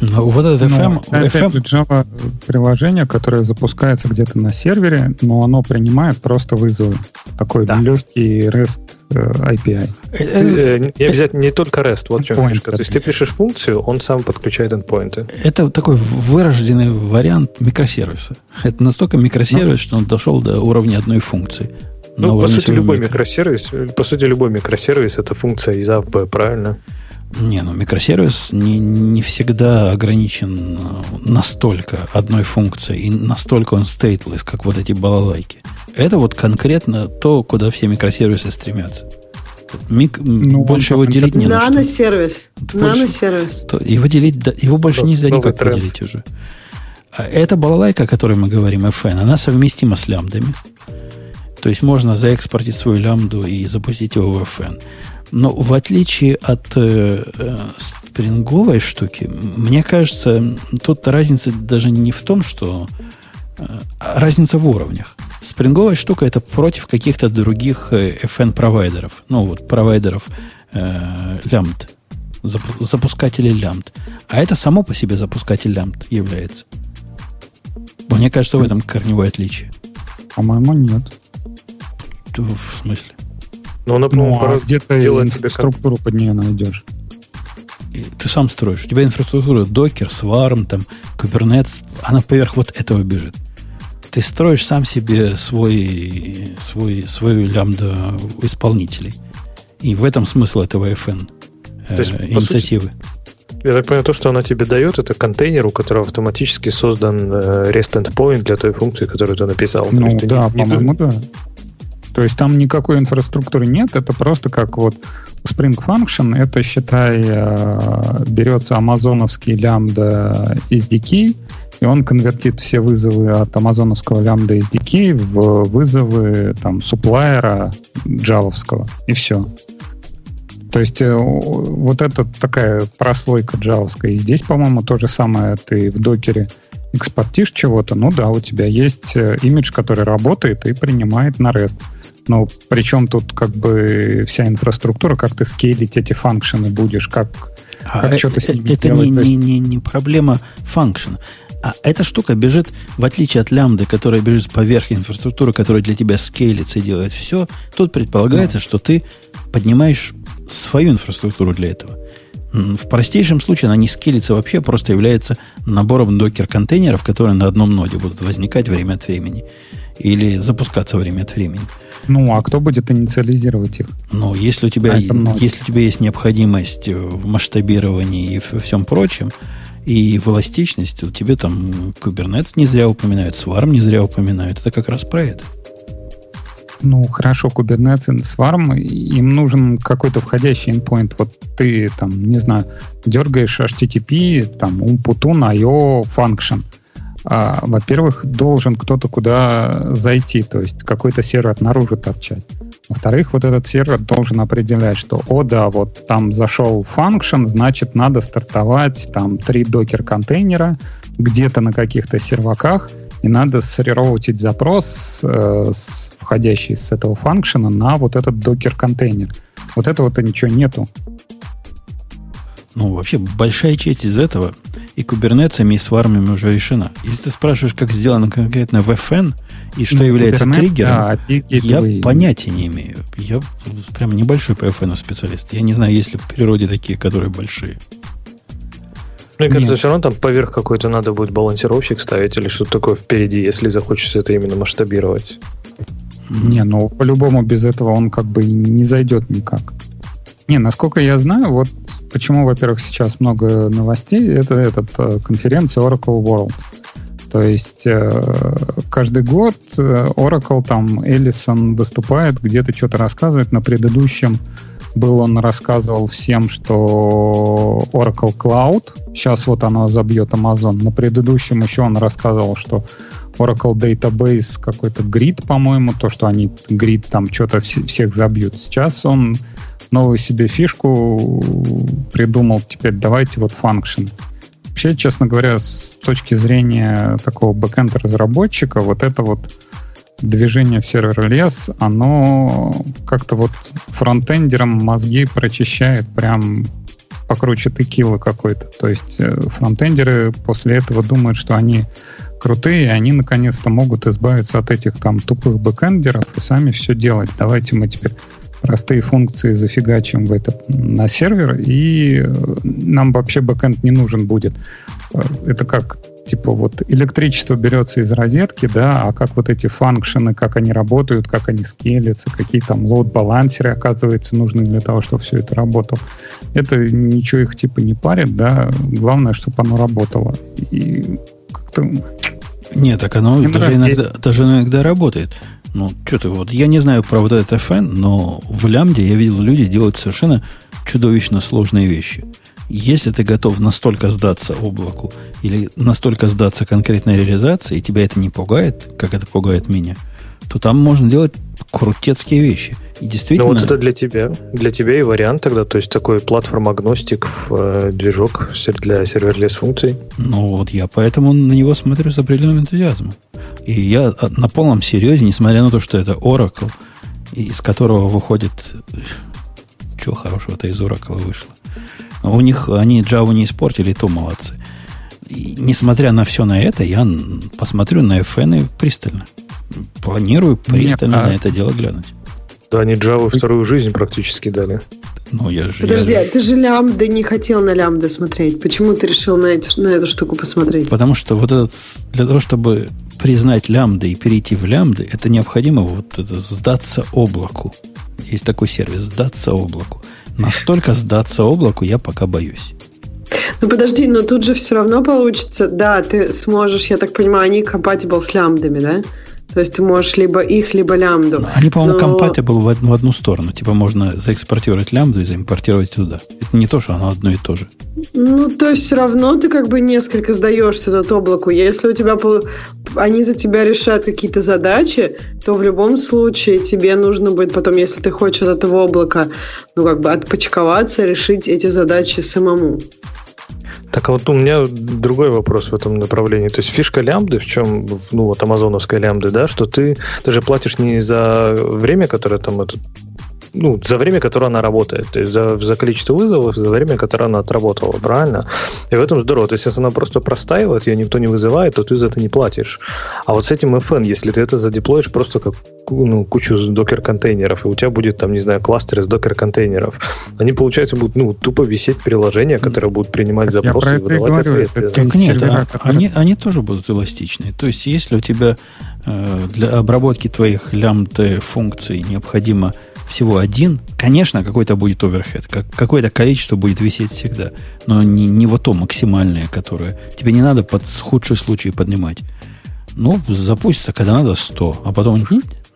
Ну, вот это FM, ну, FM... Java приложение, которое запускается где-то на сервере, но оно принимает просто вызовы. Такой да. легкий REST API. Ты, э, не обязательно не только REST, вот в чем фишка. То есть ты пишешь функцию, он сам подключает эндпоинты. Это такой вырожденный вариант микросервиса. Это настолько микросервис, ну, что он дошел до уровня одной функции. Ну, по сути, любой микросервис, по сути, любой микросервис это функция из А в Б, правильно? Не, ну микросервис не, не всегда ограничен э, настолько одной функцией, и настолько он stateless, как вот эти балалайки. Это вот конкретно то, куда все микросервисы стремятся. Мик, ну, больше его делить не на Наносервис. Наносервис. Его делить, его больше ну, нельзя никак тренд. поделить уже. А эта балалайка, о которой мы говорим, FN, она совместима с лямбдами. То есть можно заэкспортить свою лямбду и запустить его в FN. Но в отличие от э, э, спринговой штуки, мне кажется, тут разница даже не в том, что э, разница в уровнях. Спринговая штука это против каких-то других э, FN-провайдеров. Ну, вот провайдеров э, лямбд, запускателей лямбд. А это само по себе запускатель лямбд является. Мне кажется, в этом корневое отличие. По-моему, нет. В смысле? Но она, ну, а где ты инфраструктуру как... под нее найдешь? И ты сам строишь. У тебя инфраструктура докер, сварм, там, Kubernetes, она поверх вот этого бежит. Ты строишь сам себе свой, свой, свою лямбда исполнителей. И в этом смысл этого FN э, есть, инициативы. Сути, я так понимаю, то, что она тебе дает, это контейнер, у которого автоматически создан э, REST endpoint для той функции, которую ты написал. Ну да, по-моему, да. То есть там никакой инфраструктуры нет, это просто как вот Spring Function, это, считай, э, берется амазоновский лямбда SDK, и он конвертит все вызовы от амазоновского лямбда SDK в вызовы там суплайера джавовского, и все. То есть э, вот это такая прослойка джавовская. И здесь, по-моему, то же самое. Ты в докере экспортишь чего-то, ну да, у тебя есть э, имидж, который работает и принимает на REST. Но причем тут как бы вся инфраструктура, как ты скейлить эти функшены будешь, как, а как что-то с ними Это делать. не, не, не проблема функшена. А эта штука бежит, в отличие от лямбды, которая бежит поверх инфраструктуры, которая для тебя скейлится и делает все, тут предполагается, да. что ты поднимаешь свою инфраструктуру для этого. В простейшем случае она не скелится вообще, просто является набором докер-контейнеров, которые на одном ноде будут возникать время от времени. Или запускаться время от времени. Ну, а кто будет инициализировать их? Ну, если у тебя, а если у тебя есть необходимость в масштабировании и в всем прочем, и в эластичности, то тебе там Kubernetes не зря упоминают, Swarm не зря упоминают. Это как раз про это. Ну, хорошо, Kubernetes Swarm, им нужен какой-то входящий endpoint. Вот ты, там, не знаю, дергаешь HTTP, там, umputun, IO, function. А, во-первых, должен кто-то куда зайти, то есть какой-то сервер наружу торчать. Во-вторых, вот этот сервер должен определять, что, о да, вот там зашел function, значит, надо стартовать там три докер-контейнера где-то на каких-то серваках, и надо срероутить запрос, э, с, входящий с этого функшена, на вот этот докер-контейнер. Вот этого-то ничего нету. Ну, вообще, большая часть из этого и кубернетами, и с вармами уже решена. Если ты спрашиваешь, как сделано конкретно VFN и что ну, является Kubernetes, триггером, да, я вы... понятия не имею. Я прям небольшой по VFN специалист. Я не знаю, есть ли в природе такие, которые большие. Мне кажется, Нет. все равно там поверх какой-то надо будет балансировщик ставить или что-то такое впереди, если захочется это именно масштабировать. Не, ну по-любому без этого он как бы не зайдет никак. Не, насколько я знаю, вот почему, во-первых, сейчас много новостей, это этот э, конференция Oracle World. То есть э, каждый год э, Oracle там Эллисон выступает, где-то что-то рассказывает. На предыдущем был он рассказывал всем, что Oracle Cloud, сейчас вот оно забьет Amazon. На предыдущем еще он рассказывал, что Oracle Database какой-то Grid, по-моему, то, что они Grid там что-то всех забьют. Сейчас он новую себе фишку придумал, теперь давайте вот function. Вообще, честно говоря, с точки зрения такого бэкэнд разработчика, вот это вот движение в сервер лес, оно как-то вот фронтендерам мозги прочищает прям покруче текила какой-то. То есть э, фронтендеры после этого думают, что они крутые, и они наконец-то могут избавиться от этих там тупых бэкэндеров и сами все делать. Давайте мы теперь простые функции зафигачим в это на сервер, и э, нам вообще бэкэнд не нужен будет. Э, это как типа вот электричество берется из розетки, да, а как вот эти function ы, как они работают, как они скелятся, какие там load-balancer ы, оказывается, нужны для того, чтобы все это работало. Это ничего их типа не парит, да, главное, чтобы оно работало. И как-то... Нет, так оно даже иногда, даже иногда работает. Ну, что ты, вот я не знаю про вот этот FN, но в лямде я видел люди делать совершенно чудовищно сложные вещи. Если ты готов настолько сдаться облаку или настолько сдаться конкретной реализации, и тебя это не пугает, как это пугает меня, то там можно делать крутецкие вещи. И действительно... Ну вот это для тебя. Для тебя и вариант тогда, то есть такой платформ-агностик э, движок для серверлес функций. Ну вот я поэтому на него смотрю с определенным энтузиазмом. И я на полном серьезе, несмотря на то, что это Oracle, из которого выходит... Чего хорошего-то из Oracle вышло? У них они Java не испортили, то молодцы. И, несмотря на все на это, я посмотрю на FN пристально. Планирую пристально Нет, а... на это дело глянуть. Да, они Java вторую жизнь практически дали. Ну, я же, Подожди, я... а ты же лямбда не хотел на лямбда смотреть. Почему ты решил на, эти, на эту штуку посмотреть? Потому что вот этот, для того, чтобы признать лямбды и перейти в лямбды, это необходимо вот это сдаться облаку. Есть такой сервис, сдаться облаку. Настолько сдаться облаку я пока боюсь. Ну подожди, но тут же все равно получится, да, ты сможешь, я так понимаю, они compatible с лямбдами, да? То есть ты можешь либо их, либо лямбду. Они, по-моему, Но... compatible в одну, в одну сторону. Типа можно заэкспортировать лямбду и заимпортировать туда. Это не то, что оно одно и то же. Ну, то есть все равно ты как бы несколько сдаешь этот облаку. Если у тебя они за тебя решают какие-то задачи, то в любом случае тебе нужно будет потом, если ты хочешь от этого облака, ну, как бы отпочковаться, решить эти задачи самому. Так а вот у меня другой вопрос в этом направлении. То есть фишка лямбды, в чем, ну вот амазоновской лямбды, да, что ты, ты же платишь не за время, которое там это, ну, за время, которое она работает, то есть за, за количество вызовов, за время, которое она отработала, правильно? И в этом здорово. То есть, если она просто простаивает, ее никто не вызывает, то ты за это не платишь. А вот с этим FN, если ты это задеплоишь просто как ну, кучу докер-контейнеров, и у тебя будет там, не знаю, кластер из докер-контейнеров, они, получается, будут ну, тупо висеть приложения, которые будут принимать запросы и выдавать говорю, ответы. Так нет, а, они, они тоже будут эластичны. То есть, если у тебя э, для обработки твоих лямбд функций необходимо всего один, конечно, какой-то будет оверхед, как, какое-то количество будет висеть всегда, но не, не вот то максимальное, которое тебе не надо под худший случай поднимать. Ну, запустится, когда надо 100, а потом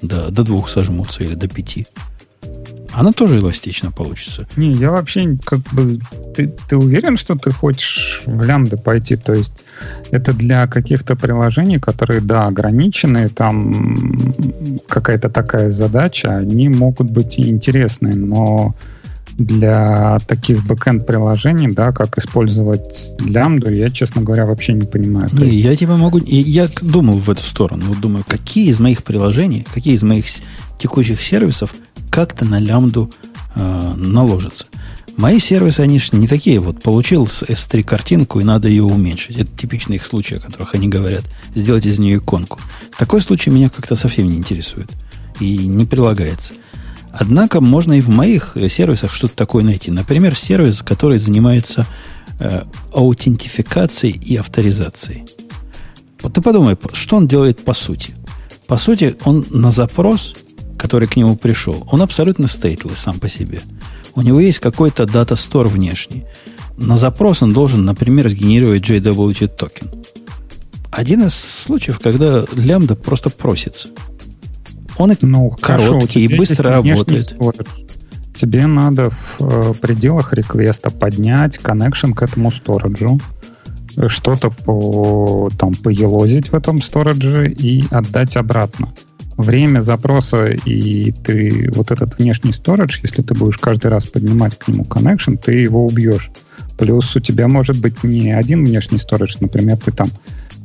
до, до двух сожмутся или до пяти. Она тоже эластично получится. Не, я вообще как бы... Ты, ты уверен, что ты хочешь в лямбды пойти? То есть это для каких-то приложений, которые, да, ограничены, там какая-то такая задача, они могут быть и интересные, но для таких бэкенд приложений, да, как использовать лямбду, я, честно говоря, вообще не понимаю. Не, есть... я тебе могу... Я думал в эту сторону. Вот думаю, какие из моих приложений, какие из моих текущих сервисов как-то на лямбду э, наложатся. Мои сервисы, они же не такие. Вот получил с S3 картинку, и надо ее уменьшить. Это типичный их случай, о которых они говорят. Сделать из нее иконку. Такой случай меня как-то совсем не интересует. И не прилагается. Однако можно и в моих сервисах что-то такое найти. Например, сервис, который занимается э, аутентификацией и авторизацией. Вот ты подумай, что он делает по сути. По сути, он на запрос который к нему пришел, он абсолютно стейтлess сам по себе. У него есть какой-то data store внешний. На запрос он должен, например, сгенерировать JWT токен. Один из случаев, когда лямбда просто просится. Он ну, короткий и быстро работает. Тебе надо в э, пределах реквеста поднять connection к этому сториджу, что-то по, там, поелозить в этом сторидже и отдать обратно время запроса и ты вот этот внешний storage, если ты будешь каждый раз поднимать к нему connection, ты его убьешь. Плюс у тебя может быть не один внешний storage, например, ты там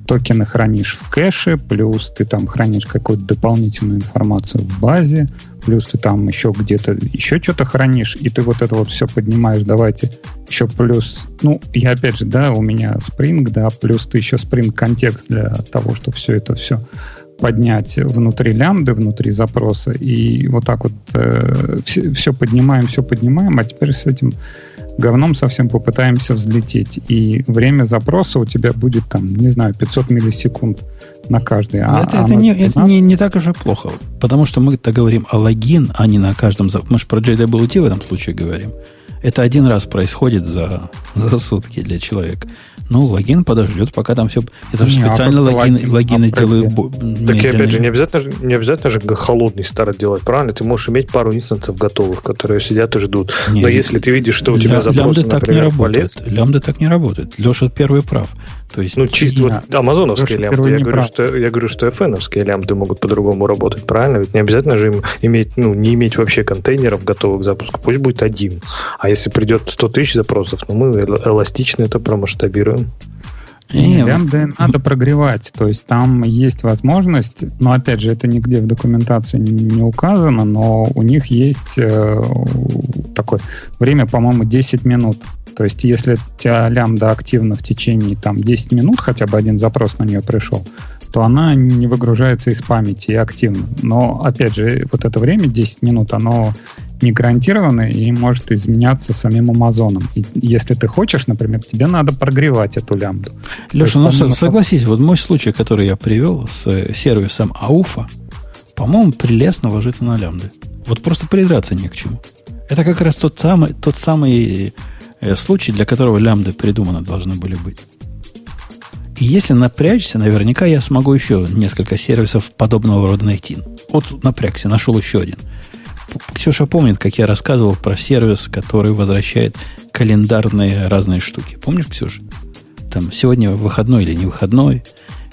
токены хранишь в кэше, плюс ты там хранишь какую-то дополнительную информацию в базе, плюс ты там еще где-то еще что-то хранишь, и ты вот это вот все поднимаешь, давайте еще плюс, ну, я опять же, да, у меня Spring, да, плюс ты еще Spring контекст для того, чтобы все это все поднять внутри лямбды, внутри запроса, и вот так вот э, все, все поднимаем, все поднимаем, а теперь с этим говном совсем попытаемся взлететь. И время запроса у тебя будет там, не знаю, 500 миллисекунд на каждый. А, это, а это, не, это не, не так уж и плохо, потому что мы-то говорим о логин, а не на каждом... Мы же про JWT в этом случае говорим. Это один раз происходит за, за сутки для человека. Ну, логин подождет, пока там все... Это же а специально а логин, логин, логины делают Так и опять же, не обязательно, же, не обязательно же холодный старт делать, правильно? Ты можешь иметь пару инстансов готовых, которые сидят и ждут. Не, Но если ты видишь, что у тебя запросы, лямбда например, так не работает. Лямбда так не работает. Леша первый прав. То есть, ну, чисто вот амазоновские лямбды. Я говорю, что, я говорю, что FN-овские лямбды могут по-другому работать, правильно? Ведь не обязательно же им иметь, ну, не иметь вообще контейнеров готовых к запуску. Пусть будет один. А если придет 100 тысяч запросов, ну, мы эластично это промасштабируем. Лямбды надо прогревать, то есть там есть возможность, но опять же это нигде в документации не указано, но у них есть э, такое время, по-моему, 10 минут. То есть если у тебя лямбда активна в течение там 10 минут, хотя бы один запрос на нее пришел, то она не выгружается из памяти и активно. Но, опять же, вот это время, 10 минут, оно не гарантировано и может изменяться самим Амазоном. И если ты хочешь, например, тебе надо прогревать эту лямбду. Леша, ну помимо... согласись, вот мой случай, который я привел с э, сервисом Ауфа, по-моему, прелестно ложится на лямбды. Вот просто придраться не к чему. Это как раз тот самый, тот самый э, случай, для которого лямбды придуманы должны были быть. И если напрячься, наверняка я смогу еще несколько сервисов подобного рода найти. Вот напрягся, нашел еще один. Ксюша помнит, как я рассказывал про сервис, который возвращает календарные разные штуки. Помнишь, Ксюша? Там сегодня выходной или не выходной,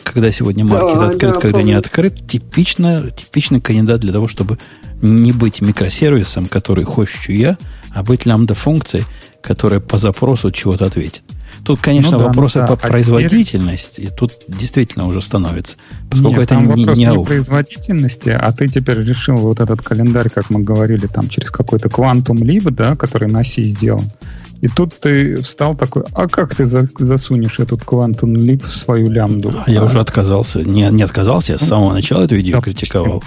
когда сегодня маркет да, открыт, да, когда помню. не открыт, типично, типичный кандидат для того, чтобы не быть микросервисом, который хочу я, а быть лямбда-функцией, которая по запросу чего-то ответит. Тут, конечно, ну, да, вопросы ну, да. по а производительности теперь... тут действительно уже становится, поскольку Нет, это там не, вопрос не ауф. производительности, а ты теперь решил вот этот календарь, как мы говорили, там через какой-то Quantum Leap, да, который на C сделан. И тут ты встал такой, а как ты засунешь этот Quantum Leap в свою лямбду? А, я уже отказался. Не, не отказался, я с самого начала это видео Допустим. критиковал.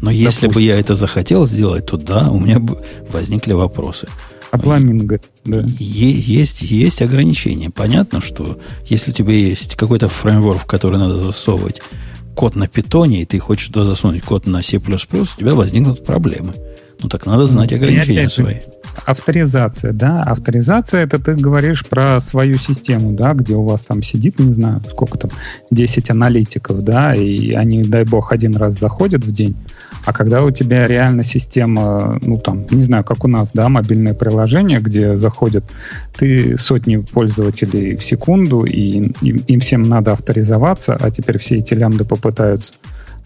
Но если бы я это захотел сделать, то да, у меня бы возникли вопросы. А да. Есть, есть ограничения. Понятно, что если у тебя есть какой-то фреймворк, в который надо засовывать код на питоне, и ты хочешь туда засунуть код на C++, у тебя возникнут проблемы. Ну так надо знать ну, ограничения свои. Авторизация, да. Авторизация это ты говоришь про свою систему, да, где у вас там сидит, не знаю, сколько там, 10 аналитиков, да, и они, дай бог, один раз заходят в день, а когда у тебя реально система, ну там, не знаю, как у нас, да, мобильное приложение, где заходят ты сотни пользователей в секунду, и им, им всем надо авторизоваться, а теперь все эти лямды попытаются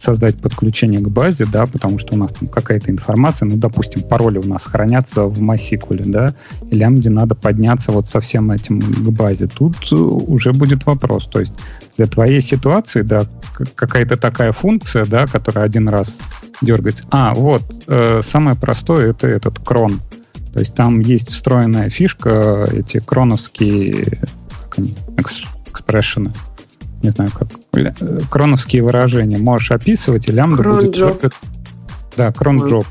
создать подключение к базе, да, потому что у нас там какая-то информация, ну, допустим, пароли у нас хранятся в MySQL, да, и лямбде надо подняться вот со всем этим к базе. Тут э, уже будет вопрос. То есть для твоей ситуации, да, какая-то такая функция, да, которая один раз дергается. А, вот, э, самое простое это этот крон. То есть там есть встроенная фишка, эти кроновские как они, экспрессионы не знаю, как кроновские выражения можешь описывать, и лямбда будет только... Да, кронджоп.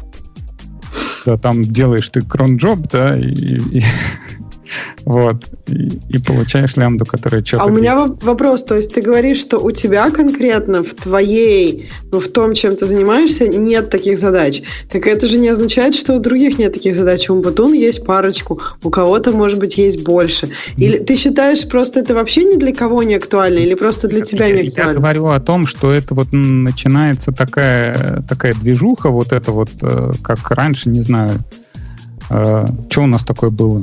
Да, там делаешь ты кронджоп, да, и, и вот. И, и получаешь лямбду, которая что-то... А у меня вопрос, то есть ты говоришь, что у тебя конкретно в твоей, ну, в том, чем ты занимаешься, нет таких задач. Так это же не означает, что у других нет таких задач. У Батун есть парочку, у кого-то, может быть, есть больше. Или ты считаешь, просто это вообще ни для кого не актуально, или просто для тебя не актуально? Я говорю о том, что это вот начинается такая, такая движуха, вот это вот, э, как раньше, не знаю, э, что у нас такое было?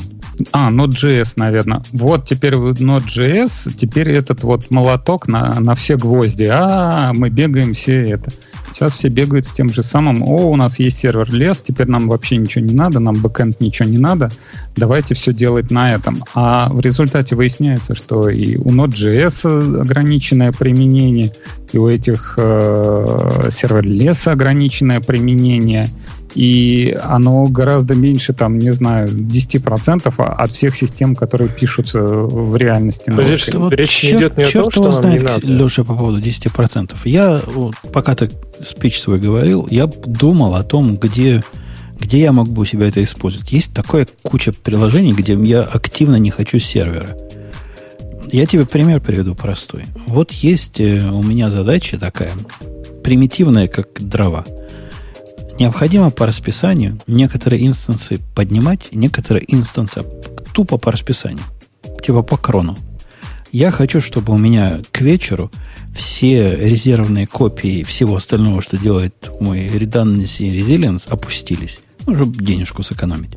А, Node.js, наверное. Вот теперь Node.js, теперь этот вот молоток на, на все гвозди. А, мы бегаем все это. Сейчас все бегают с тем же самым. О, у нас есть сервер лес, теперь нам вообще ничего не надо, нам бэкэнд ничего не надо. Давайте все делать на этом. А в результате выясняется, что и у Node.js ограниченное применение, и у этих э, сервер леса ограниченное применение, и оно гораздо меньше, там, не знаю, 10% от всех систем, которые пишутся в реальности. Подожди, вот речь черт, идет не о том, что нам знает, не надо. Леша, по поводу 10%. Я, вот, пока ты спич свой говорил, я думал о том, где, где я могу себя это использовать. Есть такая куча приложений, где я активно не хочу сервера. Я тебе пример приведу простой. Вот есть э, у меня задача такая, примитивная, как дрова – необходимо по расписанию некоторые инстансы поднимать, некоторые инстансы тупо по расписанию, типа по крону. Я хочу, чтобы у меня к вечеру все резервные копии всего остального, что делает мой redundancy и resilience, опустились. Ну, чтобы денежку сэкономить.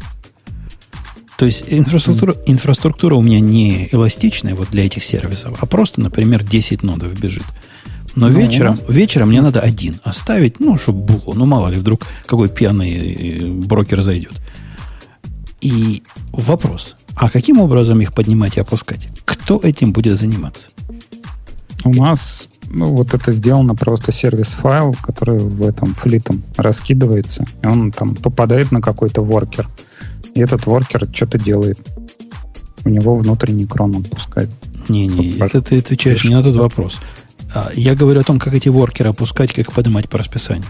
То есть инфраструктура, инфраструктура у меня не эластичная вот для этих сервисов, а просто, например, 10 нодов бежит. Но ну, вечером, вечером мне надо один оставить, ну, чтобы было. Ну, мало ли, вдруг какой пьяный э, брокер зайдет. И вопрос, а каким образом их поднимать и опускать? Кто этим будет заниматься? У нас ну, вот это сделано просто сервис-файл, который в этом флитом раскидывается, и он там попадает на какой-то воркер. И этот воркер что-то делает. У него внутренний крон он пускает. Не-не, это ты отвечаешь не на этот вопрос. А, я говорю о том, как эти воркеры опускать, как поднимать по расписанию.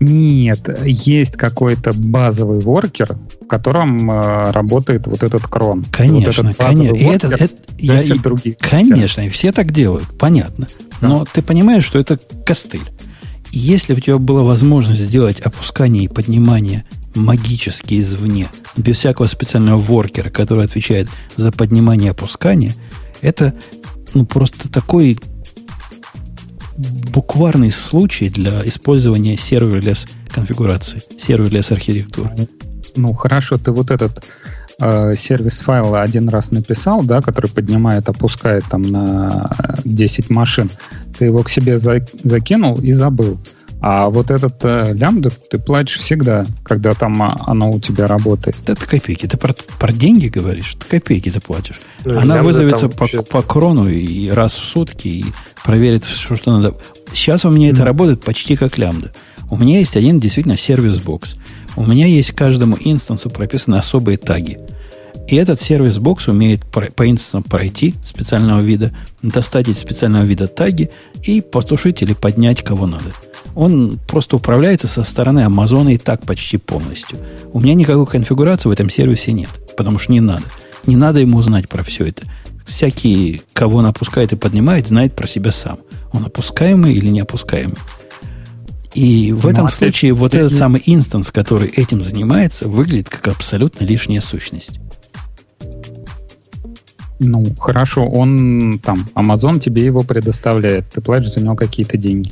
Нет, есть какой-то базовый воркер, в котором э, работает вот этот крон. Конечно, вот конечно. И это, это, я, и, других конечно, и все так делают, понятно. Да. Но ты понимаешь, что это костыль. Если у тебя была возможность сделать опускание и поднимание магически извне, без всякого специального воркера, который отвечает за поднимание и опускание, это ну, просто такой букварный случай для использования серверлес конфигурации, serverless архитектуры. Ну, хорошо, ты вот этот э, service file один раз написал, да, который поднимает, опускает там на 10 машин. Ты его к себе за, закинул и забыл. А вот этот э, лямбда ты платишь всегда, когда там а, оно у тебя работает. Это копейки. Ты про, про деньги говоришь? Ты копейки ты платишь. Ну, Она вызовется по, вообще... по крону и раз в сутки и проверит все, что надо. Сейчас у меня mm. это работает почти как лямбда. У меня есть один действительно сервис-бокс. У меня есть каждому инстансу прописаны особые таги. И этот сервис-бокс умеет по инстансам пройти специального вида, достать из специального вида таги и потушить или поднять кого надо он просто управляется со стороны Амазона и так почти полностью. У меня никакой конфигурации в этом сервисе нет, потому что не надо. Не надо ему знать про все это. Всякий, кого он опускает и поднимает, знает про себя сам. Он опускаемый или не опускаемый. И в ну, этом а случае ты, вот ты, этот ты... самый инстанс, который этим занимается, выглядит как абсолютно лишняя сущность. Ну, хорошо, он там, Amazon тебе его предоставляет, ты платишь за него какие-то деньги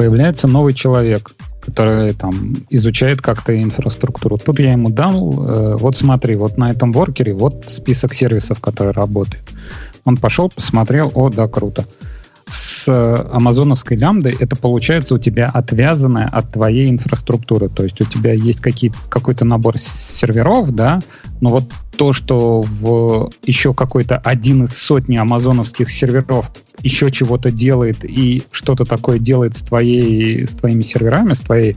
появляется новый человек, который там изучает как-то инфраструктуру. Тут я ему дал, э, вот смотри, вот на этом воркере вот список сервисов, которые работают. Он пошел, посмотрел, о, да, круто с э, амазоновской лямбдой это получается у тебя отвязанное от твоей инфраструктуры. То есть у тебя есть какие, какой-то набор серверов, да, но вот то, что в еще какой-то один из сотни амазоновских серверов еще чего-то делает и что-то такое делает с, твоей, с твоими серверами, с твоей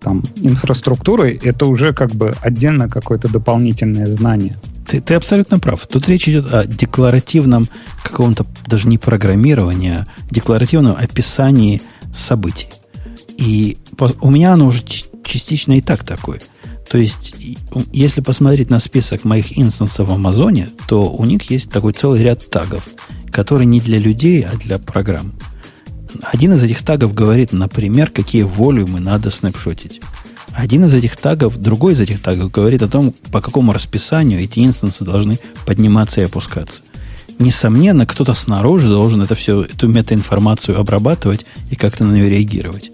там, инфраструктурой, это уже как бы отдельно какое-то дополнительное знание. Ты, ты абсолютно прав. Тут речь идет о декларативном каком-то, даже не программировании, а декларативном описании событий. И у меня оно уже частично и так такое. То есть, если посмотреть на список моих инстансов в Амазоне, то у них есть такой целый ряд тагов, которые не для людей, а для программ. Один из этих тагов говорит, например, какие волюмы надо снапшотить. Один из этих тагов, другой из этих тагов говорит о том, по какому расписанию эти инстансы должны подниматься и опускаться. Несомненно, кто-то снаружи должен это все, эту метаинформацию обрабатывать и как-то на нее реагировать.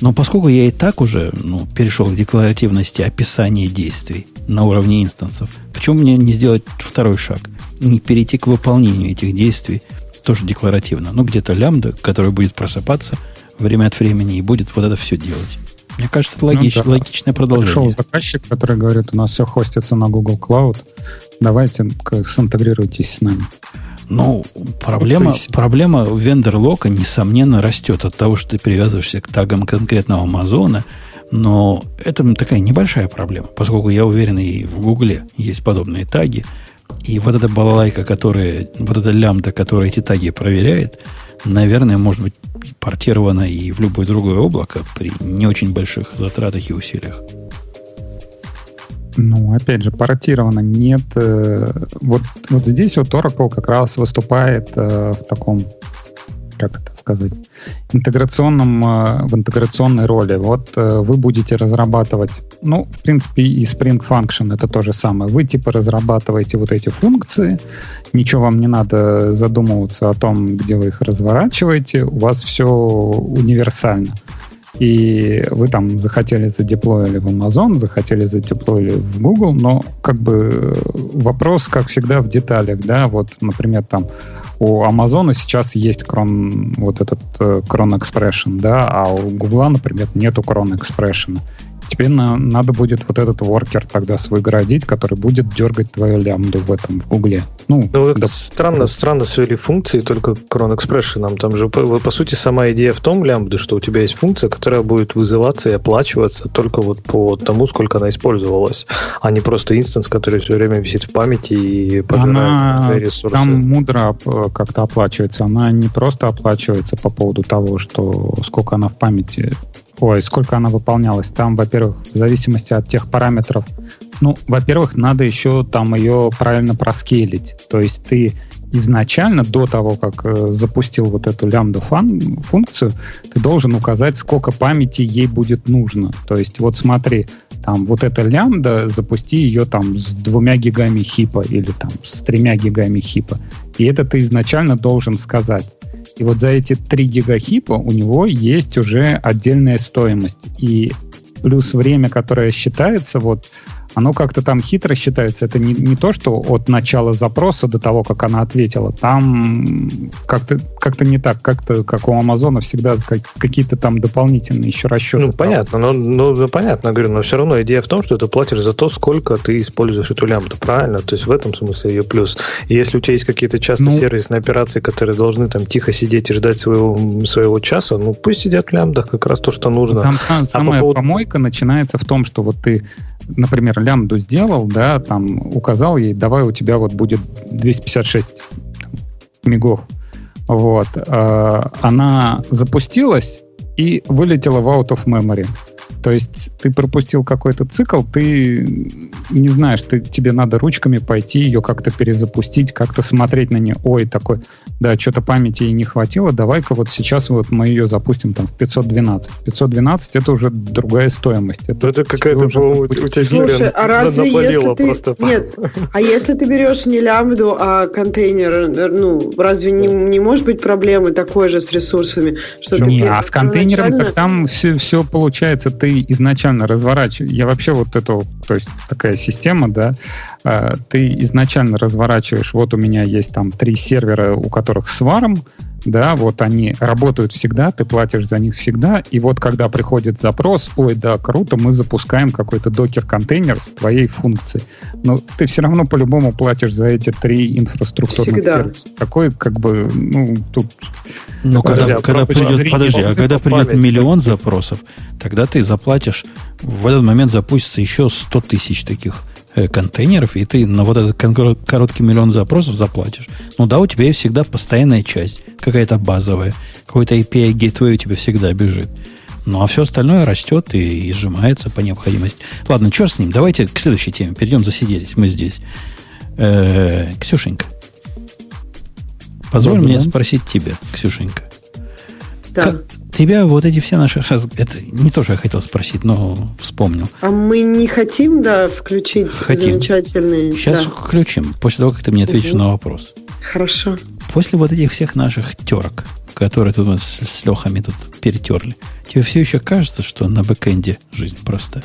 Но поскольку я и так уже ну, перешел к декларативности описания действий на уровне инстансов, почему мне не сделать второй шаг? Не перейти к выполнению этих действий тоже декларативно. Ну, где-то лямбда, которая будет просыпаться время от времени и будет вот это все делать. Мне кажется, это логич, ну, да. логичное продолжение. Пришел заказчик, который говорит, у нас все хостится на Google Cloud, давайте синтегрируйтесь с нами. Ну, проблема, есть... проблема вендор-лока, несомненно, растет от того, что ты привязываешься к тагам конкретного Амазона, но это такая небольшая проблема, поскольку я уверен, и в Гугле есть подобные таги, и вот эта балалайка, которая, вот эта лямбда, которая эти таги проверяет, наверное, может быть портирована и в любое другое облако при не очень больших затратах и усилиях. Ну, опять же, портировано нет. Э, вот, вот здесь вот Oracle как раз выступает э, в таком как это сказать, интеграционном, э, в интеграционной роли. Вот э, вы будете разрабатывать, ну, в принципе, и Spring Function это то же самое. Вы типа разрабатываете вот эти функции, ничего вам не надо задумываться о том, где вы их разворачиваете, у вас все универсально и вы там захотели задеплоили в Amazon, захотели задеплоили в Google, но как бы вопрос, как всегда, в деталях, да, вот, например, там у Amazon сейчас есть крон, вот этот э, Cron Expression, да, а у Google, например, нету Cron Expression. Теперь на, надо будет вот этот воркер тогда свой городить, который будет дергать твою лямбду в этом, в Гугле. Ну, ну да. странно, странно свели функции только Cron Expression. Там же, по, по сути, сама идея в том, лямбды, что у тебя есть функция, которая будет вызываться и оплачиваться только вот по тому, сколько она использовалась, а не просто инстанс, который все время висит в памяти и пожирает она, ресурсы. Там мудро как-то оплачивается. Она не просто оплачивается по поводу того, что сколько она в памяти Ой, сколько она выполнялась. Там, во-первых, в зависимости от тех параметров, ну, во-первых, надо еще там ее правильно проскейлить. То есть ты изначально, до того, как э, запустил вот эту лямбда фан, функцию, ты должен указать, сколько памяти ей будет нужно. То есть вот смотри, там вот эта лямбда, запусти ее там с двумя гигами хипа или там с тремя гигами хипа. И это ты изначально должен сказать. И вот за эти 3 гигахипа у него есть уже отдельная стоимость. И плюс время, которое считается, вот оно как-то там хитро считается. Это не, не то, что от начала запроса до того, как она ответила. Там как-то как не так. Как-то, как у Амазона, всегда как, какие-то там дополнительные еще расчеты. Ну, понятно. Но, ну, понятно, говорю, но все равно идея в том, что ты платишь за то, сколько ты используешь эту лямбду. Правильно? То есть в этом смысле ее плюс. Если у тебя есть какие-то часто ну, сервисные операции, которые должны там тихо сидеть и ждать своего, своего часа, ну пусть сидят в лямбдах как раз то, что нужно. Там а самая по поводу... помойка начинается в том, что вот ты например, лямбду сделал, да, там указал ей, давай у тебя вот будет 256 мигов. Вот. Э, она запустилась и вылетела в out of memory. То есть ты пропустил какой-то цикл, ты не знаешь, ты, тебе надо ручками пойти ее как-то перезапустить, как-то смотреть на нее. Ой, такой, да, что-то памяти ей не хватило, давай-ка вот сейчас вот мы ее запустим там в 512. 512 это уже другая стоимость. Это, это какая-то, уже у тебя Слушай, а разве если ты... Просто... Нет, а если ты берешь не лямбду, а контейнер, ну, разве не, не может быть проблемы такой же с ресурсами? Что не, ты а с контейнером так там все, все получается, ты изначально разворачиваешь, я вообще вот эту, то есть такая система, да, а, ты изначально разворачиваешь, вот у меня есть там три сервера, у которых с варом, да, вот они работают всегда, ты платишь за них всегда, и вот когда приходит запрос, ой, да, круто, мы запускаем какой-то докер-контейнер с твоей функцией. Но ты все равно по-любому платишь за эти три инфраструктурных всегда. сервиса. Какой, как бы, ну, тут... Ну, когда, когда придет, подожди, а когда придет миллион запросов, тогда ты заплатишь, в этот момент запустится еще 100 тысяч таких контейнеров, и ты на вот этот короткий миллион запросов заплатишь. Ну да, у тебя всегда постоянная часть, какая-то базовая, какой-то API gateway у тебя всегда бежит. Ну, а все остальное растет и, и сжимается по необходимости. Ладно, черт с ним. Давайте к следующей теме. Перейдем, засиделись мы здесь. Э, Ксюшенька. Позволь да, мне спросить тебя, Ксюшенька. Да. Как, тебя вот эти все наши... Это не то, что я хотел спросить, но вспомнил. А мы не хотим, да, включить хотим. замечательные... Сейчас да. включим, после того, как ты мне ответишь угу. на вопрос. Хорошо. После вот этих всех наших терок, которые тут у нас с Лехами тут перетерли, тебе все еще кажется, что на бэкэнде жизнь простая?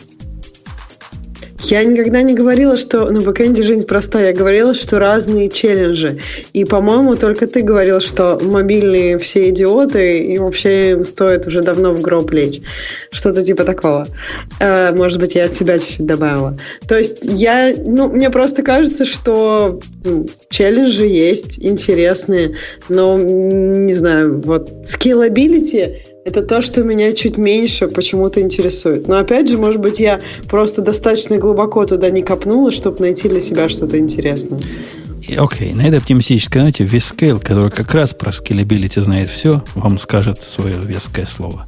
Я никогда не говорила, что на бэкэнде жизнь простая. Я говорила, что разные челленджи. И, по-моему, только ты говорил, что мобильные все идиоты, и вообще им стоит уже давно в гроб лечь. Что-то типа такого. Э, может быть, я от себя чуть-чуть добавила. То есть я, ну, мне просто кажется, что челленджи есть интересные, но, не знаю, вот scalability это то, что меня чуть меньше почему-то интересует. Но опять же, может быть, я просто достаточно глубоко туда не копнула, чтобы найти для себя что-то интересное. Окей, okay. на этой оптимистической ноте Vscale, который как раз про scalability знает все, вам скажет свое веское слово.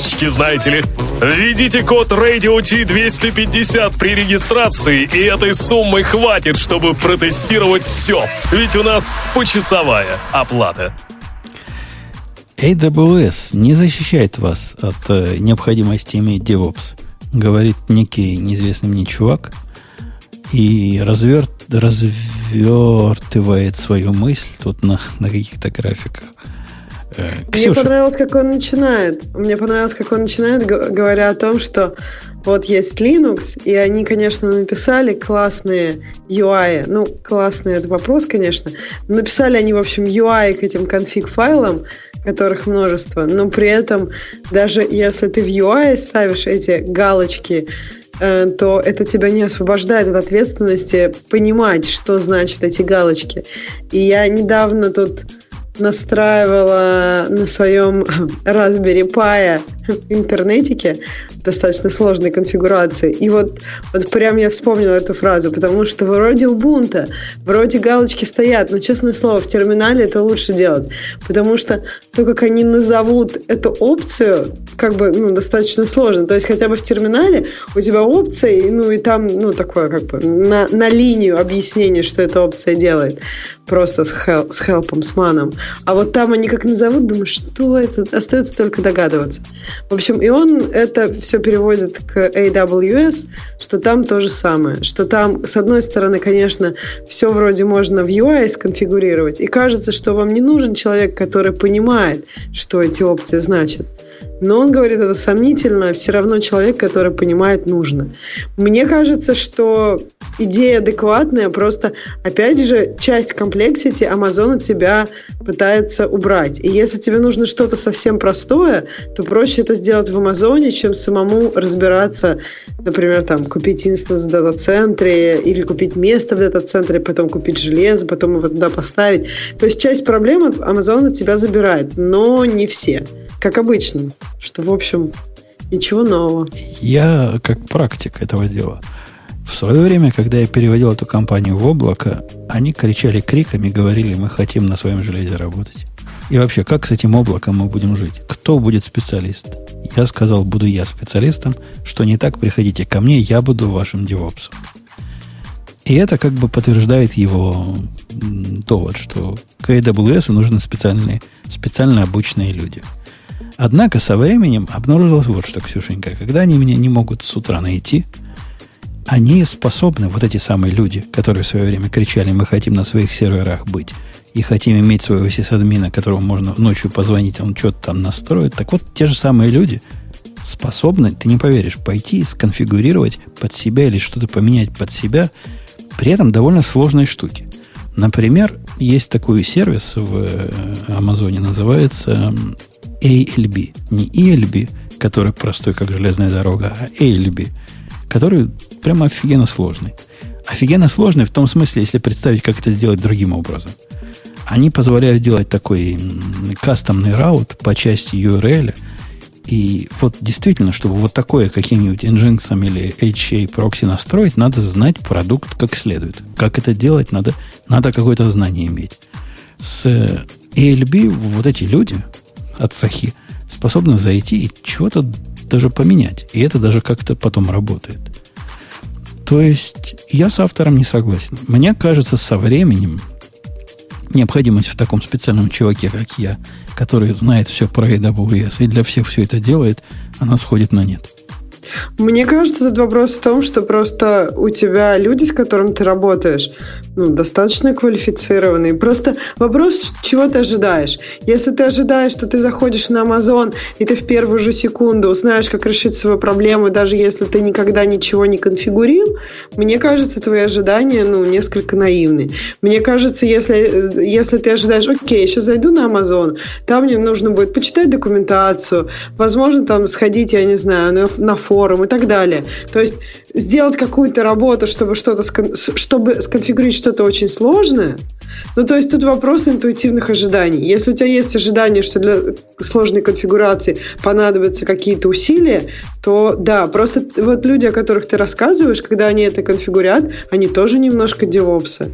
фишечки, знаете ли. Введите код Radio T250 при регистрации, и этой суммы хватит, чтобы протестировать все. Ведь у нас почасовая оплата. AWS не защищает вас от э, необходимости иметь DevOps, говорит некий неизвестный мне чувак, и разверт, развертывает свою мысль тут на, на каких-то графиках. Э, Мне понравилось, как он начинает. Мне понравилось, как он начинает, говоря о том, что вот есть Linux, и они, конечно, написали классные UI. Ну, классный это вопрос, конечно. Написали они, в общем, UI к этим конфиг-файлам, которых множество, но при этом даже если ты в UI ставишь эти галочки, э, то это тебя не освобождает от ответственности понимать, что значат эти галочки. И я недавно тут настраивала на своем Raspberry Pi интернетике, достаточно сложной конфигурации. И вот, вот прям я вспомнила эту фразу, потому что вроде Ubuntu, вроде галочки стоят, но, честное слово, в терминале это лучше делать, потому что то, как они назовут эту опцию, как бы, ну, достаточно сложно. То есть хотя бы в терминале у тебя опция, ну, и там, ну, такое, как бы, на, на линию объяснение, что эта опция делает просто с, хел, с хелпом, с маном. А вот там они как назовут, думаю, что это? Остается только догадываться. В общем, и он это все переводит к AWS, что там то же самое. Что там, с одной стороны, конечно, все вроде можно в UI сконфигурировать, и кажется, что вам не нужен человек, который понимает, что эти опции значат. Но он говорит, это сомнительно, все равно человек, который понимает, нужно. Мне кажется, что идея адекватная, просто, опять же, часть комплексити Amazon от тебя пытается убрать. И если тебе нужно что-то совсем простое, то проще это сделать в Амазоне, чем самому разбираться, например, там, купить инстанс в дата-центре или купить место в дата-центре, потом купить железо, потом его туда поставить. То есть часть проблем Amazon от тебя забирает, но не все как обычно, что, в общем, ничего нового. Я как практик этого дела. В свое время, когда я переводил эту компанию в облако, они кричали криками, говорили, мы хотим на своем железе работать. И вообще, как с этим облаком мы будем жить? Кто будет специалист? Я сказал, буду я специалистом, что не так, приходите ко мне, я буду вашим девопсом. И это как бы подтверждает его довод, что к AWS нужны специальные, специально обученные люди – Однако со временем обнаружилось вот что, Ксюшенька, когда они меня не могут с утра найти, они способны, вот эти самые люди, которые в свое время кричали, мы хотим на своих серверах быть, и хотим иметь своего сисадмина, которому можно ночью позвонить, он что-то там настроит. Так вот, те же самые люди способны, ты не поверишь, пойти и сконфигурировать под себя или что-то поменять под себя, при этом довольно сложной штуки. Например, есть такой сервис в э, Амазоне, называется ALB. Не ELB, который простой, как железная дорога, а ALB, который прямо офигенно сложный. Офигенно сложный в том смысле, если представить, как это сделать другим образом. Они позволяют делать такой кастомный раут по части URL. И вот действительно, чтобы вот такое каким-нибудь Nginx или HA прокси настроить, надо знать продукт как следует. Как это делать, надо, надо какое-то знание иметь. С ALB вот эти люди, от Сахи, способны зайти и чего-то даже поменять. И это даже как-то потом работает. То есть я с автором не согласен. Мне кажется, со временем необходимость в таком специальном чуваке, как я, который знает все про AWS и для всех все это делает, она сходит на нет. Мне кажется, этот вопрос в том, что просто у тебя люди, с которыми ты работаешь, ну, достаточно квалифицированные. Просто вопрос, чего ты ожидаешь. Если ты ожидаешь, что ты заходишь на Amazon, и ты в первую же секунду узнаешь, как решить свою проблему, даже если ты никогда ничего не конфигурил, мне кажется, твои ожидания, ну, несколько наивны. Мне кажется, если, если ты ожидаешь, окей, сейчас зайду на Amazon, там мне нужно будет почитать документацию, возможно, там сходить, я не знаю, на, на форум и так далее. То есть сделать какую-то работу, чтобы что-то чтобы сконфигурировать что-то очень сложное. Ну, то есть тут вопрос интуитивных ожиданий. Если у тебя есть ожидание, что для сложной конфигурации понадобятся какие-то усилия, то да, просто вот люди, о которых ты рассказываешь, когда они это конфигурят, они тоже немножко девопсы.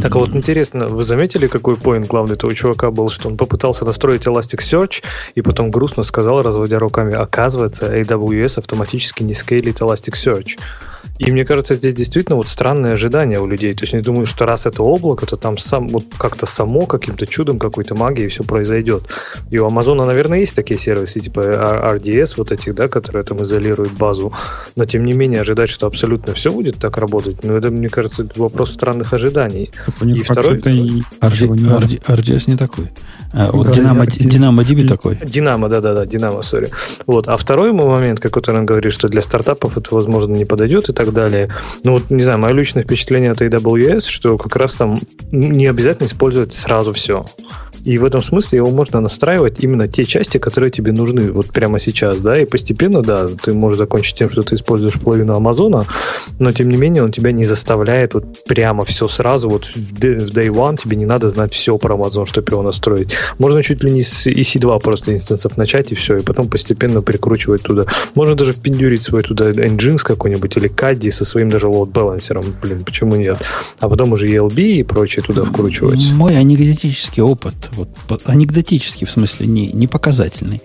Так а вот интересно, вы заметили, какой поинт главный этого чувака был, что он попытался настроить Elasticsearch и потом грустно сказал, разводя руками, оказывается, AWS автоматически не скейлит Elasticsearch. И мне кажется, здесь действительно вот странные ожидания у людей. То есть они думают, что раз это облако, то там сам, вот как-то само, каким-то чудом, какой-то магией все произойдет. И у Амазона, наверное, есть такие сервисы, типа RDS, вот этих, да, которые там изолируют базу. Но тем не менее ожидать, что абсолютно все будет так работать, ну это, мне кажется, вопрос странных ожиданий. И второй... RD, RD, RDS не такой. А, вот да, Динамо, Динамо DB такой. Динамо, да-да-да, Динамо, сори. Вот. А второй момент, как который он говорит, что для стартапов это, возможно, не подойдет и так далее. Ну, вот, не знаю, мое личное впечатление от AWS, что как раз там не обязательно использовать сразу все. И в этом смысле его можно настраивать именно те части, которые тебе нужны вот прямо сейчас, да, и постепенно, да, ты можешь закончить тем, что ты используешь половину Амазона, но тем не менее он тебя не заставляет вот прямо все сразу, вот в day one тебе не надо знать все про Amazon, чтобы его настроить. Можно чуть ли не с EC2 просто инстансов начать и все, и потом постепенно прикручивать туда. Можно даже впендюрить свой туда Nginx какой-нибудь или Caddy со своим даже load балансером, блин, почему нет? А потом уже ELB и прочее туда вкручивать. Мой анекдотический опыт, вот, анекдотический в смысле, не, не показательный,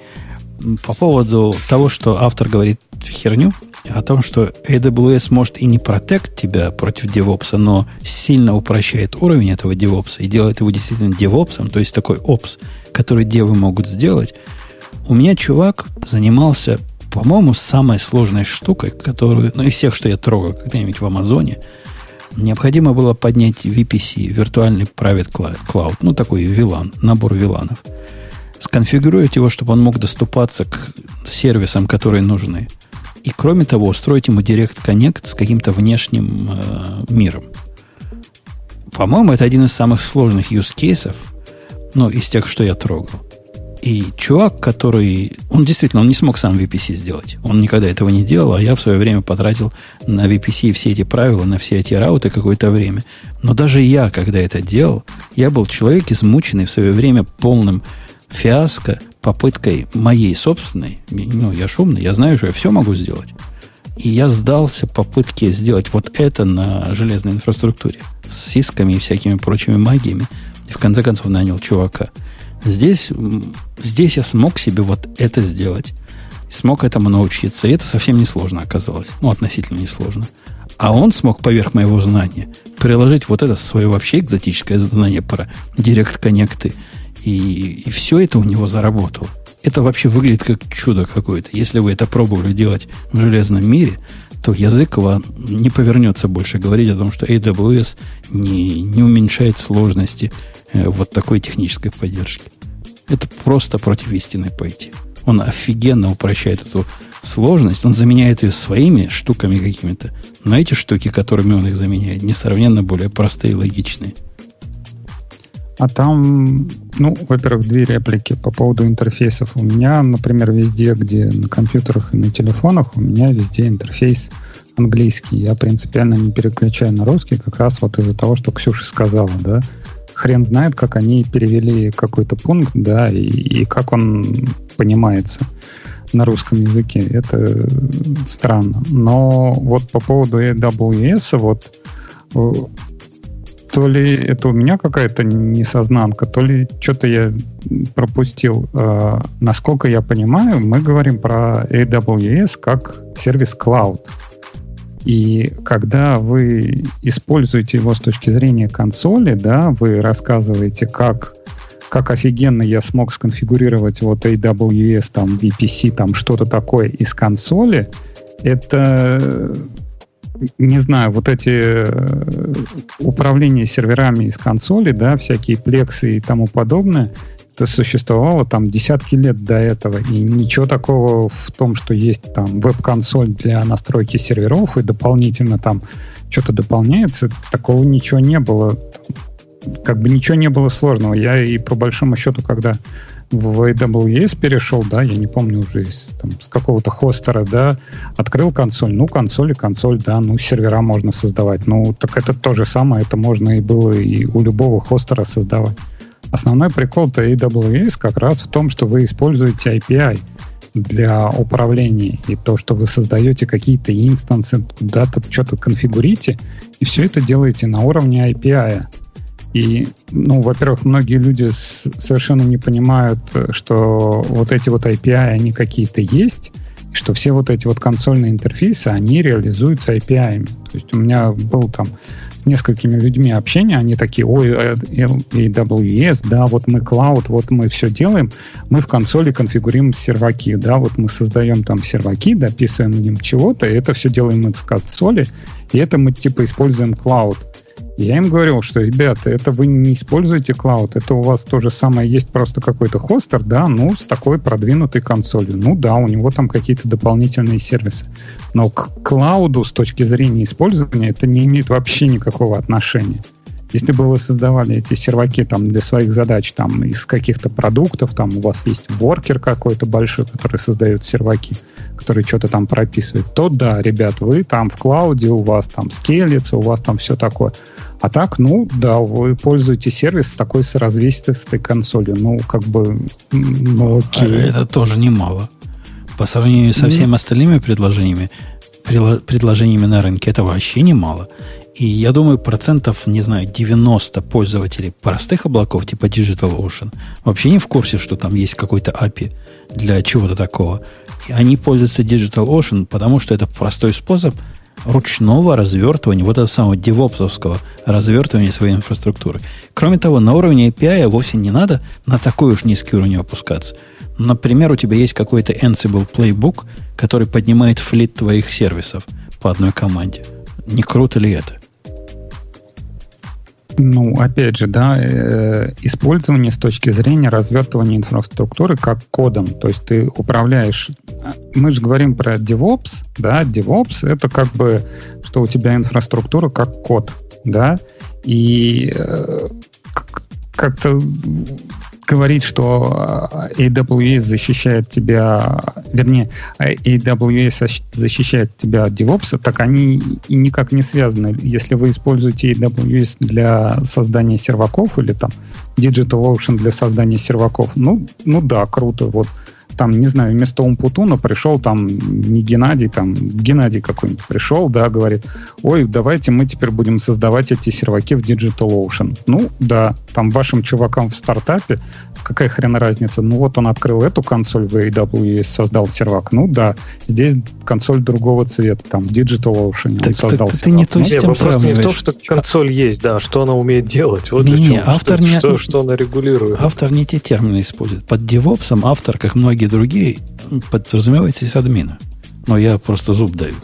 по поводу того, что автор говорит херню, о том, что AWS может и не протект тебя против DevOps, но сильно упрощает уровень этого DevOps и делает его действительно DevOps, то есть такой Ops, который девы могут сделать. У меня чувак занимался, по-моему, самой сложной штукой, которую, ну, из всех, что я трогал когда-нибудь в Амазоне, необходимо было поднять VPC, виртуальный Private Cloud, ну, такой VLAN, набор VLANов. Сконфигурировать его, чтобы он мог доступаться к сервисам, которые нужны. И кроме того, устроить ему Direct Connect с каким-то внешним э, миром. По-моему, это один из самых сложных use cases, ну, из тех, что я трогал. И чувак, который... Он действительно, он не смог сам VPC сделать. Он никогда этого не делал, а я в свое время потратил на VPC все эти правила, на все эти рауты какое-то время. Но даже я, когда это делал, я был человек, измученный в свое время полным фиаско, попыткой моей собственной, ну, я шумный, я знаю, что я все могу сделать. И я сдался попытке сделать вот это на железной инфраструктуре с сисками и всякими прочими магиями. И в конце концов нанял чувака. Здесь, здесь я смог себе вот это сделать. Смог этому научиться. И это совсем несложно оказалось. Ну, относительно несложно. А он смог поверх моего знания приложить вот это свое вообще экзотическое знание про директ-коннекты и, и все это у него заработало. Это вообще выглядит как чудо какое-то. Если вы это пробовали делать в железном мире, то язык вам не повернется больше говорить о том, что AWS не, не уменьшает сложности э, вот такой технической поддержки. Это просто против истины пойти. Он офигенно упрощает эту сложность, он заменяет ее своими штуками какими-то. Но эти штуки, которыми он их заменяет, несравненно более простые и логичные. А там, ну, во-первых, две реплики по поводу интерфейсов. У меня, например, везде, где на компьютерах и на телефонах, у меня везде интерфейс английский. Я принципиально не переключаю на русский, как раз вот из-за того, что Ксюша сказала, да. Хрен знает, как они перевели какой-то пункт, да, и, и как он понимается на русском языке. Это странно. Но вот по поводу AWS, вот то ли это у меня какая-то несознанка, то ли что-то я пропустил. Э, насколько я понимаю, мы говорим про AWS как сервис Cloud. И когда вы используете его с точки зрения консоли, да, вы рассказываете, как, как офигенно я смог сконфигурировать вот AWS, там, VPC, там, что-то такое из консоли, это не знаю, вот эти э, управления серверами из консоли, да, всякие плексы и тому подобное, это существовало там десятки лет до этого, и ничего такого в том, что есть там веб-консоль для настройки серверов и дополнительно там что-то дополняется, такого ничего не было. Как бы ничего не было сложного. Я и по большому счету, когда в AWS перешел, да, я не помню уже из, там, с какого-то хостера, да, открыл консоль, ну, консоль и консоль, да, ну, сервера можно создавать. Ну, так это то же самое, это можно и было и у любого хостера создавать. Основной прикол-то AWS как раз в том, что вы используете API для управления, и то, что вы создаете какие-то инстансы, куда-то что-то конфигурите, и все это делаете на уровне API. И, ну, во-первых, многие люди совершенно не понимают, что вот эти вот API, они какие-то есть, и что все вот эти вот консольные интерфейсы, они реализуются API. То есть у меня был там с несколькими людьми общение, они такие, ой, AWS, да, вот мы cloud, вот мы все делаем, мы в консоли конфигурируем серваки, да, вот мы создаем там серваки, дописываем в ним чего-то, и это все делаем с консоли, и это мы типа используем cloud. Я им говорил, что, ребята, это вы не используете клауд, это у вас то же самое, есть просто какой-то хостер, да, ну, с такой продвинутой консолью. Ну да, у него там какие-то дополнительные сервисы. Но к клауду с точки зрения использования это не имеет вообще никакого отношения. Если бы вы создавали эти серваки там для своих задач там из каких-то продуктов, там у вас есть воркер какой-то большой, который создает серваки, который что-то там прописывает, то да, ребят, вы там в клауде, у вас там скелется, у вас там все такое. А так, ну, да, вы пользуетесь сервис такой с развесистой консолью. Ну, как бы, ну, окей. А это тоже немало. По сравнению со всеми остальными предложениями, предложениями на рынке, это вообще немало. И я думаю, процентов, не знаю, 90 пользователей простых облаков типа DigitalOcean вообще не в курсе, что там есть какой-то API для чего-то такого. И они пользуются DigitalOcean, потому что это простой способ ручного развертывания, вот этого самого девопсовского развертывания своей инфраструктуры. Кроме того, на уровне API вовсе не надо на такой уж низкий уровень опускаться. Например, у тебя есть какой-то Ansible Playbook, который поднимает флит твоих сервисов по одной команде. Не круто ли это? Ну, опять же, да, э, использование с точки зрения развертывания инфраструктуры как кодом. То есть ты управляешь... А, мы же говорим про DevOps, да, DevOps — это как бы, что у тебя инфраструктура как код, да, и э, как-то говорить, что э, AWS защищает тебя, вернее, AWS защищает тебя от DevOps, так они никак не связаны. Если вы используете AWS для создания серваков или там DigitalOcean для создания серваков, ну, ну да, круто, вот там, не знаю, вместо Умпутуна пришел там не Геннадий, там Геннадий какой-нибудь пришел, да, говорит, ой, давайте мы теперь будем создавать эти серваки в DigitalOcean. Ну, да, там вашим чувакам в стартапе, какая хрен разница, ну вот он открыл эту консоль в AWS, создал сервак, ну да, здесь консоль другого цвета, там DigitalOcean, так, он создал так, сервак. Ты не то ну, Нет, вопрос не в том, что консоль есть, да, что она умеет делать, вот не, не, автор что, не, что, что она регулирует. Автор не те термины использует. Под DevOps автор, как многие другие, подразумевает сисадмина. Но я просто зуб даю.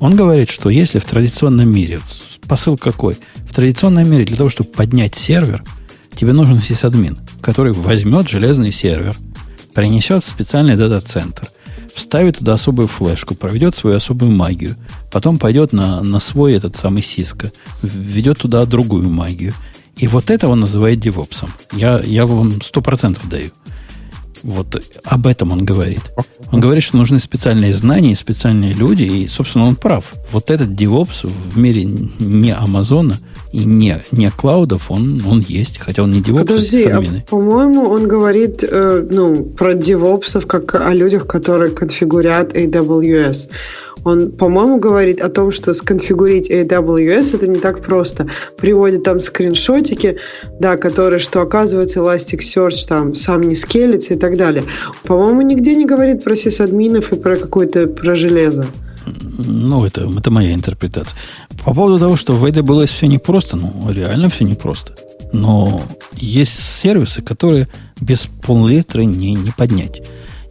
Он говорит, что если в традиционном мире, посыл какой? В традиционном мире для того, чтобы поднять сервер, тебе нужен сисадмин, который возьмет железный сервер, принесет в специальный дата-центр, вставит туда особую флешку, проведет свою особую магию, потом пойдет на, на свой этот самый сиска, введет туда другую магию. И вот это он называет девопсом. Я, я вам сто процентов даю. Вот об этом он говорит. Он говорит, что нужны специальные знания, специальные люди, и, собственно, он прав. Вот этот DevOps в мире не Амазона и не, не клаудов, он, он есть, хотя он не DevOps, Подожди, а, по-моему, он говорит э, ну, про DevOps как о людях, которые конфигурят AWS. Он, по-моему, говорит о том, что сконфигурить AWS это не так просто. Приводит там скриншотики, да, которые, что оказывается Elasticsearch там сам не скелится и так далее. По-моему, нигде не говорит про сисадминов и про какое-то про железо. Ну, это, это моя интерпретация. По поводу того, что в AWS все непросто, ну, реально все непросто. Но есть сервисы, которые без пол-литра не, не поднять.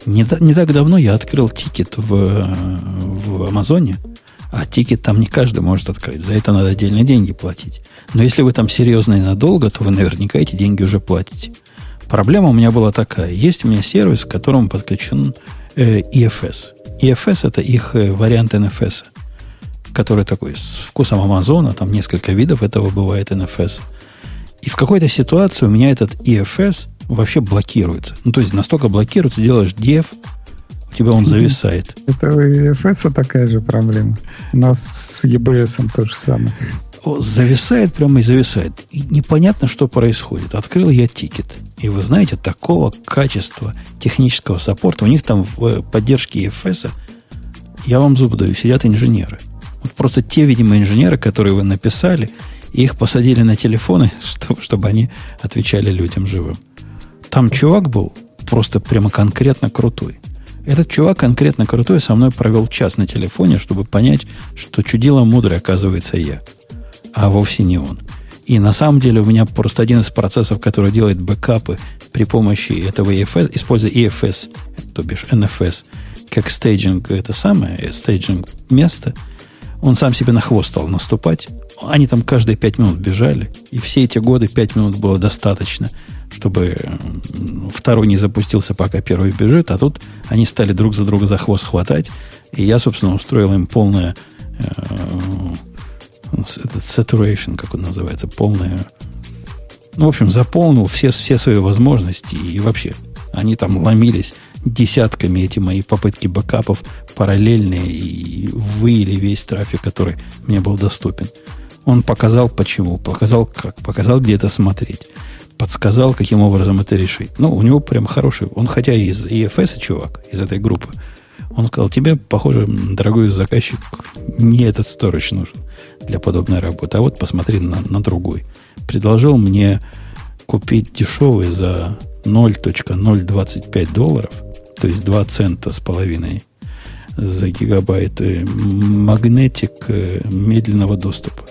Не, не так давно я открыл тикет в, в Амазоне, а тикет там не каждый может открыть. За это надо отдельные деньги платить. Но если вы там серьезно и надолго, то вы наверняка эти деньги уже платите. Проблема у меня была такая. Есть у меня сервис, к которому подключен э, EFS. EFS это их э, вариант NFS, который такой с вкусом Амазона, там несколько видов этого бывает NFS. И в какой-то ситуации у меня этот EFS вообще блокируется. Ну, то есть настолько блокируется, делаешь dev, у тебя он зависает. Это у EFS такая же проблема. У нас с EBS то же самое. Зависает прямо и зависает. И непонятно, что происходит. Открыл я тикет. И вы знаете, такого качества технического саппорта, у них там в э, поддержке EFS, я вам зуб даю, сидят инженеры. Вот просто те, видимо, инженеры, которые вы написали, их посадили на телефоны, чтобы, чтобы они отвечали людям живым. Там чувак был просто прямо конкретно крутой. Этот чувак конкретно крутой со мной провел час на телефоне, чтобы понять, что чудило мудрый оказывается я, а вовсе не он. И на самом деле у меня просто один из процессов, который делает бэкапы при помощи этого EFS, используя EFS, то бишь NFS, как staging, это самое, staging место, он сам себе на хвост стал наступать. Они там каждые пять минут бежали, и все эти годы пять минут было достаточно – чтобы второй не запустился, пока первый бежит, а тут они стали друг за друга за хвост хватать, и я, собственно, устроил им полное, э, этот saturation, как он называется, полная... Ну, в общем, заполнил все, все свои возможности и вообще они там ломились десятками эти мои попытки бэкапов параллельные и выили весь трафик, который мне был доступен. Он показал почему, показал как, показал где это смотреть, подсказал, каким образом это решить. Ну, у него прям хороший, он хотя и из EFS чувак, из этой группы, он сказал, тебе, похоже, дорогой заказчик, не этот сторож нужен для подобной работы, а вот посмотри на, на другой. Предложил мне купить дешевый за 0.025 долларов, то есть 2 цента с половиной за гигабайт э, магнетик э, медленного доступа,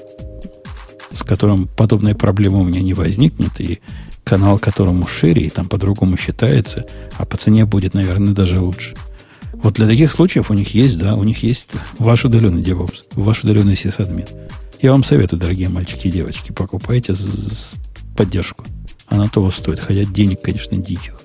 с которым подобной проблемы у меня не возникнет, и канал которому шире, и там по-другому считается, а по цене будет, наверное, даже лучше. Вот для таких случаев у них есть, да, у них есть ваш удаленный DevOps, ваш удаленный сисадмин. Я вам советую, дорогие мальчики и девочки, покупайте с, с поддержку. Она того стоит, хотя денег, конечно, диких.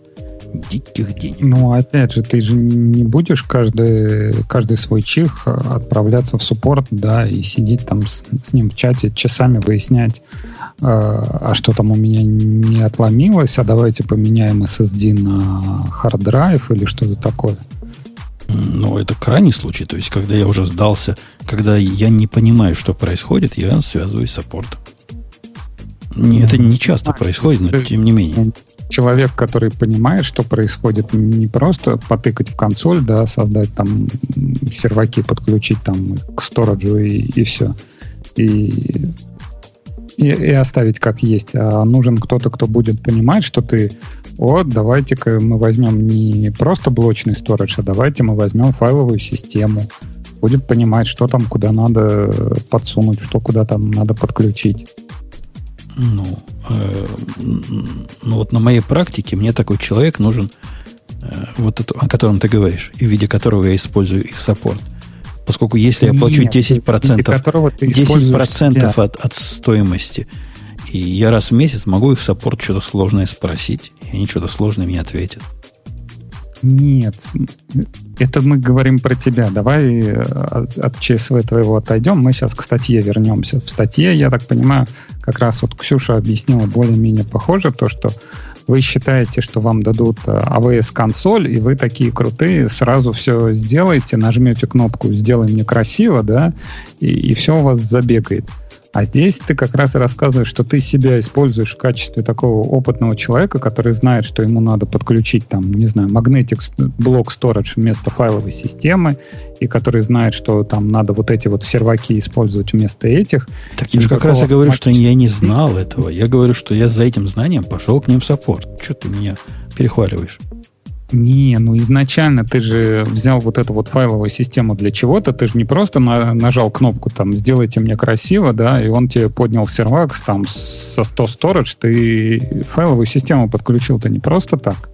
Диких денег. Ну, опять же, ты же не будешь каждый, каждый свой чих отправляться в суппорт, да, и сидеть там с, с ним в чате часами выяснять, э, а что там у меня не отломилось, а давайте поменяем SSD на hard drive или что-то такое. Ну, это крайний случай. То есть, когда я уже сдался, когда я не понимаю, что происходит, я связываюсь с саппортом. Это не часто происходит, но тем не менее. Человек, который понимает, что происходит, не просто потыкать в консоль, да, создать там серваки, подключить там к стораджу и, и все. И, и, и оставить как есть. А нужен кто-то, кто будет понимать, что ты вот, давайте-ка мы возьмем не просто блочный сторож, а давайте мы возьмем файловую систему. Будет понимать, что там куда надо подсунуть, что куда там надо подключить. Ну, э, ну вот на моей практике мне такой человек нужен, э, вот это, о котором ты говоришь, и в виде которого я использую их саппорт. Поскольку если я плачу 10%, 10% от, от стоимости, и я раз в месяц могу их саппорт что-то сложное спросить, и они что-то сложное мне ответят. Нет, это мы говорим про тебя. Давай э, от, от ЧСВ твоего отойдем. Мы сейчас к статье вернемся. В статье, я так понимаю, как раз вот Ксюша объяснила более-менее похоже то, что вы считаете, что вам дадут AWS-консоль, э, и вы такие крутые, сразу все сделаете, нажмете кнопку «Сделай мне красиво», да, и, и все у вас забегает. А здесь ты как раз и рассказываешь, что ты себя используешь в качестве такого опытного человека, который знает, что ему надо подключить там, не знаю, магнетик блок storage вместо файловой системы, и который знает, что там надо вот эти вот серваки использовать вместо этих. Так я же как раз и говорю, что я не знал этого. Я говорю, что я за этим знанием пошел к ним в саппорт. Что ты меня перехваливаешь? Не, ну изначально ты же взял вот эту вот файловую систему для чего-то, ты же не просто на, нажал кнопку там «сделайте мне красиво», да, и он тебе поднял сервак там со 100 storage, ты файловую систему подключил-то не просто так.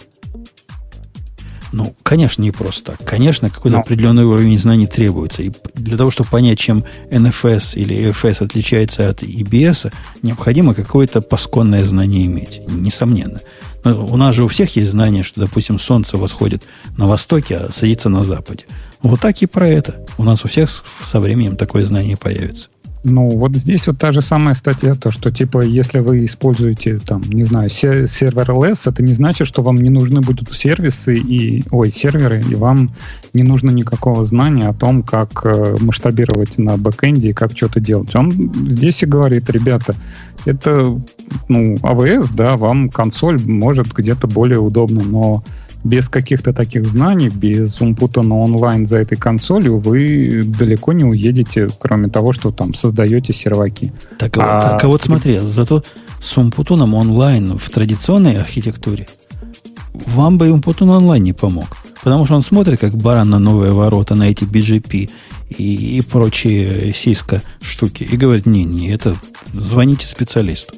Ну, конечно, не просто так. Конечно, какой-то Но. определенный уровень знаний требуется. И для того, чтобы понять, чем NFS или EFS отличается от EBS, необходимо какое-то пасконное знание иметь. Несомненно. Но у нас же у всех есть знание, что, допустим, солнце восходит на востоке, а садится на западе. Вот так и про это. У нас у всех со временем такое знание появится. Ну, вот здесь вот та же самая статья, то, что, типа, если вы используете, там, не знаю, сервер LS, это не значит, что вам не нужны будут сервисы и, ой, серверы, и вам не нужно никакого знания о том, как э, масштабировать на бэкэнде и как что-то делать. Он здесь и говорит, ребята, это, ну, AWS, а да, вам консоль может где-то более удобно, но без каких-то таких знаний, без умпута на онлайн за этой консолью, вы далеко не уедете, кроме того, что там создаете серваки. Так, а, а, так, а вот смотри, зато с умпутуном онлайн в традиционной архитектуре вам бы умпутун онлайн не помог. Потому что он смотрит, как баран на новые ворота, на эти BGP и, и прочие сиска штуки, и говорит, не-не, это звоните специалисту.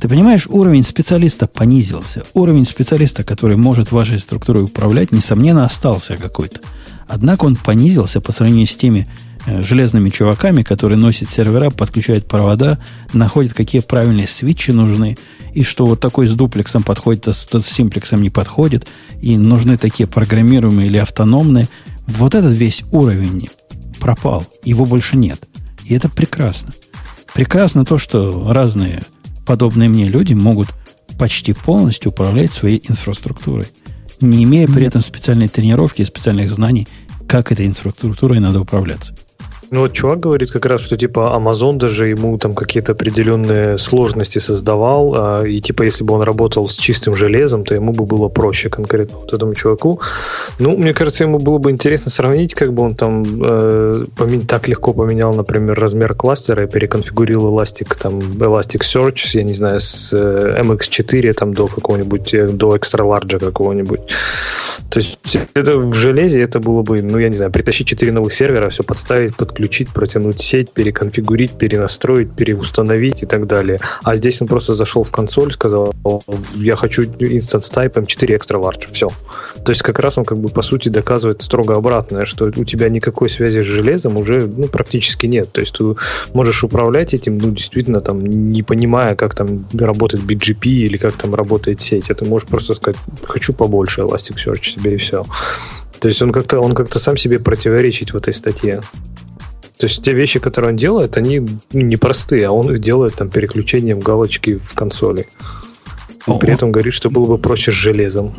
Ты понимаешь, уровень специалиста понизился. Уровень специалиста, который может вашей структурой управлять, несомненно, остался какой-то. Однако он понизился по сравнению с теми э, железными чуваками, которые носят сервера, подключают провода, находят, какие правильные свитчи нужны, и что вот такой с дуплексом подходит, а с, с симплексом не подходит, и нужны такие программируемые или автономные. Вот этот весь уровень пропал, его больше нет. И это прекрасно. Прекрасно то, что разные подобные мне люди могут почти полностью управлять своей инфраструктурой, не имея при этом специальной тренировки и специальных знаний, как этой инфраструктурой надо управляться. Ну вот чувак говорит как раз, что типа Amazon даже ему там какие-то определенные сложности создавал, а, и типа если бы он работал с чистым железом, то ему бы было проще конкретно вот этому чуваку. Ну, мне кажется, ему было бы интересно сравнить, как бы он там э, так легко поменял, например, размер кластера и переконфигурировал Elastic, там, Elasticsearch, я не знаю, с э, MX4 там до какого-нибудь, э, до extra large какого-нибудь. То есть это в железе это было бы, ну, я не знаю, притащить 4 новых сервера, все подставить, подключить подключить, протянуть сеть, переконфигурить, перенастроить, переустановить и так далее. А здесь он просто зашел в консоль, сказал, я хочу instance type M4 extra large. Все. То есть как раз он как бы по сути доказывает строго обратное, что у тебя никакой связи с железом уже ну, практически нет. То есть ты можешь управлять этим, ну, действительно, там, не понимая, как там работает BGP или как там работает сеть. Это можешь просто сказать, хочу побольше Elasticsearch себе и все. То есть он как-то он как-то сам себе противоречит в этой статье. То есть те вещи, которые он делает, они непростые, а он их делает там переключением галочки в консоли. И при этом говорит, что было бы проще с железом.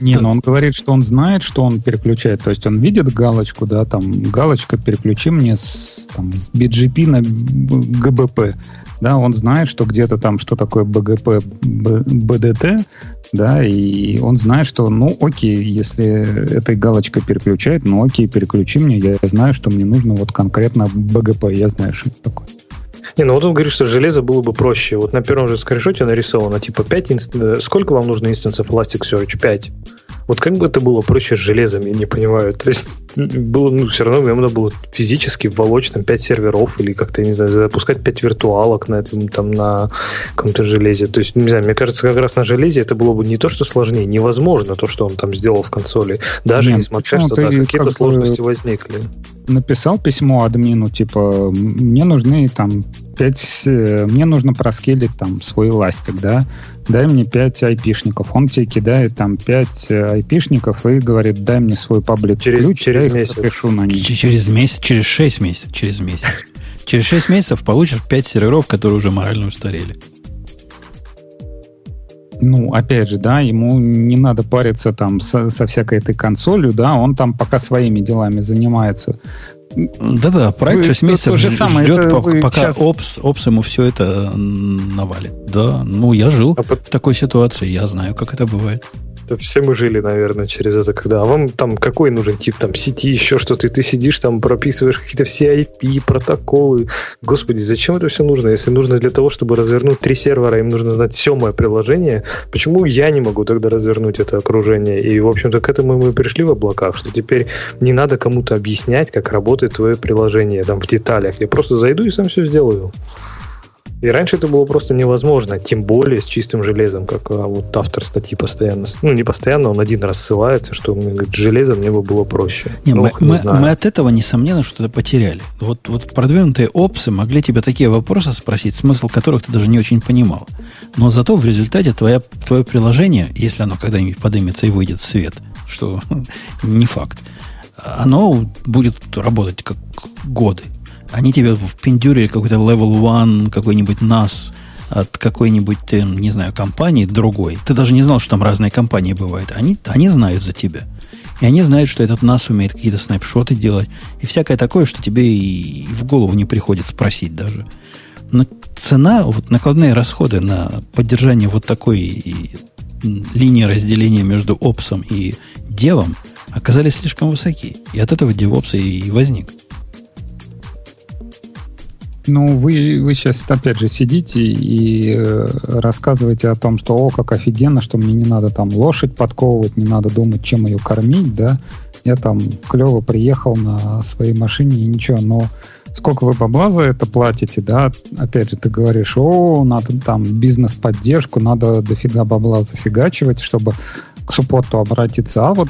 Не, но он говорит, что он знает, что он переключает. То есть он видит галочку, да, там, галочка, переключи мне с, там, с BGP на ГБП. Да, он знает, что где-то там, что такое БГП, БДТ, да, и он знает, что, ну, окей, если этой галочкой переключает, ну, окей, переключи мне, я знаю, что мне нужно вот конкретно БГП, я знаю, что это такое. Не, ну вот он говорит, что железо было бы проще. Вот на первом же скриншоте нарисовано, типа, 5 инст... Э, сколько вам нужно инстансов Elasticsearch? 5. Вот как бы это было проще с железом, я не понимаю. То есть было, ну, все равно мне надо было физически волочь там 5 серверов или как-то, не знаю, запускать 5 виртуалок на этом, там, на каком-то железе. То есть, не знаю, мне кажется, как раз на железе это было бы не то, что сложнее, невозможно то, что он там сделал в консоли, даже Нет, несмотря, что да, какие-то сложности возникли. Написал письмо админу, типа, мне нужны там 5, э, мне нужно проскелить там свой ластик, да, дай мне 5 айпишников. Он тебе кидает там 5 э, айпишников и говорит, дай мне свой паблик через, ключ, через я месяц. пропишу на них. Через месяц, через 6 месяцев, через месяц. Через 6 месяцев получишь 5 серверов, которые уже морально устарели. Ну, опять же, да, ему не надо париться там со, со всякой этой консолью, да, он там пока своими делами занимается. Да-да, проект 6 месяцев ж, самое, ждет, пока, пока сейчас... Опс, Опс ему все это навалит. Да, ну я жил а в такой ситуации, я знаю, как это бывает. Да все мы жили, наверное, через это, когда. А вам там какой нужен тип там сети, еще что-то, и ты сидишь там, прописываешь какие-то все IP, протоколы. Господи, зачем это все нужно? Если нужно для того, чтобы развернуть три сервера, им нужно знать все мое приложение, почему я не могу тогда развернуть это окружение? И, в общем-то, к этому мы пришли в облаках, что теперь не надо кому-то объяснять, как работает твое приложение там в деталях. Я просто зайду и сам все сделаю. И раньше это было просто невозможно, тем более с чистым железом, как а, вот автор статьи постоянно, ну не постоянно, он один раз ссылается, что он говорит, железом мне бы было проще. Не, мы, не мы, мы от этого, несомненно, что-то потеряли. Вот, вот продвинутые опсы могли тебе такие вопросы спросить, смысл которых ты даже не очень понимал. Но зато в результате твоя, твое приложение, если оно когда-нибудь поднимется и выйдет в свет, что не факт, оно будет работать как годы они тебе впендюрили какой-то level one, какой-нибудь NAS от какой-нибудь, э, не знаю, компании другой. Ты даже не знал, что там разные компании бывают. Они, они знают за тебя. И они знают, что этот NAS умеет какие-то снапшоты делать. И всякое такое, что тебе и в голову не приходит спросить даже. Но цена, вот накладные расходы на поддержание вот такой линии разделения между опсом и девом оказались слишком высоки. И от этого девопса и возник. Ну, вы, вы сейчас, опять же, сидите и э, рассказываете о том, что, о, как офигенно, что мне не надо там лошадь подковывать, не надо думать, чем ее кормить, да. Я там клево приехал на своей машине и ничего, но сколько вы бабла за это платите, да, опять же, ты говоришь, о, надо там бизнес-поддержку, надо дофига бабла зафигачивать, чтобы к суппорту обратиться, а вот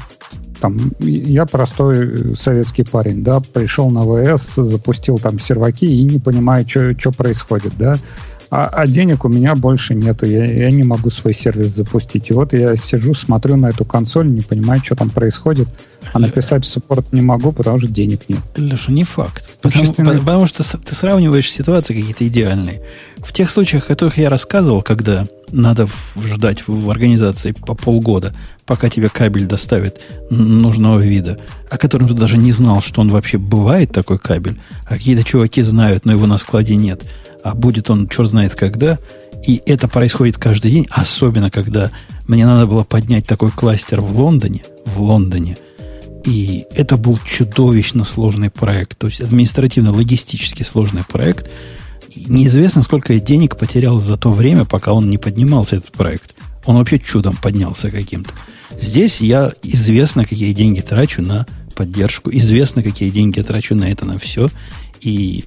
там, я простой советский парень, да, пришел на ВС, запустил там серваки и не понимаю, что происходит, да. А, а денег у меня больше нету, я, я не могу свой сервис запустить. И вот я сижу, смотрю на эту консоль, не понимаю, что там происходит, а написать в суппорт не могу, потому что денег нет. Леша, не факт. Потому, потому что ты сравниваешь ситуации какие-то идеальные. В тех случаях, о которых я рассказывал, когда надо ждать в организации по полгода, пока тебе кабель доставит нужного вида, о котором ты даже не знал, что он вообще бывает, такой кабель, а какие-то чуваки знают, но его на складе нет – а будет он черт знает когда. И это происходит каждый день, особенно когда мне надо было поднять такой кластер в Лондоне, в Лондоне. И это был чудовищно сложный проект, то есть административно-логистически сложный проект. И неизвестно, сколько я денег потерял за то время, пока он не поднимался, этот проект. Он вообще чудом поднялся каким-то. Здесь я известно, какие деньги трачу на поддержку, известно, какие деньги я трачу на это, на все. И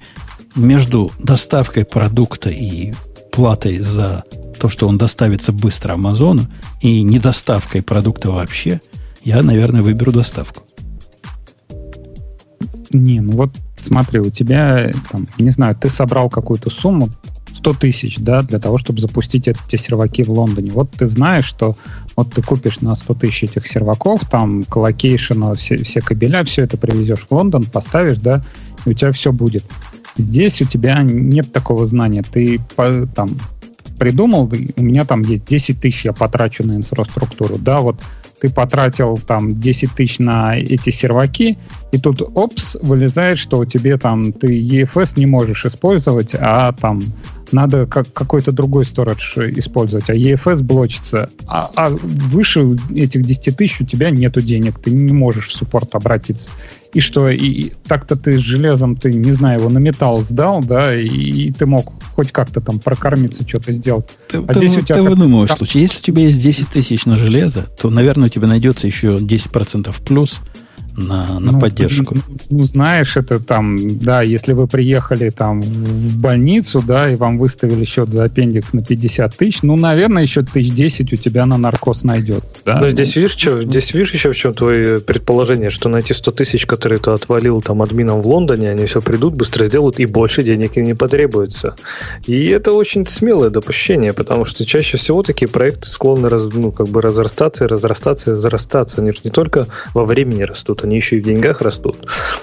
между доставкой продукта и платой за то, что он доставится быстро Амазону, и недоставкой продукта вообще, я, наверное, выберу доставку. Не, ну вот смотри, у тебя, там, не знаю, ты собрал какую-то сумму, 100 тысяч, да, для того, чтобы запустить эти серваки в Лондоне. Вот ты знаешь, что вот ты купишь на 100 тысяч этих серваков, там, colocation а, все, все кабеля, все это привезешь в Лондон, поставишь, да, и у тебя все будет. Здесь у тебя нет такого знания. Ты там придумал, у меня там есть 10 тысяч, я потрачу на инфраструктуру. Да, вот ты потратил там 10 тысяч на эти серваки, и тут, опс, вылезает, что у тебя там ты EFS не можешь использовать, а там надо как, какой-то другой сторож использовать, а EFS блочится. А, а выше этих 10 тысяч у тебя нету денег, ты не можешь в суппорт обратиться. И что, и, и так-то ты с железом, ты, не знаю, его на металл сдал, да, и, и ты мог хоть как-то там прокормиться, что-то сделать. Ты, а ты, здесь у тебя ты выдумываешь, как... случай. Если у тебя есть 10 тысяч на железо, то, наверное, у тебя найдется еще 10% плюс – на, на ну, поддержку. Ну, знаешь, это там, да, если вы приехали там в больницу, да, и вам выставили счет за аппендикс на 50 тысяч, ну, наверное, еще тысяч 10 у тебя на наркоз найдется. Да? Но здесь видишь, что, здесь видишь еще в чем твое предположение, что на эти 100 тысяч, которые ты отвалил там админом в Лондоне, они все придут, быстро сделают, и больше денег им не потребуется. И это очень смелое допущение, потому что чаще всего такие проекты склонны раз, ну, как бы разрастаться и разрастаться и разрастаться. Они же не только во времени растут, они еще и в деньгах растут.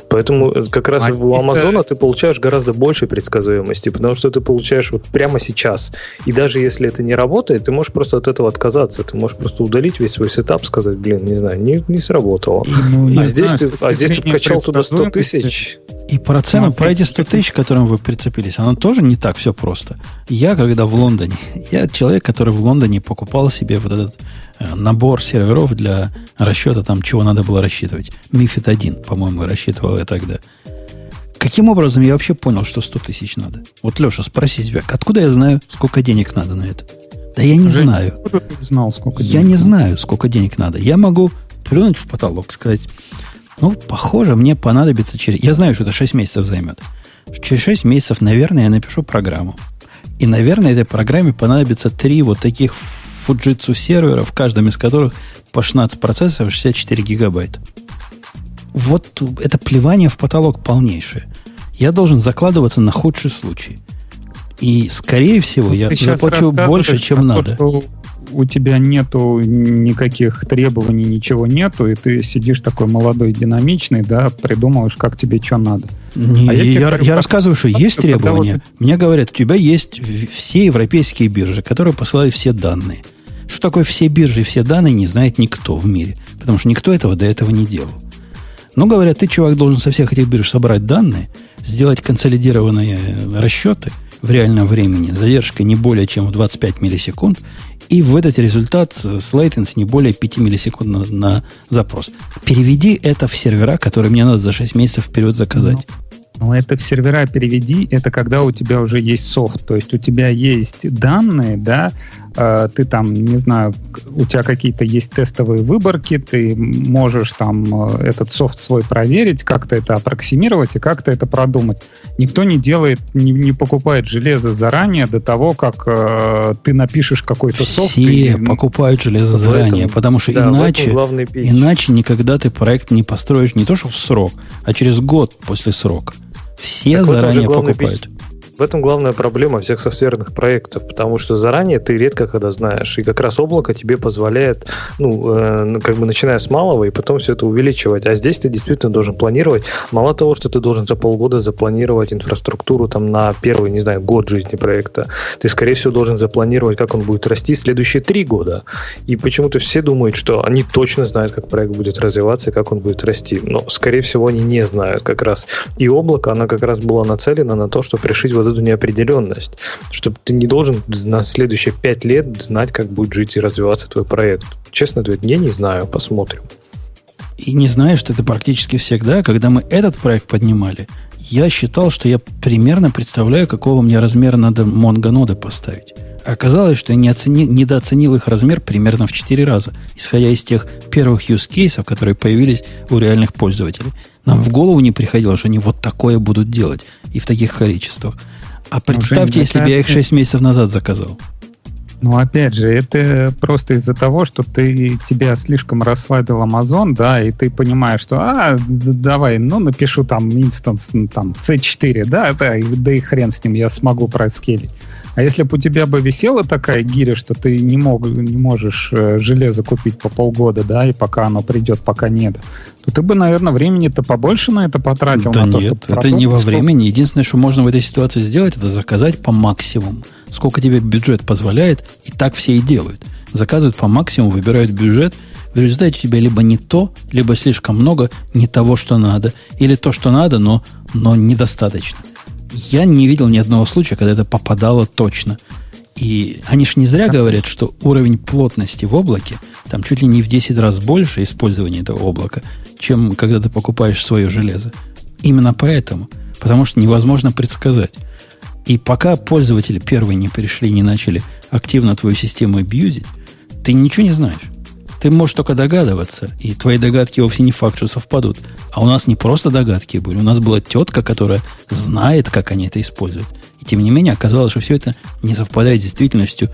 Поэтому э, как раз а у Амазона ты получаешь гораздо больше предсказуемости, потому что ты получаешь вот прямо сейчас. И даже если это не работает, ты можешь просто от этого отказаться. Ты можешь просто удалить весь свой сетап, сказать, блин, не знаю, не, не сработало. Ну, а, здесь знаю, ты, а здесь ты вкачал туда 100 тысяч. И про цену, про эти 100 тысяч, к которым вы прицепились, оно тоже не так все просто. Я, когда в Лондоне, я человек, который в Лондоне покупал себе вот этот набор серверов для расчета там, чего надо было рассчитывать. Мифит 1, по-моему, рассчитывал я тогда. Каким образом я вообще понял, что 100 тысяч надо? Вот, Леша, спроси себя, откуда я знаю, сколько денег надо на это? Да я не Жень, знаю. Знал, сколько денег я не знаю, сколько денег надо. Я могу плюнуть в потолок, сказать, ну, похоже, мне понадобится через... Я знаю, что это 6 месяцев займет. Через 6 месяцев, наверное, я напишу программу. И, наверное, этой программе понадобится три вот таких Fujitsu серверов, в каждом из которых по 16 процессоров 64 гигабайта. Вот это плевание в потолок полнейшее. Я должен закладываться на худший случай. И, скорее всего, я заплачу больше, чем надо. То, у тебя нету никаких требований, ничего нету, и ты сидишь такой молодой, динамичный, да, придумываешь, как тебе что надо. Не, а я, я, я рассказываю, что есть требования. Вот... Мне говорят, у тебя есть все европейские биржи, которые посылают все данные. Что такое все биржи все данные, не знает никто в мире. Потому что никто этого до этого не делал. Но говорят, ты, чувак, должен со всех этих бирж собрать данные, сделать консолидированные расчеты в реальном времени, задержкой не более чем в 25 миллисекунд, и выдать результат с latency не более 5 миллисекунд на, на запрос. Переведи это в сервера, которые мне надо за 6 месяцев вперед заказать. Ну, ну, это в сервера переведи, это когда у тебя уже есть софт, то есть у тебя есть данные, да, Э, ты там, не знаю, у тебя какие-то есть тестовые выборки, ты можешь там э, этот софт свой проверить, как-то это аппроксимировать и как-то это продумать. Никто не делает, не, не покупает железо заранее до того, как э, ты напишешь какой-то софт. Все покупают железо в заранее, этом, потому что да, иначе, иначе никогда ты проект не построишь не то что в срок, а через год после срока. Все так заранее покупают. Пич В этом главная проблема всех софтверных проектов, потому что заранее ты редко когда знаешь, и как раз облако тебе позволяет, ну, э, как бы начиная с малого, и потом все это увеличивать. А здесь ты действительно должен планировать. Мало того, что ты должен за полгода запланировать инфраструктуру там на первый, не знаю, год жизни проекта, ты, скорее всего, должен запланировать, как он будет расти следующие три года. И почему-то все думают, что они точно знают, как проект будет развиваться и как он будет расти. Но, скорее всего, они не знают как раз. И облако, оно как раз было нацелено на то, чтобы решить вот эту неопределенность. Чтобы ты не должен на следующие пять лет знать, как будет жить и развиваться твой проект. Честно ответ, я не знаю, посмотрим. И не знаешь, что это практически всегда, когда мы этот проект поднимали, я считал, что я примерно представляю, какого мне размера надо Монго поставить. Оказалось, что я не оцени, недооценил их размер примерно в 4 раза, исходя из тех первых use кейсов, которые появились у реальных пользователей. Нам в голову не приходило, что они вот такое будут делать и в таких количествах. А представьте, если бы я их 6 месяцев назад заказал. Ну, опять же, это просто из-за того, что ты тебя слишком расслабил Amazon, да, и ты понимаешь, что, а, давай, ну, напишу там инстанс, там, C4, да, да, да и хрен с ним, я смогу проскелить. А если бы у тебя бы висела такая гиря, что ты не, мог, не можешь э, железо купить по полгода, да, и пока оно придет, пока нет, то ты бы, наверное, времени-то побольше на это потратил. Да на нет, то, это не во сколько... времени. Единственное, что можно в этой ситуации сделать, это заказать по максимуму. Сколько тебе бюджет позволяет, и так все и делают. Заказывают по максимуму, выбирают бюджет, в результате у тебя либо не то, либо слишком много не того, что надо, или то, что надо, но, но недостаточно. Я не видел ни одного случая, когда это попадало точно. И они же не зря говорят, что уровень плотности в облаке там чуть ли не в 10 раз больше использования этого облака, чем когда ты покупаешь свое железо. Именно поэтому. Потому что невозможно предсказать. И пока пользователи первые не пришли, не начали активно твою систему абьюзить, ты ничего не знаешь. Ты можешь только догадываться, и твои догадки вовсе не факт, что совпадут. А у нас не просто догадки были, у нас была тетка, которая знает, как они это используют. И тем не менее оказалось, что все это не совпадает с действительностью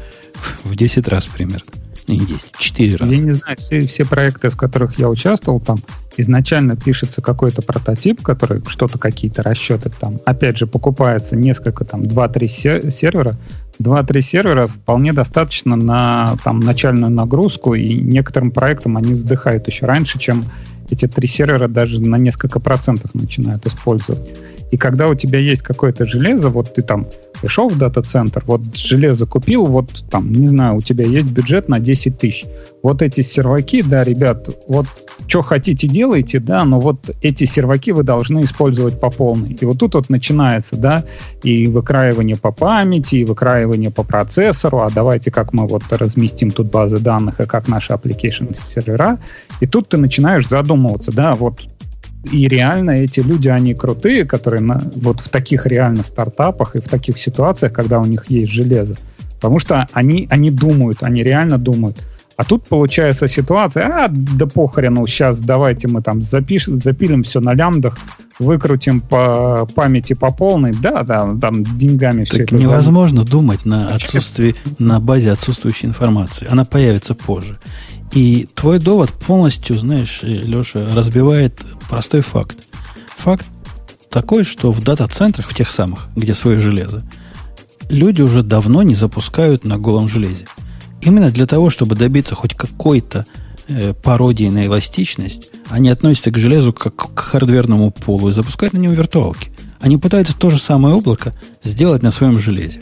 в 10 раз примерно. Не 10, 4 раза. Я не знаю, все, все проекты, в которых я участвовал, там изначально пишется какой-то прототип, который что-то, какие-то расчеты там. Опять же, покупается несколько, там, 2-3 сервера, Два-три сервера вполне достаточно на там, начальную нагрузку, и некоторым проектам они задыхают еще раньше, чем эти три сервера даже на несколько процентов начинают использовать. И когда у тебя есть какое-то железо, вот ты там пришел в дата-центр, вот железо купил, вот там, не знаю, у тебя есть бюджет на 10 тысяч. Вот эти серваки, да, ребят, вот что хотите делайте, да, но вот эти серваки вы должны использовать по полной. И вот тут вот начинается, да, и выкраивание по памяти, и выкраивание по процессору, а давайте как мы вот разместим тут базы данных, и как наши application сервера. И тут ты начинаешь задумываться, да, вот и реально эти люди, они крутые, которые на, вот в таких реально стартапах и в таких ситуациях, когда у них есть железо. Потому что они, они думают, они реально думают. А тут получается ситуация, а, да похрену, сейчас давайте мы там запишем, запилим все на лямдах, выкрутим по памяти по полной, да, да, там деньгами так все это. невозможно зам... думать на отсутствии, на базе отсутствующей информации. Она появится позже. И твой довод полностью, знаешь, Леша, разбивает простой факт. Факт такой, что в дата-центрах, в тех самых, где свое железо, люди уже давно не запускают на голом железе. Именно для того, чтобы добиться хоть какой-то э, пародии на эластичность, они относятся к железу как к хардверному полу и запускают на нем виртуалки. Они пытаются то же самое облако сделать на своем железе.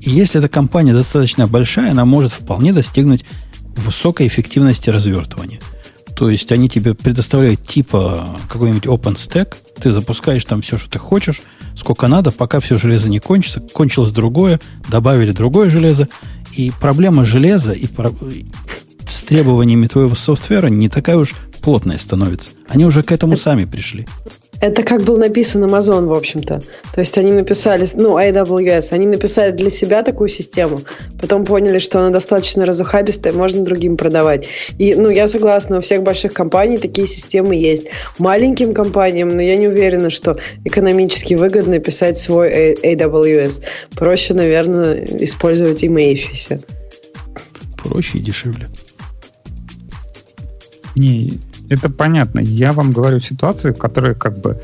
И если эта компания достаточно большая, она может вполне достигнуть высокой эффективности развертывания. То есть они тебе предоставляют типа какой-нибудь OpenStack, ты запускаешь там все, что ты хочешь, сколько надо, пока все железо не кончится, кончилось другое, добавили другое железо, и проблема железа и про... с требованиями твоего софтвера не такая уж плотная становится. Они уже к этому сами пришли. Это как был написан Amazon, в общем-то. То есть они написали, ну, AWS, они написали для себя такую систему, потом поняли, что она достаточно разухабистая, можно другим продавать. И, ну, я согласна, у всех больших компаний такие системы есть. Маленьким компаниям, но я не уверена, что экономически выгодно писать свой AWS. Проще, наверное, использовать имеющийся. Проще и дешевле. Не, это понятно. Я вам говорю ситуации, в которой как бы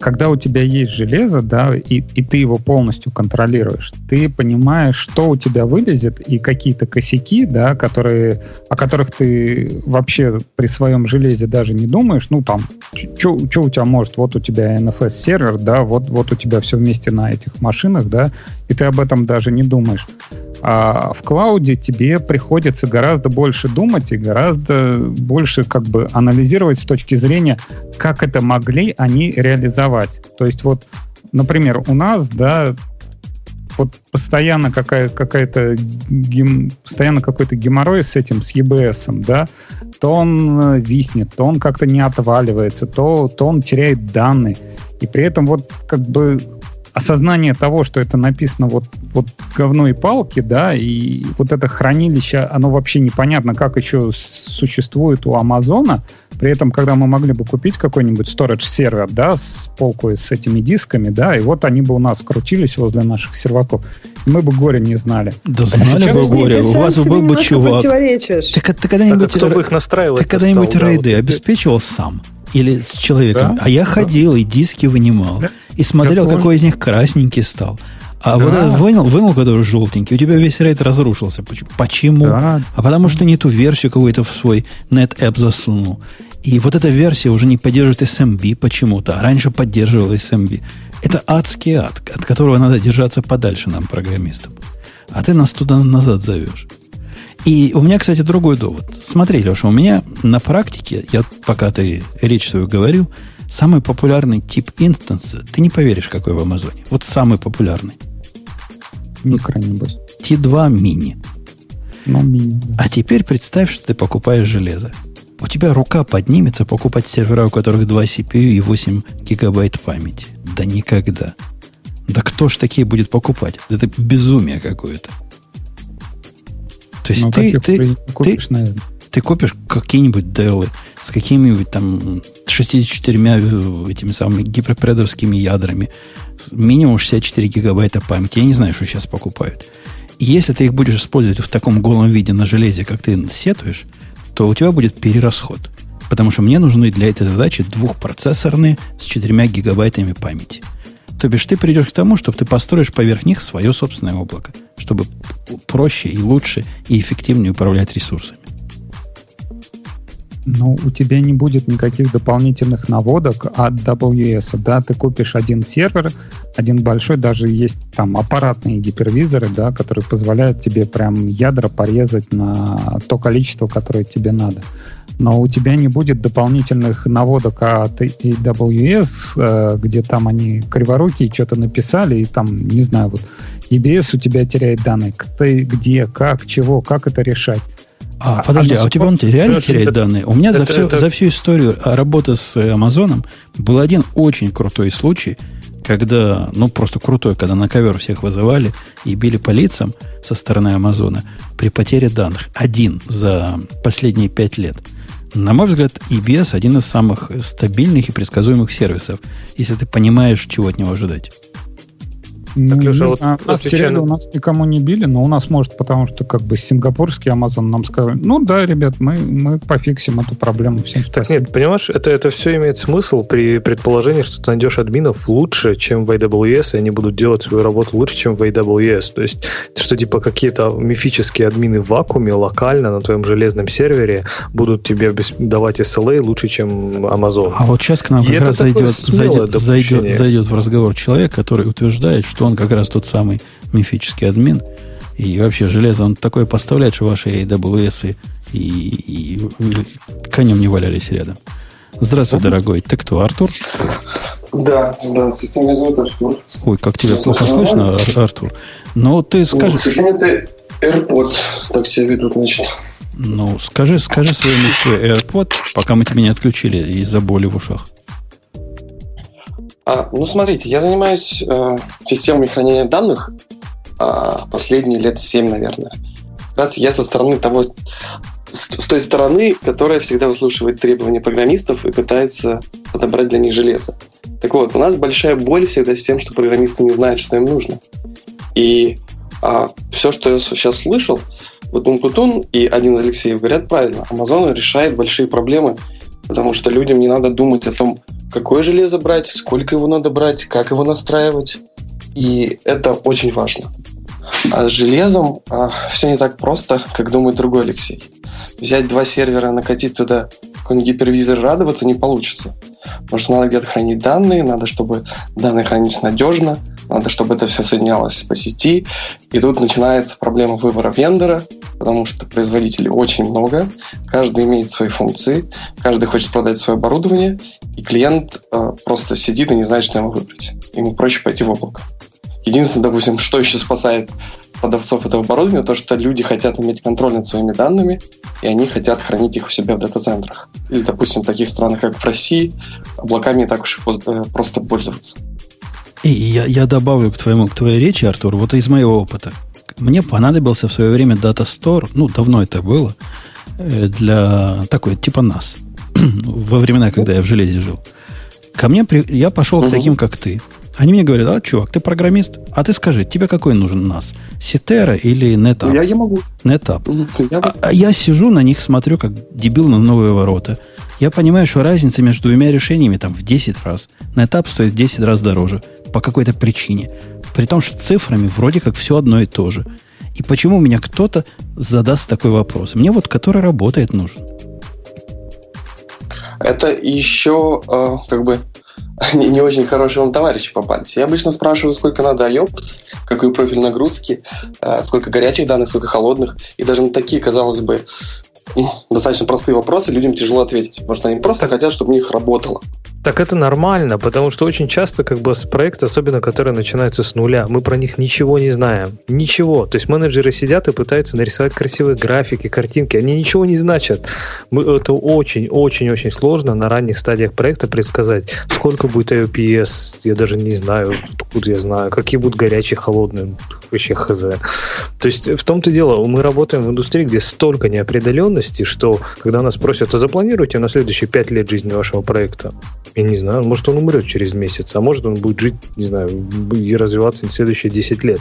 когда у тебя есть железо, да, и, и ты его полностью контролируешь, ты понимаешь, что у тебя вылезет и какие-то косяки, да, которые, о которых ты вообще при своем железе даже не думаешь, ну там, что у тебя может, вот у тебя NFS сервер, да, вот, вот у тебя все вместе на этих машинах, да, и ты об этом даже не думаешь. А в клауде тебе приходится гораздо больше думать и гораздо больше как бы анализировать с точки зрения, как это могли они реализовать. То есть вот, например, у нас, да, вот постоянно какая, какая-то гем, постоянно какой-то геморрой с этим, с EBS, да, то он э, виснет, то он как-то не отваливается, то, то он теряет данные. И при этом вот как бы осознание того, что это написано вот, вот говно и палки, да, и вот это хранилище, оно вообще непонятно, как еще существует у Амазона. При этом, когда мы могли бы купить какой-нибудь storage сервер, да, с полкой с этими дисками, да, и вот они бы у нас крутились возле наших серваков, мы бы горе не знали. Да знали бы горе, у вас был бы чувак. Ты, ты когда-нибудь, так, а кто бы их настраивал? Ты когда-нибудь рейды обеспечивал сам? Или с человеком? Да? А я ходил и диски вынимал. Да? И смотрел, я какой из них красненький стал. А да. вот этот вынул, вынул, который желтенький, у тебя весь рейд разрушился. Почему? Да. А потому что не ту версию какую-то в свой NetApp засунул. И вот эта версия уже не поддерживает SMB почему-то, а раньше поддерживала SMB. Это адский ад, от которого надо держаться подальше нам, программистам. А ты нас туда назад зовешь. И у меня, кстати, другой довод. Смотри, Леша, у меня на практике, я пока ты речь свою говорил, самый популярный тип инстанса, ты не поверишь, какой в Амазоне. Вот самый популярный. Микро, небось. T2 мини. Ну, мини да. А теперь представь, что ты покупаешь железо. У тебя рука поднимется покупать сервера, у которых 2 CPU и 8 гигабайт памяти. Да никогда. Да кто ж такие будет покупать? Это безумие какое-то. То есть ну, ты, ты, купишь, ты, наверное. ты купишь какие-нибудь делы с какими-нибудь там 64 этими самыми гиперпредовскими ядрами, минимум 64 гигабайта памяти. Я не знаю, что сейчас покупают. И если ты их будешь использовать в таком голом виде на железе, как ты сетуешь, то у тебя будет перерасход. Потому что мне нужны для этой задачи двухпроцессорные с 4 гигабайтами памяти. То бишь ты придешь к тому, чтобы ты построишь поверх них свое собственное облако, чтобы проще и лучше и эффективнее управлять ресурсами. Ну, у тебя не будет никаких дополнительных наводок от AWS. Да, ты купишь один сервер, один большой, даже есть там аппаратные гипервизоры, да, которые позволяют тебе прям ядра порезать на то количество, которое тебе надо но у тебя не будет дополнительных наводок от AWS, э, где там они криворукие что-то написали, и там, не знаю, вот EBS у тебя теряет данные. Ты где, как, чего, как это решать. А, а подожди, а, а у тебя он реально теряет это, данные? У меня это, за, всю, это... за всю историю работы с Амазоном был один очень крутой случай, когда, ну, просто крутой, когда на ковер всех вызывали и били по лицам со стороны Амазона при потере данных. Один за последние пять лет – на мой взгляд, EBS один из самых стабильных и предсказуемых сервисов, если ты понимаешь, чего от него ожидать. Так, Леша, вот нас теряли, у нас никому не били, но у нас может, потому что как бы сингапурский Amazon нам сказал, ну да, ребят, мы, мы пофиксим эту проблему. Всем так нет, понимаешь, это, это все имеет смысл при предположении, что ты найдешь админов лучше, чем в AWS, и они будут делать свою работу лучше, чем в AWS. То есть, что типа какие-то мифические админы в вакууме локально на твоем железном сервере будут тебе давать SLA лучше, чем Amazon. А вот сейчас к нам как раз зайдет, зайдет, зайдет, зайдет в разговор человек, который утверждает, что что он как раз тот самый мифический админ. И вообще железо он такое поставляет, что ваши AWS и, и, и конем не валялись рядом. Здравствуй, дорогой. Ты кто, Артур? Да, да, меня зовут Артур. Ой, как тебя плохо слышно, Артур. Ну, ты скажи... Ну, сожалению, AirPods так себя ведут, значит. Ну, скажи, скажи свое свой AirPod, пока мы тебя не отключили из-за боли в ушах. А, ну, смотрите, я занимаюсь э, системами хранения данных э, последние лет 7, наверное. Раз я со стороны того, с, с той стороны, которая всегда выслушивает требования программистов и пытается подобрать для них железо. Так вот, у нас большая боль всегда с тем, что программисты не знают, что им нужно. И а, все, что я сейчас слышал, вот Умпутун и один из Алексеев говорят правильно. Amazon решает большие проблемы, потому что людям не надо думать о том, какое железо брать, сколько его надо брать, как его настраивать. И это очень важно. А с железом а, все не так просто, как думает другой Алексей. Взять два сервера, накатить туда какой-нибудь гипервизор и радоваться не получится. Потому что надо где-то хранить данные, надо, чтобы данные хранились надежно, надо, чтобы это все соединялось по сети. И тут начинается проблема выбора вендора, потому что производителей очень много, каждый имеет свои функции, каждый хочет продать свое оборудование, и клиент э, просто сидит и не знает, что ему выбрать. Ему проще пойти в облако. Единственное, допустим, что еще спасает продавцов этого оборудования, то, что люди хотят иметь контроль над своими данными, и они хотят хранить их у себя в дата-центрах. Или, допустим, в таких странах, как в России, облаками так уж э, просто пользоваться. И я, я добавлю к, твоему, к твоей речи, Артур, вот из моего опыта. Мне понадобился в свое время Data Store, ну, давно это было, э, для такой, типа нас, во времена, когда я в железе жил. Ко мне, при... я пошел к таким, как ты. Они мне говорят, а, чувак, ты программист? А ты скажи, тебе какой нужен нас? Ситера или NetApp? Я, я могу. NetApp. Я... А, а я сижу на них, смотрю, как дебил на новые ворота. Я понимаю, что разница между двумя решениями там в 10 раз. NetApp стоит в 10 раз дороже по какой-то причине. При том, что цифрами вроде как все одно и то же. И почему у меня кто-то задаст такой вопрос? Мне вот который работает нужен. Это еще э, как бы не, не очень хорошие вам товарищи попались. Я обычно спрашиваю, сколько надо IOPS, какой профиль нагрузки, э, сколько горячих данных, сколько холодных. И даже на такие, казалось бы, достаточно простые вопросы людям тяжело ответить, потому что они просто хотят, чтобы у них работало. Так это нормально, потому что очень часто как бы проекты, особенно которые начинаются с нуля, мы про них ничего не знаем. Ничего. То есть менеджеры сидят и пытаются нарисовать красивые графики, картинки. Они ничего не значат. Мы, это очень-очень-очень сложно на ранних стадиях проекта предсказать, сколько будет IOPS, я даже не знаю, откуда я знаю, какие будут горячие, холодные, вообще хз. То есть в том-то дело, мы работаем в индустрии, где столько неопределенности, что когда нас просят, а запланируйте на следующие пять лет жизни вашего проекта, я не знаю, может он умрет через месяц, а может он будет жить, не знаю, и развиваться в следующие 10 лет.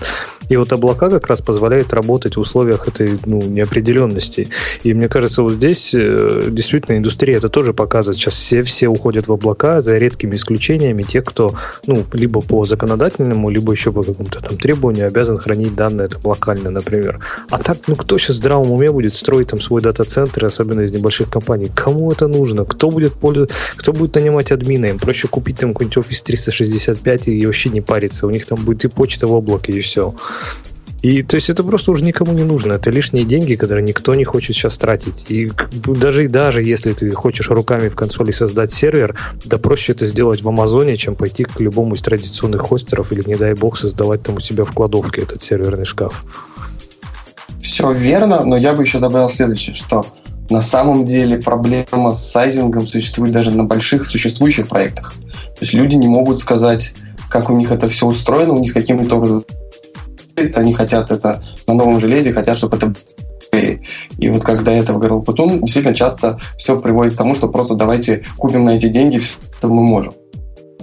И вот облака как раз позволяют работать в условиях этой ну, неопределенности. И мне кажется, вот здесь э, действительно индустрия это тоже показывает. Сейчас все, все уходят в облака, за редкими исключениями тех, кто ну, либо по законодательному, либо еще по какому-то там требованию обязан хранить данные это локально, например. А так, ну кто сейчас в здравом уме будет строить там свой дата-центр, особенно из небольших компаний? Кому это нужно? Кто будет, пользоваться? кто будет нанимать админа, им проще купить там какой-нибудь Office 365 и вообще не париться. У них там будет и почта в облаке, и все. И то есть это просто уже никому не нужно. Это лишние деньги, которые никто не хочет сейчас тратить. И даже, даже если ты хочешь руками в консоли создать сервер, да проще это сделать в Амазоне, чем пойти к любому из традиционных хостеров или, не дай бог, создавать там у себя в кладовке этот серверный шкаф. Все верно, но я бы еще добавил следующее, что на самом деле проблема с сайзингом существует даже на больших существующих проектах. То есть люди не могут сказать, как у них это все устроено, у них каким-то образом они хотят это на новом железе, хотят, чтобы это и вот когда этого говорил Путун, действительно часто все приводит к тому, что просто давайте купим на эти деньги, что мы можем.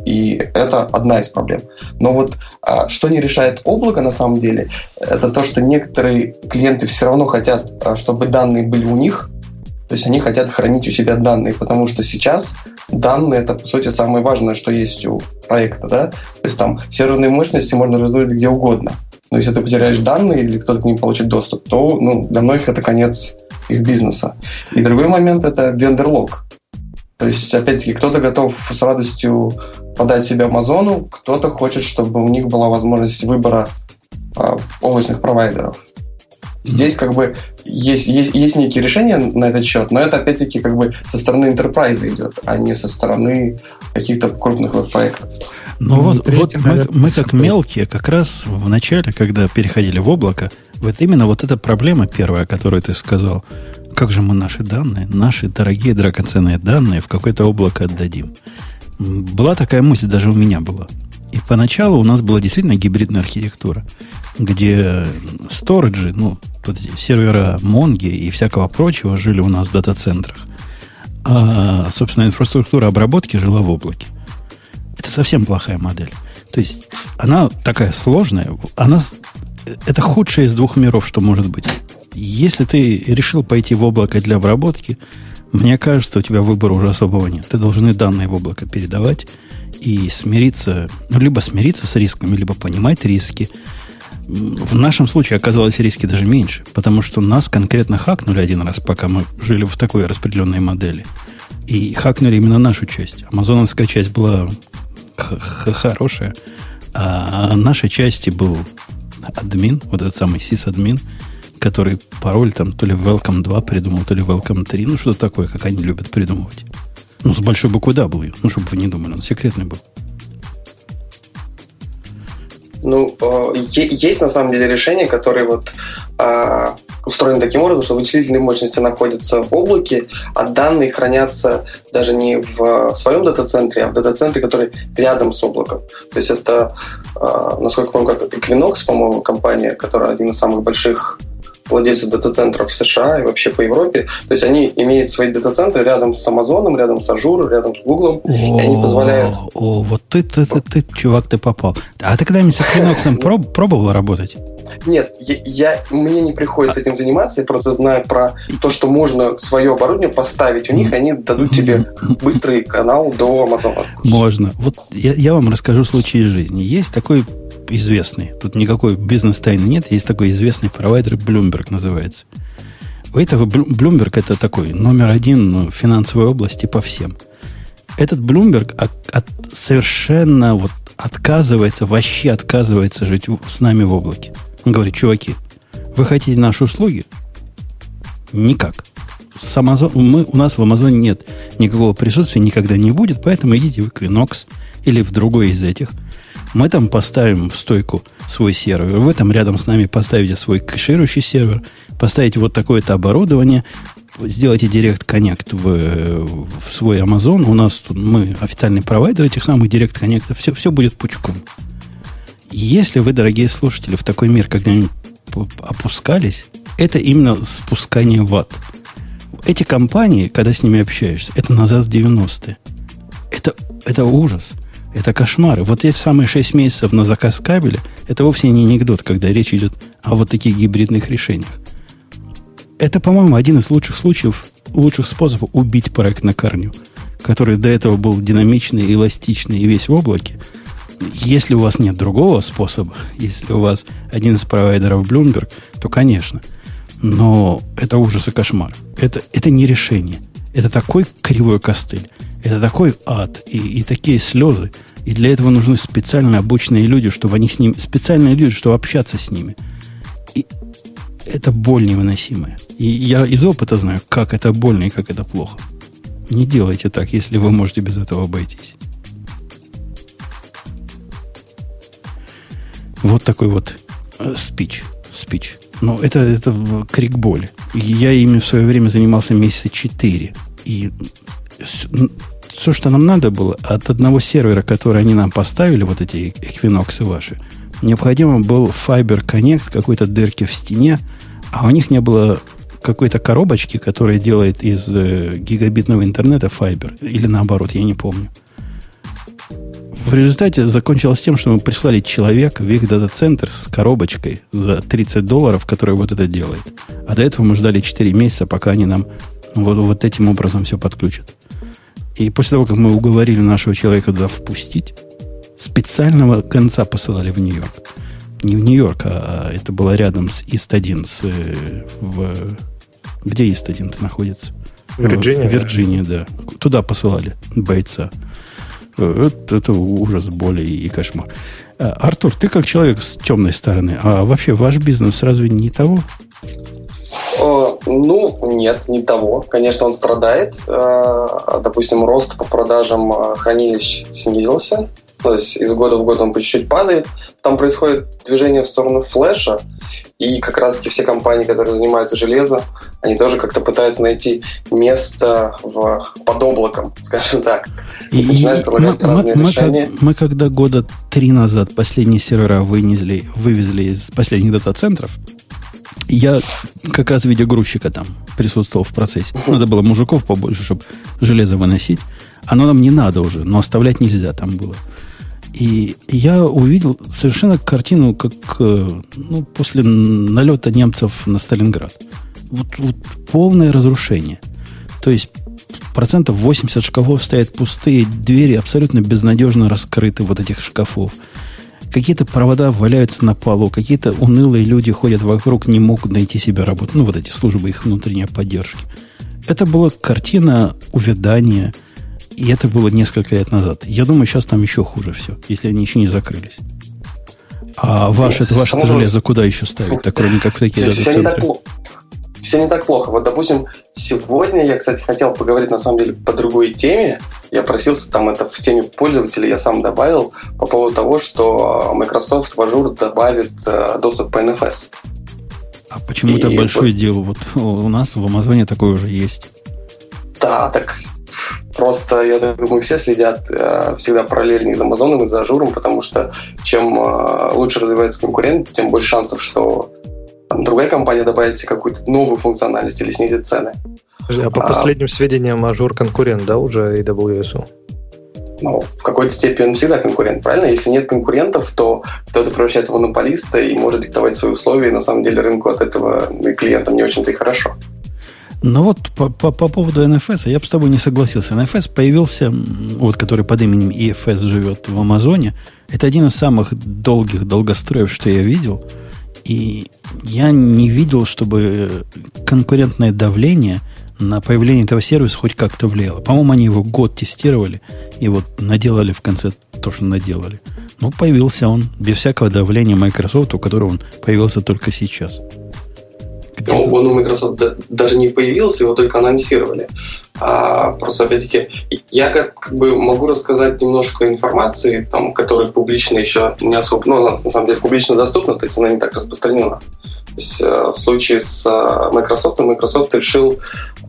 И это одна из проблем. Но вот а, что не решает облако на самом деле, это то, что некоторые клиенты все равно хотят, а, чтобы данные были у них, то есть они хотят хранить у себя данные, потому что сейчас данные это, по сути, самое важное, что есть у проекта. Да? То есть там серверные мощности можно раздуть где угодно. Но если ты потеряешь данные или кто-то к ним получит доступ, то ну, для многих это конец их бизнеса. И другой момент – это вендор-лог. То есть, опять-таки, кто-то готов с радостью подать себя Амазону, кто-то хочет, чтобы у них была возможность выбора э, облачных провайдеров. Здесь как бы есть, есть, есть некие решения на этот счет, но это опять-таки как бы со стороны enterprise идет, а не со стороны каких-то крупных проектов. Ну, ну вот, вот мы, мы как мелкие, как раз в начале, когда переходили в облако, вот именно вот эта проблема первая, которую ты сказал, как же мы наши данные, наши дорогие драгоценные данные в какое-то облако отдадим. Была такая мысль, даже у меня была. И поначалу у нас была действительно гибридная архитектура, где сториджи, ну, сервера Монги и всякого прочего жили у нас в дата-центрах. А, собственно, инфраструктура обработки жила в облаке. Это совсем плохая модель. То есть она такая сложная, она это худшее из двух миров, что может быть. Если ты решил пойти в облако для обработки, Мне кажется, у тебя выбора уже особого нет. Ты должен и данные в облако передавать и смириться, ну, либо смириться с рисками, либо понимать риски. В нашем случае оказалось риски даже меньше, потому что нас конкретно хакнули один раз, пока мы жили в такой распределенной модели. И хакнули именно нашу часть. Амазоновская часть была хорошая, а нашей части был админ, вот этот самый сис-админ, который пароль там то ли Welcome 2 придумал, то ли Welcome 3, ну что-то такое, как они любят придумывать. Ну, с большой буквы W, ну, чтобы вы не думали, он секретный был. Ну, э, есть на самом деле решения, которые вот э, устроены таким образом, что вычислительные мощности находятся в облаке, а данные хранятся даже не в своем дата-центре, а в дата-центре, который рядом с облаком. То есть это, э, насколько помню, как Equinix, по-моему, компания, которая один из самых больших владельцы дата-центров в США и вообще по Европе. То есть они имеют свои дата-центры рядом с Амазоном, рядом с Azure, рядом с Гуглом, и они позволяют... О, вот ты, ты, ты, ты, чувак, ты попал. А ты когда-нибудь с Equinix проб, пробовал работать? Нет, я, я, мне не приходится этим заниматься, я просто знаю про то, что можно свое оборудование поставить у них, они дадут тебе быстрый канал до Амазона. Можно. Вот я, я вам расскажу случай из жизни. Есть такой известный, тут никакой бизнес-тайны нет, есть такой известный провайдер, Bloomberg называется. У этого Bloomberg это такой номер один ну, в финансовой области по всем. Этот Bloomberg от, от, совершенно вот отказывается, вообще отказывается жить с нами в облаке. Он говорит, чуваки, вы хотите наши услуги? Никак. С Amazon, мы, у нас в Амазоне нет никакого присутствия, никогда не будет, поэтому идите в Equinox или в другой из этих – мы там поставим в стойку свой сервер. Вы там рядом с нами поставите свой кэширующий сервер, поставите вот такое-то оборудование, сделайте Direct Connect в, в свой Amazon. У нас тут мы официальный провайдер этих самых Direct Connect. Все, все будет пучком. Если вы, дорогие слушатели, в такой мир когда-нибудь опускались, это именно спускание в ад. Эти компании, когда с ними общаешься, это назад в 90-е. Это, это ужас. Это кошмары. Вот эти самые 6 месяцев на заказ кабеля, это вовсе не анекдот, когда речь идет о вот таких гибридных решениях. Это, по-моему, один из лучших случаев, лучших способов убить проект на корню, который до этого был динамичный, эластичный и весь в облаке. Если у вас нет другого способа, если у вас один из провайдеров Bloomberg, то, конечно. Но это ужас и кошмар. Это, это не решение. Это такой кривой костыль. Это такой ад и, и такие слезы. И для этого нужны специально обученные люди, чтобы они с ними... Специальные люди, чтобы общаться с ними. И это боль невыносимая. И я из опыта знаю, как это больно и как это плохо. Не делайте так, если вы можете без этого обойтись. Вот такой вот э, спич. Спич. Но это, это крик боли. Я ими в свое время занимался месяца четыре. И все, что нам надо было, от одного сервера, который они нам поставили, вот эти эквиноксы ваши, необходимо был Fiber Connect, какой-то дырки в стене, а у них не было какой-то коробочки, которая делает из э, гигабитного интернета Fiber, или наоборот, я не помню. В результате закончилось тем, что мы прислали человека в их дата-центр с коробочкой за 30 долларов, которая вот это делает. А до этого мы ждали 4 месяца, пока они нам вот, вот этим образом все подключат. И после того, как мы уговорили нашего человека туда впустить, специального конца посылали в Нью-Йорк. Не в Нью-Йорк, а это было рядом с Ист-1, с, э, в... Где Ист-1 находится? Вирджиния. Вирджиния, да. Туда посылали бойца. Это, это ужас, боли и кошмар. Э, Артур, ты как человек с темной стороны, а вообще ваш бизнес разве не того? Ну, нет, не того. Конечно, он страдает. Э, допустим, рост по продажам э, хранилищ снизился. То есть из года в год он по чуть-чуть падает. Там происходит движение в сторону флеша. И как раз-таки все компании, которые занимаются железом, они тоже как-то пытаются найти место в, под облаком, скажем так. И, Начинают предлагать мы, разные мы, решения. Мы, мы когда года три назад последние сервера вынесли, вывезли из последних дата-центров, я как раз в виде грузчика там присутствовал в процессе. Надо было мужиков побольше, чтобы железо выносить. Оно нам не надо уже, но оставлять нельзя там было. И я увидел совершенно картину, как э, ну, после налета немцев на Сталинград. Вот, вот полное разрушение. То есть процентов 80 шкафов стоят пустые, двери абсолютно безнадежно раскрыты вот этих шкафов. Какие-то провода валяются на полу, какие-то унылые люди ходят вокруг, не могут найти себе работу. Ну, вот эти службы их внутренней поддержки. Это была картина увядания, и это было несколько лет назад. Я думаю, сейчас там еще хуже все, если они еще не закрылись. А ваше, это ваше железо куда еще ставить-то, кроме как в такие дата-центры? Все не так плохо. Вот, допустим, сегодня я, кстати, хотел поговорить на самом деле по другой теме. Я просился там это в теме пользователей, я сам добавил по поводу того, что Microsoft в Azure добавит э, доступ по NFS. А почему это большое вот... дело? Вот у нас в Амазоне такое уже есть. Да, так Просто, я думаю, все следят э, всегда параллельно за Амазоном и за Azure ом, потому что чем э, лучше развивается конкурент, тем больше шансов, что там, другая компания добавит себе какую-то новую функциональность или снизит цены. А по а, последним сведениям, Azure конкурент, да, уже AWS? Ну, в какой-то степени он всегда конкурент, правильно? Если нет конкурентов, то кто-то превращает в монополиста и может диктовать свои условия, и на самом деле рынку от этого и клиентам не очень-то и хорошо. Ну вот по, по, по поводу NFS я бы с тобой не согласился. NFS появился, вот который под именем EFS живет в Амазоне. Это один из самых долгих долгостроев, что я видел – и я не видел, чтобы конкурентное давление на появление этого сервиса хоть как-то влияло. По-моему, они его год тестировали и вот наделали в конце то, что наделали. Ну, появился он без всякого давления Microsoft, у которого он появился только сейчас. Ну, он у Microsoft даже не появился, его только анонсировали. А, просто, опять-таки, я как, как бы могу рассказать немножко информации, там, которая публично еще не особо, ну, на самом деле, публично доступна, то есть она не так распространена. То есть э, в случае с э, Microsoft, Microsoft решил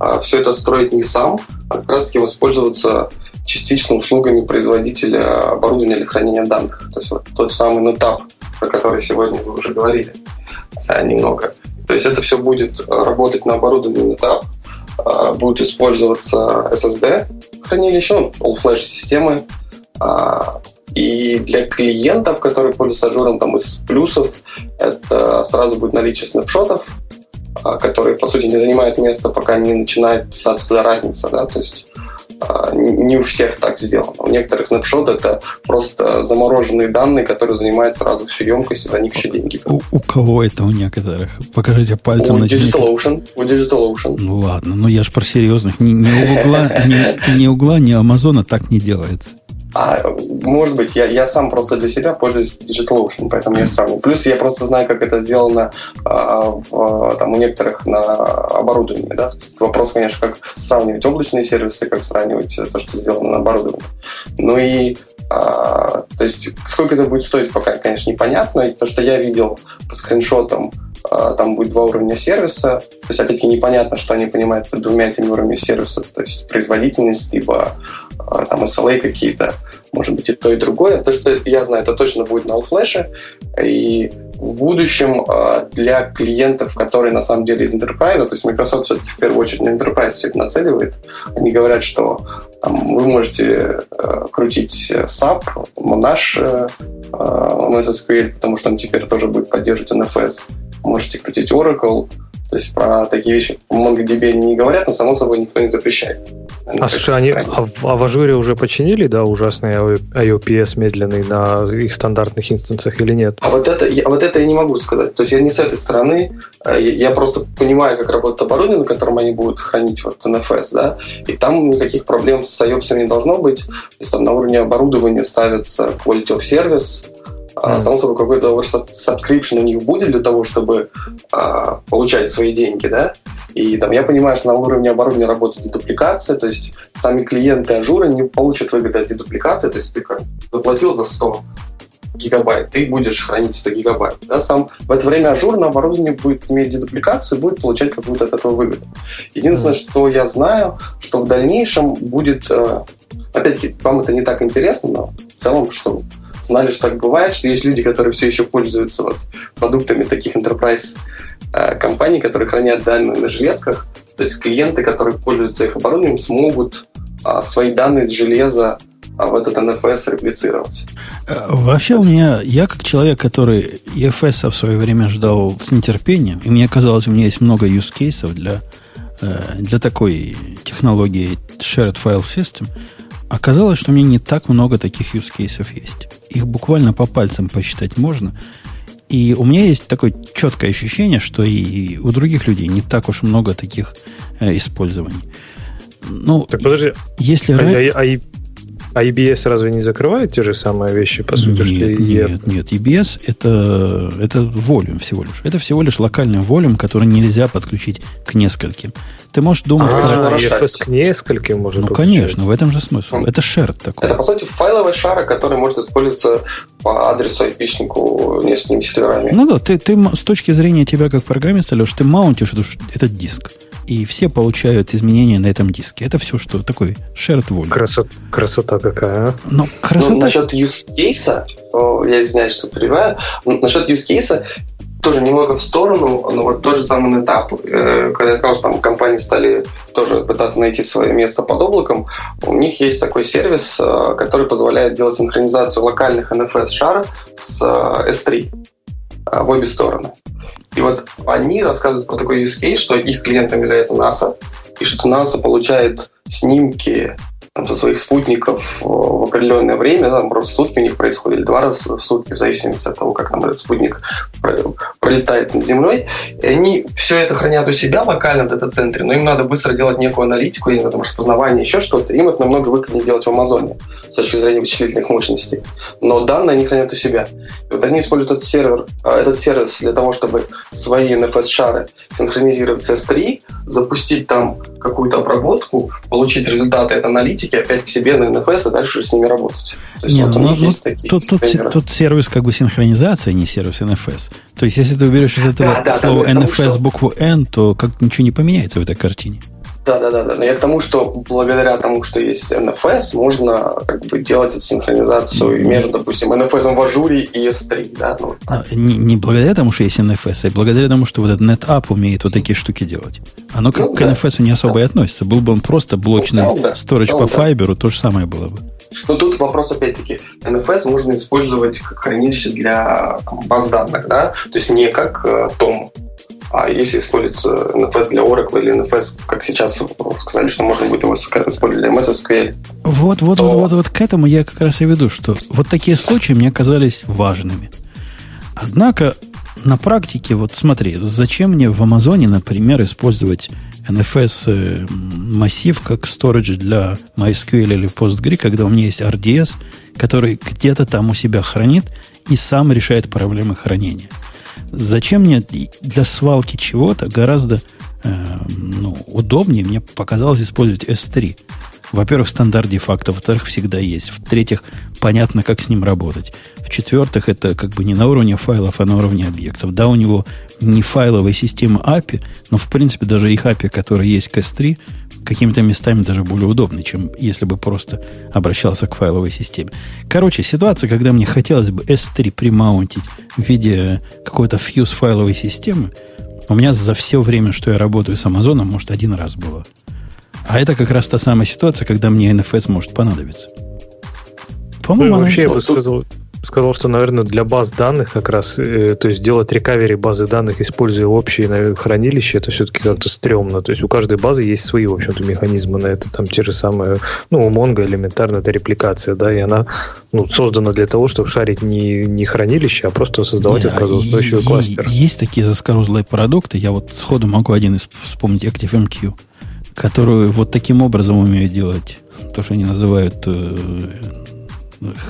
э, все это строить не сам, а как раз-таки воспользоваться частично услугами производителя оборудования для хранения данных. То есть вот тот самый NetApp, про который сегодня вы уже говорили немного. То есть это все будет работать на оборудовании NetApp, а, будет использоваться SSD хранилище, ну, all-flash системы. А, и для клиентов, которые пользуются ажуром, там из плюсов это сразу будет наличие снапшотов, а, которые, по сути, не занимают места, пока не начинает писаться туда разница. Да? То есть не у всех так сделано. У некоторых снапшот это просто замороженные данные, которые занимают сразу всю емкость, и за них еще деньги. У, у кого это у некоторых? Покажите пальцем. У DigitalOcean. У DigitalOcean. Ну ладно, но я ж про серьезных. Ни, ни Угла, ни, ни Угла, ни Амазона так не делается. А, может быть, я, я сам просто для себя пользуюсь DigitalOcean, поэтому я сравниваю. Плюс я просто знаю, как это сделано а, в, там, у некоторых на оборудовании. Да? Вопрос, конечно, как сравнивать облачные сервисы, как сравнивать то, что сделано на оборудовании. Ну и а, то есть сколько это будет стоить, пока, конечно, непонятно. И то, что я видел по скриншотам, там будет два уровня сервиса. То есть, опять-таки, непонятно, что они понимают под двумя этими уровнями сервиса. То есть, производительность, либо а, там SLA какие-то, может быть, и то, и другое. То, что я знаю, это точно будет на All И в будущем а, для клиентов, которые на самом деле из Enterprise, то есть Microsoft все-таки в первую очередь на Enterprise все это нацеливает, они говорят, что там, вы можете крутить SAP, наш MySQL, потому что он теперь тоже будет поддерживать NFS можете крутить Oracle. То есть про такие вещи в MongoDB не говорят, но само собой никто не запрещает. а слушай, они а, а в Ажуре уже починили, да, ужасный IOPS медленный на их стандартных инстансах или нет? А вот это, я, вот это я не могу сказать. То есть я не с этой стороны, а я просто понимаю, как работает оборудование, на котором они будут хранить вот NFS, да, и там никаких проблем с IOPS не должно быть. То есть там на уровне оборудования ставится quality of service, Мм. Само собой, какой-то subscription у них будет для того, чтобы а, получать свои деньги, да. И там я понимаю, что на уровне оборудования работает дедупликация, то есть сами клиенты Azure а не получат выгоды от дедупликации, то есть ты как заплатил за 100 гигабайт, ты будешь хранить 100 гигабайт. Да, сам в это время Azure на оборудовании будет иметь дедупликацию будет получать какую-то от этого выгоду. Единственное, мм. что я знаю, что в дальнейшем будет, э, опять-таки, вам это не так интересно, но в целом, что знали, что так бывает, что есть люди, которые все еще пользуются вот продуктами таких enterprise э, компаний, которые хранят данные на железках. То есть клиенты, которые пользуются их оборудованием, смогут а, свои данные с железа а в этот NFS реплицировать. Э, вообще у меня, я как человек, который EFS в свое время ждал с нетерпением, и мне казалось, у меня есть много use кейсов для э, для такой технологии Shared File System, оказалось, что у меня не так много таких use cases есть. Их буквально по пальцам посчитать можно. И у меня есть такое четкое ощущение, что и у других людей не так уж много таких э, использований. Ну, так подожди, если а, а, а, а EBS разве не закрывает те же самые вещи, по сути, нет, что нет, нет, нет. EBS это, это волюм всего лишь. Это всего лишь локальный волюм, который нельзя подключить к нескольким. Ты можешь думать... А, про... EFS к нескольким может Ну, конечно, в этом же смысл. Это shared такой. Это, по сути, файловый шар, который может использоваться по адресу IP-шнику несколькими серверами. Ну да, ты, ты с точки зрения тебя как программиста, Леш, ты маунтишь этот диск и все получают изменения на этом диске. Это все, что такой shared volume. Красота, красота какая, а? Но красота... Ну, насчет use case, я извиняюсь, что перебиваю, насчет use case тоже немного в сторону, но вот тот же самый этап, когда я сказал, что там компании стали тоже пытаться найти свое место под облаком, у них есть такой сервис, э, который позволяет делать синхронизацию локальных NFS шар с э, S3 в обе стороны. И вот они рассказывают про такой use case, что их клиентом является NASA, и что NASA получает снимки там, со своих спутников в определенное время, там, просто сутки у них происходит, или два раза в сутки, в зависимости от того, как там этот спутник пролетает над Землей. И они все это хранят у себя локально в дата-центре, но им надо быстро делать некую аналитику, им там распознавание, еще что-то. Им это намного выгоднее делать в Амазоне с точки зрения вычислительных мощностей. Но данные они хранят у себя. И вот они используют этот сервер, а, этот сервис для того, чтобы свои NFS-шары синхронизировать с S3, запустить там какую-то обработку, получить результаты этой аналитики, опять к себе на NFS и дальше с ними работать. То есть не, вот ну, у них ну, есть такие тут, тут, тут сервис как бы синхронизация, не сервис NFS. То есть, если ты уберешь из этого да, слова да, NFS что... букву N, то как ничего не поменяется в этой картине. Да, да, да, да. Но я к тому, что благодаря тому, что есть NFS, можно как бы делать эту синхронизацию между, допустим, NFS в ажуре и S3. Да? Ну, а, не, не благодаря тому, что есть NFS, а благодаря тому, что вот этот NetApp умеет вот такие штуки делать. Оно как ну, к да, NFS не особо да. и относится. Был бы он просто блочный ну, да. storage по да. файберу, то же самое было бы. Но тут вопрос опять-таки, NFS можно использовать как хранилище для там, баз данных, да, то есть не как э, том, а если используется NFS для Oracle или NFS, как сейчас сказали, что можно будет его использовать для MS SQL. Вот, вот, то... вот, вот, вот к этому я как раз и веду, что вот такие случаи мне казались важными. Однако на практике, вот смотри, зачем мне в Амазоне, например, использовать NFS э, массив как storage для MySQL или PostgreSQL, когда у меня есть RDS, который где-то там у себя хранит и сам решает проблемы хранения. Зачем мне для свалки чего-то гораздо э, ну, удобнее мне показалось использовать S3. Во-первых, стандарт де-факто, во-вторых, всегда есть. В-третьих, понятно, как с ним работать. В-четвертых, это как бы не на уровне файлов, а на уровне объектов. Да, у него не файловая система API, но, в принципе, даже их API, которые есть к S3, какими-то местами даже более удобны, чем если бы просто обращался к файловой системе. Короче, ситуация, когда мне хотелось бы S3 примаунтить в виде какой-то фьюз файловой системы, у меня за все время, что я работаю с Амазоном, может, один раз было. А это как раз та самая ситуация, когда мне NFS может понадобиться. По-моему, ну, вообще, я бы сказал, сказал, что, наверное, для баз данных как раз, э, то есть делать рекавери базы данных, используя общие наверное, хранилища, это все-таки как-то стрёмно. То есть у каждой базы есть свои, в общем-то, механизмы на это. Там те же самые, ну, у Mongo элементарно это репликация, да, и она ну, создана для того, чтобы шарить не, не хранилище, а просто создавать не, отказоустойчивый кластер. Есть такие заскорузлые продукты, я вот сходу могу один из вспомнить ActiveMQ, которую вот таким образом умеют делать то, что они называют э,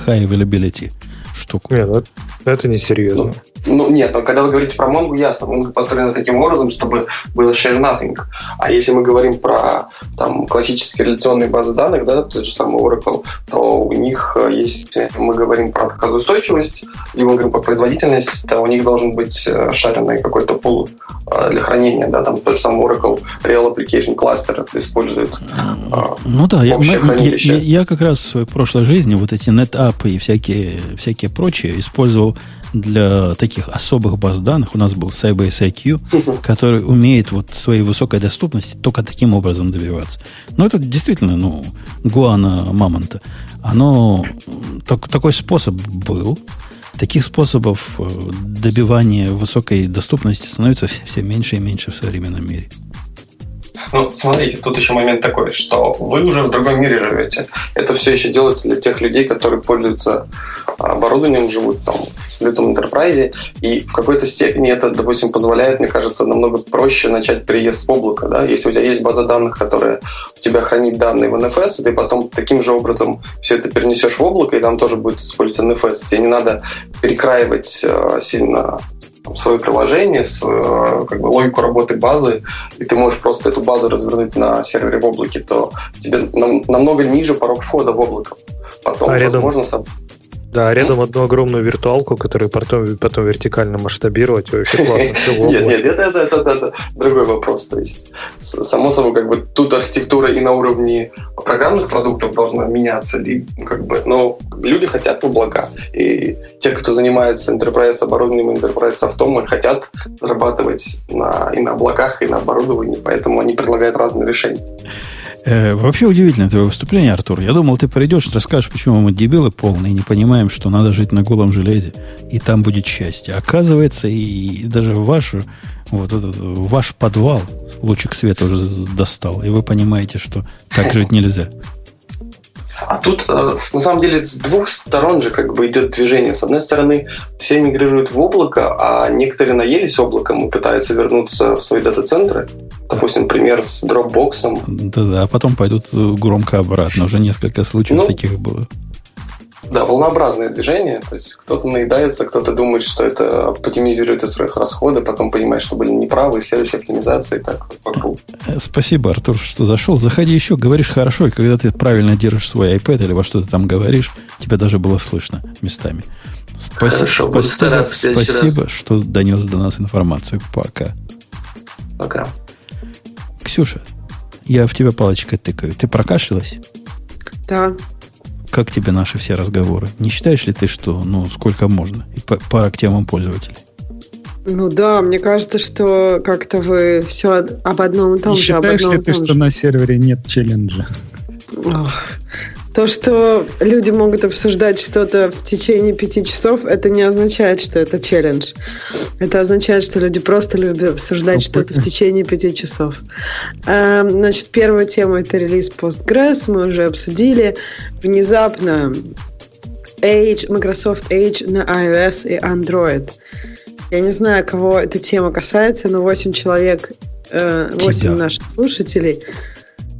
high availability штуку. Нет, ну, это не серьезно. Ну, нет, но когда вы говорите про Mongo, ясно. Mongo построена таким образом, чтобы было share nothing. А если мы говорим про там, классические реляционные базы данных, да, тот же самый Oracle, то у них, э, если мы говорим про отказоустойчивость, либо мы говорим про производительность, то у них должен быть э, шаренный какой-то пул э, для хранения, да, там тот же самый Oracle Real Application Cluster использует. Ну да, я, я, я, я как раз в своей прошлой жизни вот эти NetApp и всякие, всякие прочие использовал для таких особых баз данных. У нас был Sybase IQ, который умеет вот своей высокой доступности только таким образом добиваться. Но это действительно, ну, гуана мамонта. Оно, так, такой способ был. Таких способов э, добивания высокой доступности становится все меньше и меньше в современном мире. Ну, смотрите, тут еще момент такой, что вы уже в другом мире живете. Это все еще делается для тех людей, которые пользуются оборудованием, живут там в лютом enterprise, и в какой-то степени это, допустим, позволяет, мне кажется, намного проще начать переезд в облако. Да? Если у тебя есть база данных, которая у тебя хранит данные в NFS, и ты потом таким же образом все это перенесешь в облако, и там тоже будет использоваться NFS. Тебе не надо перекраивать э, сильно свое приложение, с э, как бы, логику работы базы, и ты можешь просто эту базу развернуть на сервере в облаке, то тебе нам, намного ниже порог входа в облако. Потом, а рядом, возможно, да, рядом одну огромную виртуалку, которую потом, потом вертикально масштабировать, вообще классно. Нет, нет, это, это, это, это другой вопрос. То есть, само собой, как бы тут архитектура и на уровне программных продуктов должна меняться, как бы, но люди хотят в облака. И те, кто занимается enterprise оборудованием, enterprise софтом, хотят зарабатывать на, и на облаках, и на оборудовании, поэтому они предлагают разные решения. Э, вообще удивительное твое выступление, Артур. Я думал, ты придешь, расскажешь, почему мы дебилы полные и не понимаем, что надо жить на голом железе, и там будет счастье. Оказывается, и, даже вашу, вот этот, ваш подвал лучик света уже достал, и вы понимаете, что так жить нельзя. А тут, э, на самом деле, с двух сторон же как бы идет движение. С одной стороны, все мигрируют в облако, а некоторые наелись облаком и пытаются вернуться в свои дата-центры. Допустим, пример с Dropbox. Да-да, а потом пойдут громко обратно. Уже несколько случаев ну, таких было. Да, волнообразное движение. То есть кто-то наедается, кто-то думает, что это оптимизирует от своих расходов, потом понимает, что были неправы, и следующая оптимизация и так по кругу. Э, спасибо, Артур, что зашел. Заходи еще, говоришь хорошо, и когда ты правильно держишь свой iPad или во что ты там говоришь, тебя даже было слышно местами. Спаси, Хорошо, спасибо, стараться спасибо раз. что донес до нас информацию. Пока. Пока. Ксюша, я в тебя палочкой тыкаю. Ты прокашлялась? Да. Как тебе наши все разговоры? Не считаешь ли ты, что ну сколько можно? И пара к темам пользователей. Ну да, мне кажется, что как-то вы все об одном и том Не же. Считаешь ли ты, что на сервере нет челленджа? Ох. То, что люди могут обсуждать что-то в течение пяти часов, это не означает, что это челлендж. Это означает, что люди просто любят обсуждать что-то в течение пяти часов. Эм, значит, первая тема – это релиз Postgres. Мы уже обсудили. Внезапно Edge, Microsoft Edge на iOS и Android. Я не знаю, кого эта тема касается, но 8 человек, 8 Тебя. наших слушателей –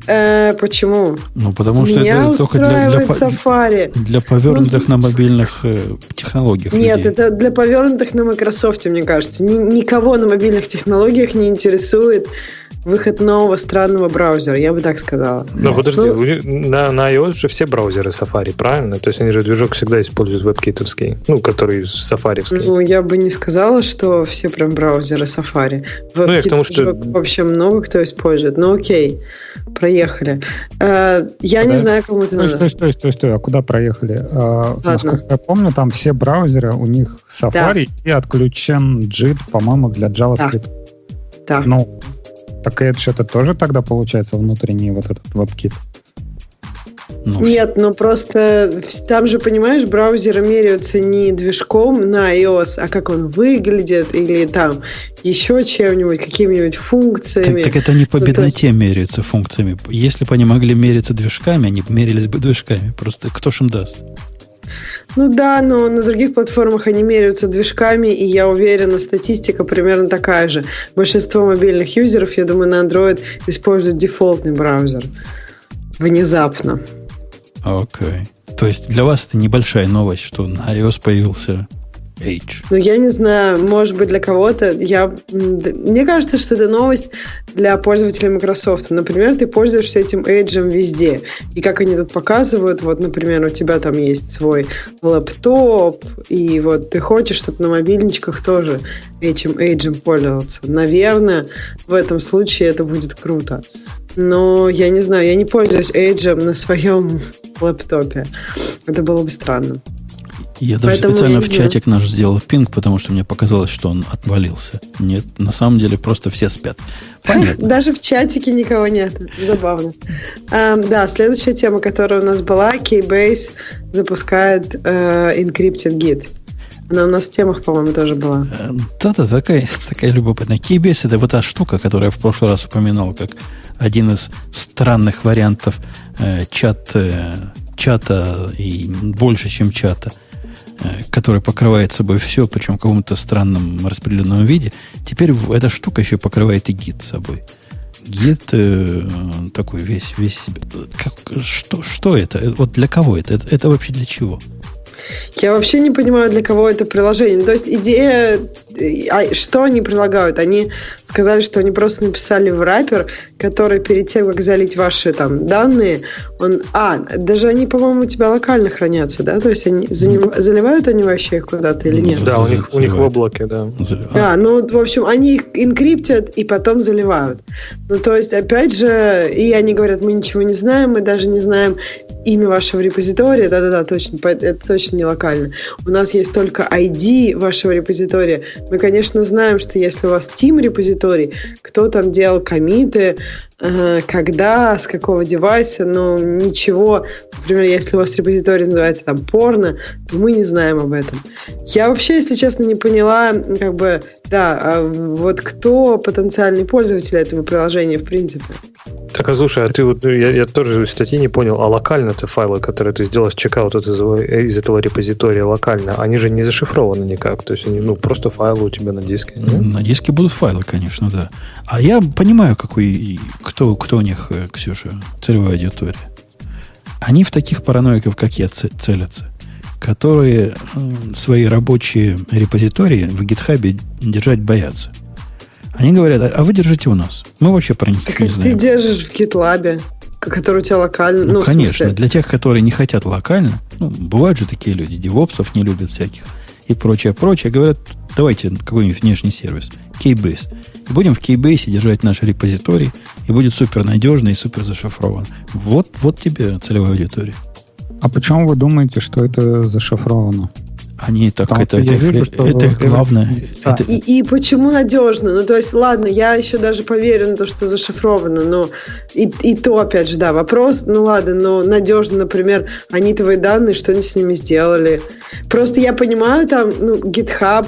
Э, почему? Ну, потому что Меня это только для, для, Safari. для повернутых ну, на мобильных э, технологиях. Нет, людей. это для повернутых на Microsoft, мне кажется. Ни, никого на мобильных технологиях не интересует выход нового странного браузера, я бы так сказала. Но подожди, ну, на, на iOS же все браузеры Safari, правильно? То есть они же движок всегда используют вебкитовский, ну, который сафариевский. Ну, я бы не сказала, что все прям браузеры Safari. Ну, я к тому, что... Вообще много кто использует, ну окей, проехали. Э, я Подожди. не знаю, кому это надо. Стой, стой, стой, стой, а куда проехали? А, насколько я помню, там все браузеры, у них Safari да. и отключен JIT, по-моему, для JavaScript. Да. Ну, так Edge это тоже тогда получается внутренний вот этот WebKit? Ну, Нет, ну просто там же, понимаешь, браузеры меряются не движком на iOS, а как он выглядит, или там еще чем-нибудь, какими-нибудь функциями. Так, так это не по ну, бедноте есть... меряются функциями. Если бы они могли мериться движками, они мерились бы движками. Просто кто ж им даст? Ну да, но на других платформах они меряются движками, и я уверена, статистика примерно такая же. Большинство мобильных юзеров, я думаю, на Android используют дефолтный браузер. Внезапно. Окей. Okay. То есть для вас это небольшая новость, что на iOS появился Edge. Ну, я не знаю, может быть, для кого-то. Я... Мне кажется, что это новость для пользователей Microsoft. Например, ты пользуешься этим Edge везде. И как они тут показывают, вот, например, у тебя там есть свой лэптоп, и вот ты хочешь, чтобы на мобильничках тоже этим Edge пользоваться. Наверное, в этом случае это будет круто. Но я не знаю, я не пользуюсь Edge на своем лэптопе. Это было бы странно. Я даже Поэтому специально в чатик наш сделал пинг, потому что мне показалось, что он отвалился. Нет, на самом деле просто все спят. Понятно. Даже в чатике никого нет. Забавно. Um, да, следующая тема, которая у нас была, Keybase запускает uh, Encrypted Git. Она у нас в темах, по-моему, тоже была. Э, да-да, такая, такая любопытная. KBS это вот та штука, которую я в прошлый раз упоминал, как один из странных вариантов э, чат, э, чата и больше, чем чата, э, который покрывает собой все, причем в каком-то странном распределенном виде. Теперь эта штука еще покрывает и гид собой. Гид э, такой весь, весь себе. Как, что, что это? Вот для кого это? это? Это вообще для чего? Я вообще не понимаю, для кого это приложение. То есть идея, а что они предлагают? Они сказали, что они просто написали в раппер, который перед тем, как залить ваши там данные, он... А, даже они, по-моему, у тебя локально хранятся, да? То есть они заним... заливают они вообще их куда-то или нет? Да, у них, у них в облаке, да. А, ну, в общем, они их инкриптят и потом заливают. Ну, то есть, опять же, и они говорят, мы ничего не знаем, мы даже не знаем имя вашего репозитория. Да-да-да, точно, это точно не локально. У нас есть только ID вашего репозитория. Мы, конечно, знаем, что если у вас Team репозиторий, кто там делал комиты, когда, с какого девайса, но ничего. Например, если у вас репозиторий называется там порно, то мы не знаем об этом. Я вообще, если честно, не поняла, как бы, да, а вот кто потенциальный пользователь этого приложения в принципе. Так, а слушай, а ты вот, ну, я, я тоже из статьи не понял, а локально-то файлы, которые ты сделал чекаут из, из этого репозитория локально, они же не зашифрованы никак, то есть они, ну, просто файлы у тебя на диске. Нет? На диске будут файлы, конечно, да. А я понимаю, какой, кто, кто у них, э, Ксюша, целевая аудитория. Они в таких параноиков, как я, целятся которые свои рабочие репозитории в гитхабе держать боятся. Они говорят, а вы держите у нас. Мы вообще про них так не знаем. Ты держишь в GitLab, который у тебя локально. Ну, ну конечно, для тех, которые не хотят локально, ну, бывают же такие люди, девопсов не любят всяких и прочее, прочее, говорят, давайте какой-нибудь внешний сервис, Keybase. И будем в Keybase держать наш репозиторий, и будет супер надежно и супер зашифрован. Вот, вот тебе целевая аудитория. А почему вы думаете, что это зашифровано? Они так, Потому это, это, вижу, это, это их главное. Это... И, и почему надежно? Ну, то есть, ладно, я еще даже поверю на то, что зашифровано, но и, и то, опять же, да, вопрос, ну ладно, но надежно, например, они твои данные, что они с ними сделали. Просто я понимаю, там, ну, GitHub,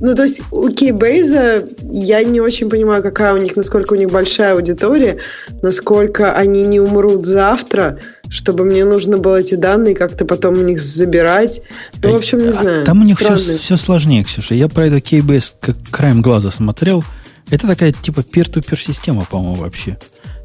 ну, то есть у Keybase я не очень понимаю, какая у них, насколько у них большая аудитория, насколько они не умрут завтра, чтобы мне нужно было эти данные как-то потом у них забирать. Ну, в общем, не а знаю. Там у них все, все сложнее, Ксюша. Я про это Keybase как краем глаза смотрел. Это такая типа пир-ту-пир система, по-моему, вообще.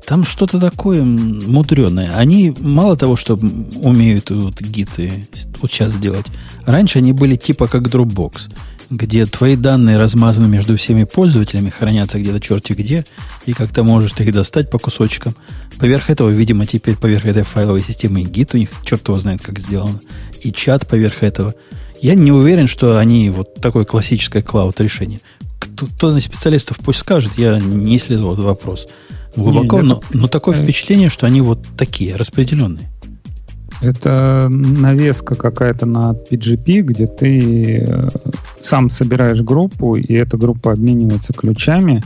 Там что-то такое мудреное. Они мало того, что умеют вот гиты вот сейчас делать. Раньше они были типа как Dropbox где твои данные размазаны между всеми пользователями, хранятся где-то черти где, и как то можешь их достать по кусочкам. Поверх этого, видимо, теперь поверх этой файловой системы и гид у них, черт его знает, как сделано, и чат поверх этого. Я не уверен, что они вот такое классическое клауд решение. Кто из специалистов пусть скажет, я не исследовал этот вопрос глубоко, не, но, но такое впечатление, что они вот такие, распределенные. Это навеска какая-то на PGP, где ты э, сам собираешь группу, и эта группа обменивается ключами.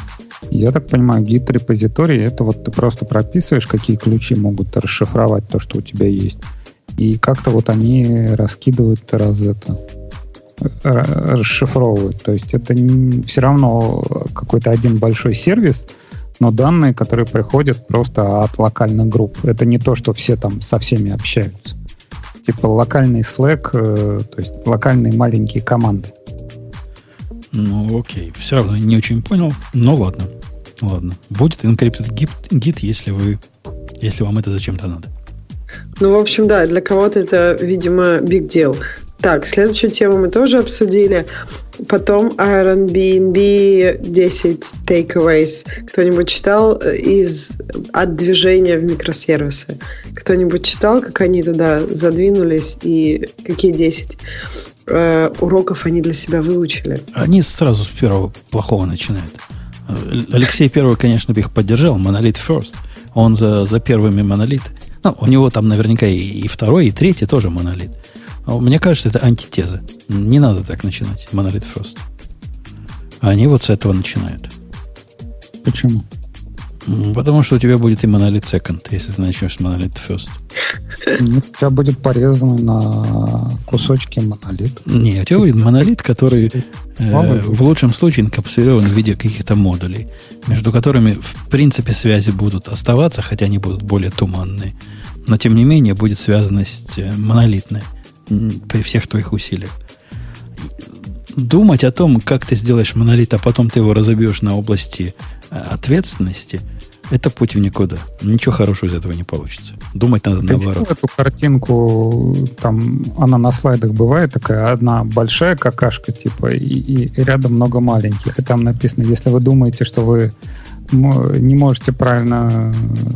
Я так понимаю, гид-репозиторий — это вот ты просто прописываешь, какие ключи могут расшифровать то, что у тебя есть. И как-то вот они раскидывают раз это расшифровывают. То есть это все равно какой-то один большой сервис — но данные, которые приходят просто от локальных групп. Это не то, что все там со всеми общаются. Типа локальный Slack, э, то есть локальные маленькие команды. Ну, окей. Все равно не очень понял. Но ладно. Ладно. Будет encrypted git, git если вы если вам это зачем-то надо. Ну, в общем, да, для кого-то это, видимо, big deal. Так, следующую тему мы тоже обсудили. Потом Airbnb 10 takeaways. Кто-нибудь читал э, из от движения в микросервисы? Кто-нибудь читал, как они туда задвинулись и какие 10 э, уроков они для себя выучили? Они сразу с первого плохого начинают. Э, Алексей первый, конечно, бы их поддержал. Монолит first. Он за, за первыми монолит. Ну, у него там наверняка и, и второй, и третий тоже монолит. А мне кажется, это антитеза. Не надо так начинать, Monolith First. Они вот с этого начинают. Почему? Потому что у тебя будет и монолит second, если ты начнешь с монолит first. Нет, у тебя будет порезанный на кусочки монолит. Нет, у тебя будет монолит, который э, в лучшем случае инкапсулирован в виде каких-то модулей, между которыми в принципе связи будут оставаться, хотя они будут более туманные. Но тем не менее будет связанность э, монолитная при всех твоих усилиях. Думать о том, как ты сделаешь монолит, а потом ты его разобьешь на области э, ответственности, это путь в никуда. Ничего хорошего из этого не получится. Думать надо Ты наоборот. эту картинку, там, она на слайдах бывает такая, одна большая какашка, типа, и, и рядом много маленьких. И там написано, если вы думаете, что вы не можете правильно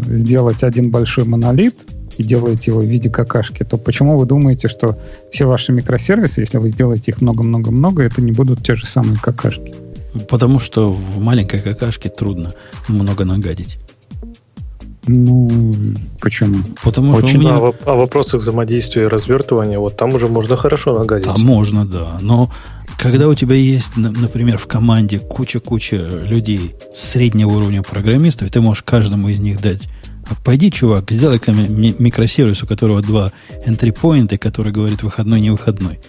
сделать один большой монолит, и делаете его в виде какашки, то почему вы думаете, что все ваши микросервисы, если вы сделаете их много-много-много, это не будут те же самые какашки? Потому что в маленькой какашке трудно много нагадить. Ну, почему? Потому Очень, что у меня... а, о вопросах взаимодействия и развертывания, вот там уже можно хорошо нагадить. А можно, да. Но когда у тебя есть, например, в команде куча-куча людей среднего уровня программистов, ты можешь каждому из них дать Пойди, чувак, сделай-ка микросервис, у которого два entry point, который говорит выходной, не выходной.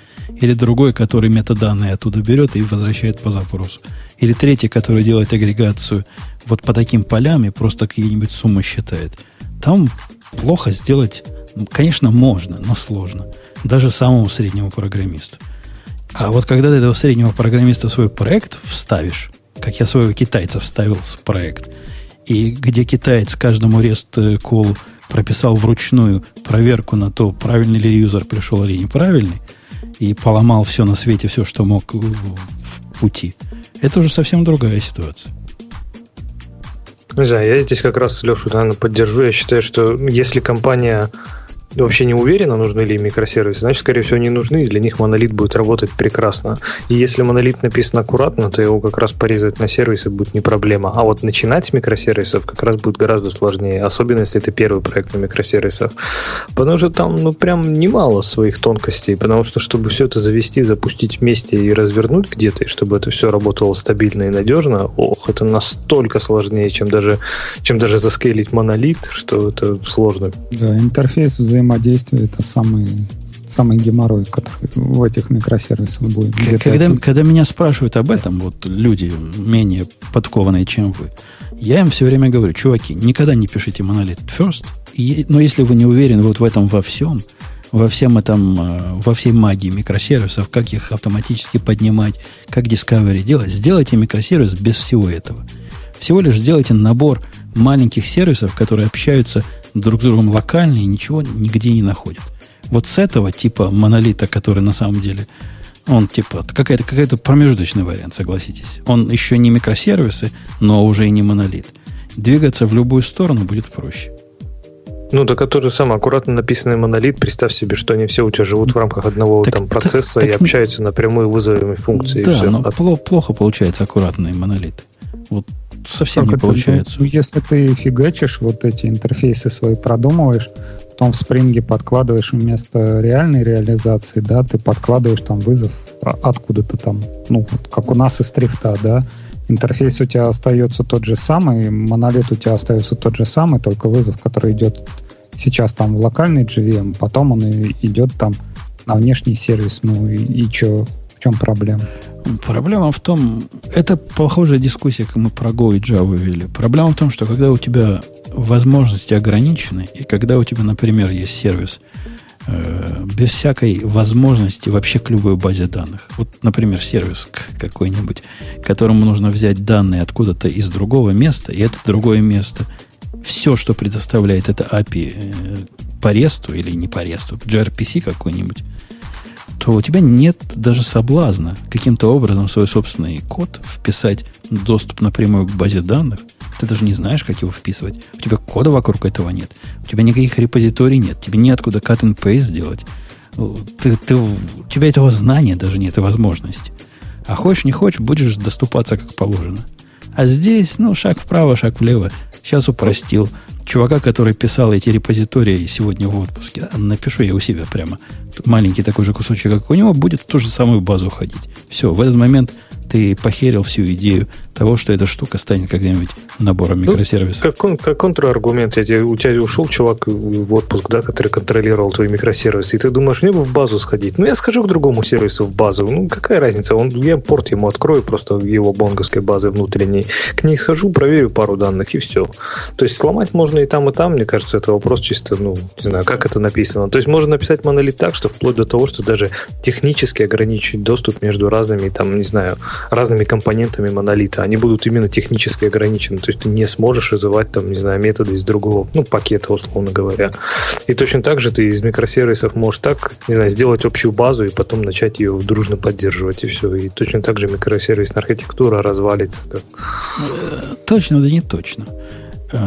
Или другой, который метаданные оттуда берет и возвращает по запросу. Или третий, который делает агрегацию вот по таким полям и просто какие-нибудь суммы считает. Там плохо сделать, конечно, можно, но сложно. Даже самому среднему программисту. А вот когда ты этого среднего программиста в свой проект вставишь, как я своего китайца вставил в проект – и где китаец каждому REST-колу прописал вручную проверку на то, правильный ли юзер пришел или неправильный, и поломал все на свете, все, что мог в пути. Это уже совсем другая ситуация. Не знаю, я здесь как раз Лешу, наверное, поддержу. Я считаю, что если компания вообще не уверена, нужны ли микросервисы, значит, скорее всего, не нужны, и для них монолит будет работать прекрасно. И если монолит написан аккуратно, то его как раз порезать на сервисы будет не проблема. А вот начинать с микросервисов как раз будет гораздо сложнее, особенно если это первый проект на микросервисов. Потому что там, ну, прям немало своих тонкостей, потому что, чтобы все это завести, запустить вместе и развернуть где-то, и чтобы это все работало стабильно и надежно, ох, это настолько сложнее, чем даже, чем даже заскейлить монолит, что это сложно. Да, интерфейс взаимодействия взаимодействие это самый самый геморрой, который в этих микросервисах будет. Когда, когда меня спрашивают об этом, вот люди менее подкованные, чем вы, я им все время говорю, чуваки, никогда не пишите монолит first, и, но если вы не уверены вот в этом во всем, во всем этом, э, во всей магии микросервисов, как их автоматически поднимать, как discovery делать, сделайте микросервис без всего этого. Всего лишь сделайте набор маленьких сервисов, которые общаются друг с другом локально и ничего нигде не находят. Вот с этого типа монолита, который на самом деле, он типа какая-то какая промежуточный вариант, согласитесь. Он еще не микросервисы, но уже и не монолит. Двигаться в любую сторону будет проще. Ну, так это же самое аккуратно написанный монолит. Представь себе, что они все у тебя живут в рамках одного так, там, процесса так, и так, общаются напрямую вызовами функции. Да, но плохо, плохо получается аккуратный монолит. Вот совсем как не это, получается. Ну, если ты фигачишь вот эти интерфейсы свои продумываешь, потом в спринге подкладываешь вместо реальной реализации, да, ты подкладываешь там вызов откуда-то там, ну, вот как у нас из трифта, да, интерфейс у тебя остается тот же самый, монолит у тебя остается тот же самый, только вызов, который идет сейчас там в локальный GVM, потом он идет там на внешний сервис, ну и, и что, в чем проблема? Проблема в том, это похожая дискуссия, как мы про Go и Java вели. Проблема в том, что когда у тебя возможности ограничены, и когда у тебя, например, есть сервис э, без всякой возможности вообще к любой базе данных. Вот, например, сервис какой-нибудь, которому нужно взять данные откуда-то из другого места, и это другое место, все, что предоставляет это API э, по ресту или не по ресту, gRPC какой-нибудь, то у тебя нет даже соблазна каким-то образом свой собственный код вписать доступ напрямую к базе данных. Ты даже не знаешь, как его вписывать. У тебя кода вокруг этого нет. У тебя никаких репозиторий нет. Тебе неоткуда cut and paste сделать. Ты, ты, у тебя этого знания даже нет и возможности. А хочешь, не хочешь, будешь доступаться как положено. А здесь, ну, шаг вправо, шаг влево. Сейчас упростил чувака, который писал эти репозитории сегодня в отпуске, напишу я у себя прямо. Маленький такой же кусочек, как у него, будет в ту же самую базу ходить. Все, в этот момент ты похерил всю идею того, что эта штука станет когда-нибудь набором ну, микросервисов. Как, кон, как контраргумент, я у тебя ушел чувак в отпуск, да, который контролировал твои микросервисы, и ты думаешь, мне бы в базу сходить. Ну, я скажу к другому сервису в базу. Ну, какая разница? Он, я порт ему открою, просто его бонговской базы внутренней. К ней схожу, проверю пару данных, и все. То есть сломать можно и там, и там, мне кажется, это вопрос чисто, ну, не знаю, как это написано. То есть можно написать монолит так, что вплоть до того, что даже технически ограничить доступ между разными, там, не знаю, разными компонентами монолита. Они будут именно технически ограничены. То есть ты не сможешь вызывать там, не знаю, методы из другого, ну, пакета, условно говоря. И точно так же ты из микросервисов можешь так, не знаю, сделать общую базу и потом начать ее дружно поддерживать, и все. И точно так же микросервисная архитектура развалится. Как... Точно, да не точно. Э,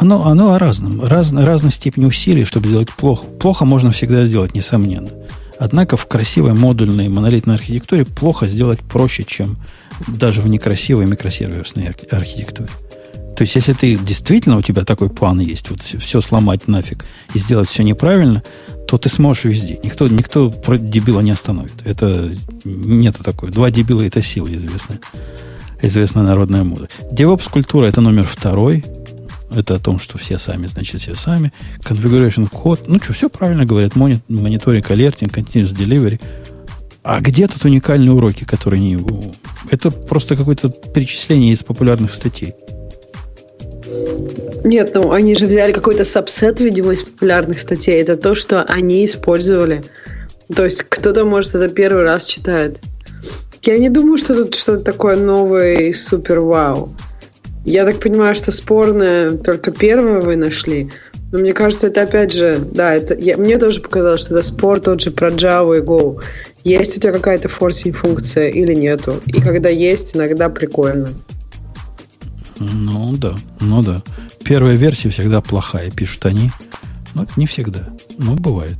оно, оно о разном. Раз, разной степени усилий, чтобы сделать плохо. Плохо можно всегда сделать, несомненно. Однако в красивой модульной монолитной архитектуре плохо сделать проще, чем даже в некрасивой микросервисной архитектуре. То есть, если ты действительно у тебя такой план есть, вот все, сломать нафиг и сделать все неправильно, то ты сможешь везде. Никто, никто дебила не остановит. Это нету такой. Два дебила это сила известная. Известная народная музыка. DevOps культура это номер второй. Это о том, что все сами, значит, все сами. Configuration код. Ну что, все правильно говорят. Мониторинг, алертинг, continuous delivery. А где тут уникальные уроки, которые не... Это просто какое-то перечисление из популярных статей. Нет, ну они же взяли какой-то сабсет, видимо, из популярных статей. Это то, что они использовали. То есть кто-то, может, это первый раз читает. Я не думаю, что тут что-то такое новое и супер вау. Я так понимаю, что спорное только первое вы нашли. Но мне кажется, это опять же, да, это я, мне тоже показалось, что это спор тот же про Java и Go. Есть у тебя какая-то форсинг функция или нету? И когда есть, иногда прикольно. Ну да, ну да. Первая версия всегда плохая, пишут они. Но не всегда. Но бывает.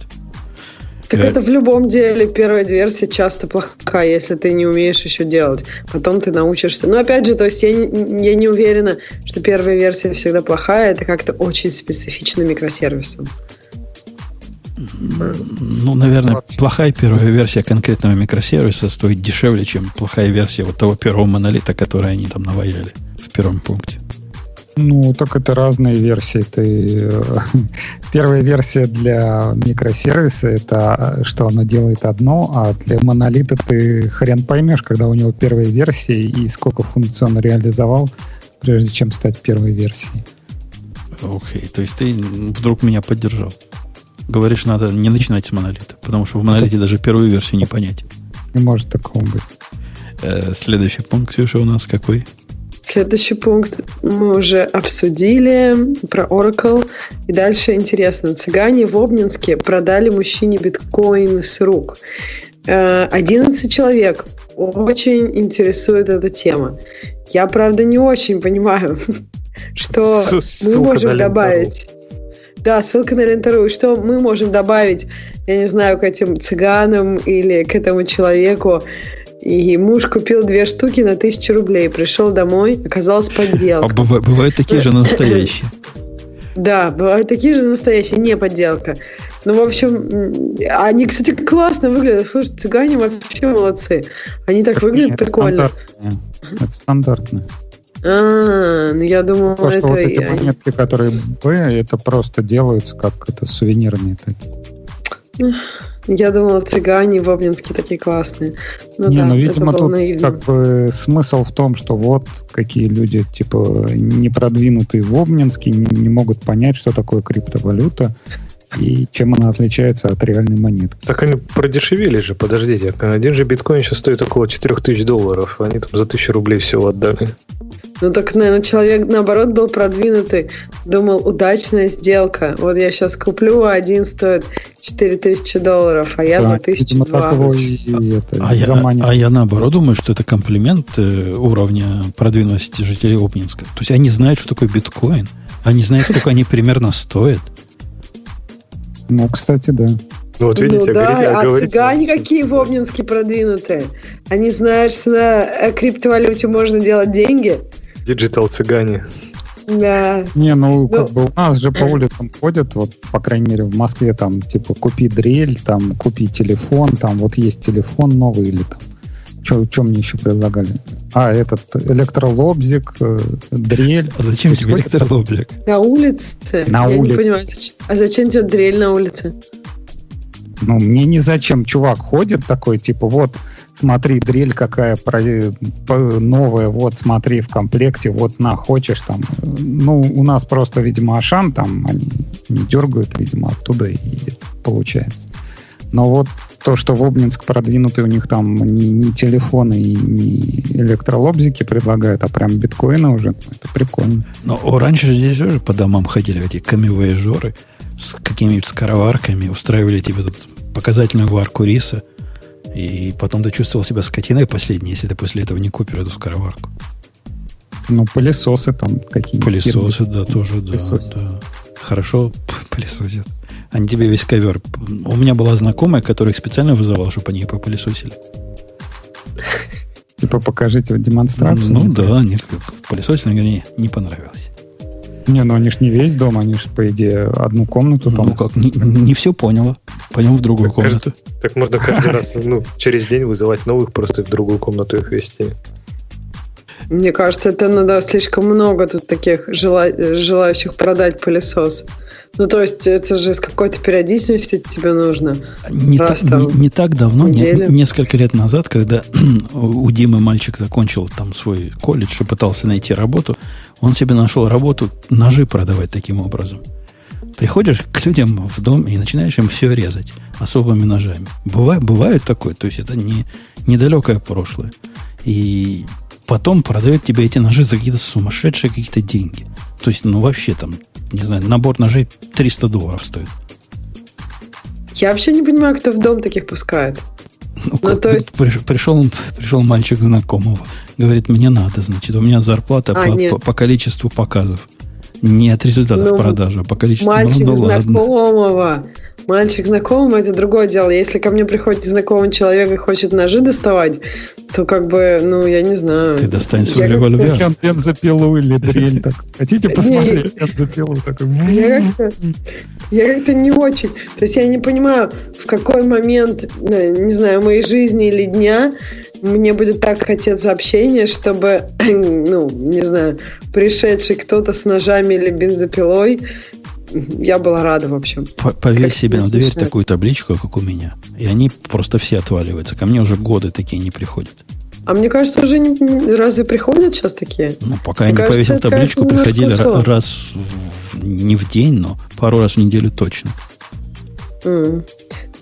Так это в любом деле первая версия часто плохая, если ты не умеешь еще делать. Потом ты научишься. Но опять же, то есть я, я не уверена, что первая версия всегда плохая. Это как-то очень специфично микросервисам. Ну, наверное, плохая первая версия конкретного микросервиса стоит дешевле, чем плохая версия вот того первого монолита, который они там наваяли в первом пункте. Ну, так это разные версии. Ты... Э, первая версия для микросервиса это что оно делает одно, а для монолита ты хрен поймешь, когда у него первая версия и сколько функций он реализовал, прежде чем стать первой версией. Окей, okay. то есть ты вдруг меня поддержал. Говоришь, надо не начинать с монолита, потому что в монолите даже первую версию не понять. Не может такого быть. Э, следующий пункт, Ксюша, у нас какой? Следующий пункт мы уже обсудили про Oracle. И дальше интересно. Цыгане в Обнинске продали мужчине биткоин с рук. 11 э, человек. Очень интересует эта тема. Я, правда, не очень понимаю, что мы можем добавить. Да, ссылка на Лентору. Что мы можем добавить, я не знаю, к этим цыганам или к этому человеку, и муж купил две штуки на тысячу рублей. Пришел домой, оказалось подделка. А бывают, бывают такие же настоящие. Да, бывают такие же настоящие, не подделка. Ну, в общем, они, кстати, классно выглядят. Слушай, цыгане вообще молодцы. Они так выглядят прикольно. Это стандартно. А, ну я думал, это... Что вот эти монетки, которые Б, это просто делаются как это сувенирные такие. Я думала, цыгане в Обнинске такие классные. Ну, не, да, ну, видимо, тут наивно. как бы смысл в том, что вот какие люди, типа, не продвинутые в Обнинске, не, не могут понять, что такое криптовалюта и чем она отличается от реальной монетки. Так они продешевели же, подождите. Один же биткоин сейчас стоит около 4000 долларов. Они там за 1000 рублей всего отдали. Ну так, наверное, человек, наоборот, был продвинутый. Думал, удачная сделка. Вот я сейчас куплю, а один стоит 4000 долларов, а я да, за 1002. А, а, я, а я наоборот думаю, что это комплимент э, уровня продвинутости жителей Обнинска. То есть они знают, что такое биткоин. Они знают, сколько они примерно стоят. Ну, кстати, да. Ну, вот видите, ну, да, говорите, а говорите, цыгане какие в Обнинске продвинутые. Они знают, что на э, криптовалюте можно делать деньги. Digital цыгане. Да. Не, ну, ну, как бы у нас же по улицам ходят, вот, по крайней мере, в Москве, там, типа, купи дрель, там, купи телефон, там, вот есть телефон новый или там, что, что мне еще предлагали? А, этот электролобзик, э, дрель. А зачем тебе электролобзик? На улице? На Я улице. не понимаю, зачем- а зачем тебе дрель на улице? Ну, мне не зачем. Чувак ходит такой, типа, вот, смотри, дрель какая про- по- новая, вот, смотри, в комплекте, вот, на, хочешь там. Ну, у нас просто, видимо, Ашан там, они не дергают, видимо, оттуда и получается. Но вот то, что в Обнинск продвинутый, у них там не, не телефоны и не электролобзики предлагают, а прям биткоины уже, это прикольно. Но о, раньше же здесь тоже по домам ходили эти камевояжеры с какими-то скороварками, устраивали тебе тут показательную варку риса, и потом ты чувствовал себя скотиной последней, если ты после этого не купишь эту скороварку. Ну, пылесосы там какие-нибудь. Пылесосы, да, тоже, да, Пылесосы. да. Хорошо п- пылесосят. Они тебе весь ковер. У меня была знакомая, которая их специально вызывала, чтобы они ее попылесосили. Типа покажите демонстрацию. Ну да, они как пылесосили, говорят, не, понравилось. Не, ну они ж не весь дом, они ж, по идее, одну комнату там. Ну как, не, не все поняла. Пойдем в другую Так, кажется, комнату. Так можно каждый раз, ну, через день вызывать новых, просто в другую комнату их вести. Мне кажется, это надо слишком много тут таких жела- желающих продать пылесос. Ну, то есть, это же с какой-то периодичностью тебе нужно. Не, раз та- там не- не так давно, не- несколько лет назад, когда у Димы мальчик закончил там свой колледж и пытался найти работу, он себе нашел работу ножи продавать таким образом. Приходишь к людям в дом и начинаешь им все резать особыми ножами. Бывает, бывает такое, то есть это не недалекое прошлое. И потом продают тебе эти ножи за какие-то сумасшедшие какие-то деньги. То есть, ну вообще там, не знаю, набор ножей 300 долларов стоит. Я вообще не понимаю, кто в дом таких пускает. Ну, Ну, то есть- приш- пришел, пришел мальчик знакомого. Говорит, мне надо, значит, у меня зарплата А, по, нет. по- по количеству показов. Не от результатов Ну, продажи, а по количеству. Мальчик ну, ну, ладно. знакомого. Мальчик знакомого это другое дело. Если ко мне приходит незнакомый человек и хочет ножи доставать, то как бы, ну, я не знаю. Ты достань свой револьвер. Сейчас бензопилу или дрель так. Хотите посмотреть бензопилу? Такой, Я как-то, я как-то не очень. То есть я не понимаю, в какой момент, э, не знаю, моей жизни или дня мне будет так хотеться общения, чтобы, ну, не знаю, пришедший кто-то с ножами или бензопилой, я была рада, в общем. Повесь Как себе на дверь смешно. такую табличку, как у меня. И они просто все отваливаются. Ко мне уже годы такие не приходят. А мне кажется, уже не- разве приходят сейчас такие? Ну, пока Мне я не кажется, повесил табличку, приходили ушло. раз в- не в день, но пару раз в неделю точно. М.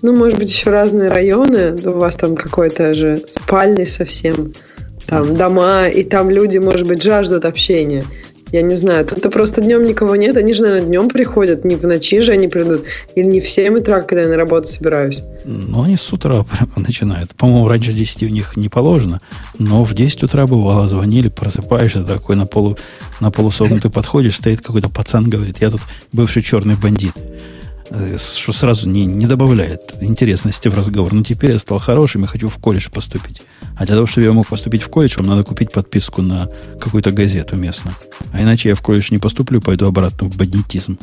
Ну, может быть, еще разные районы. У вас там какой-то же спальный совсем. Там дома, и там люди, может быть, жаждут общения. Я не знаю. Тут просто днем никого нет. Они же, наверное, днем приходят. Не в ночи же они придут. Или не в 7 утра, когда я на работу собираюсь. Ну, они с утра прямо начинают. По-моему, раньше 10 у них не положено, но в 10 утра бывало, звонили, просыпаешься такой на, полу, на полусогнутый подходишь, стоит какой-то пацан, говорит, я тут бывший черный бандит. Э, Что сразу не, не добавляет интересности в разговор. Ну, теперь я стал хорошим и хочу в колледж поступить. А для того, чтобы я мог поступить в колледж, вам надо купить подписку на какую-то газету местную. А иначе я в колледж не поступлю, пойду обратно в бандитизм.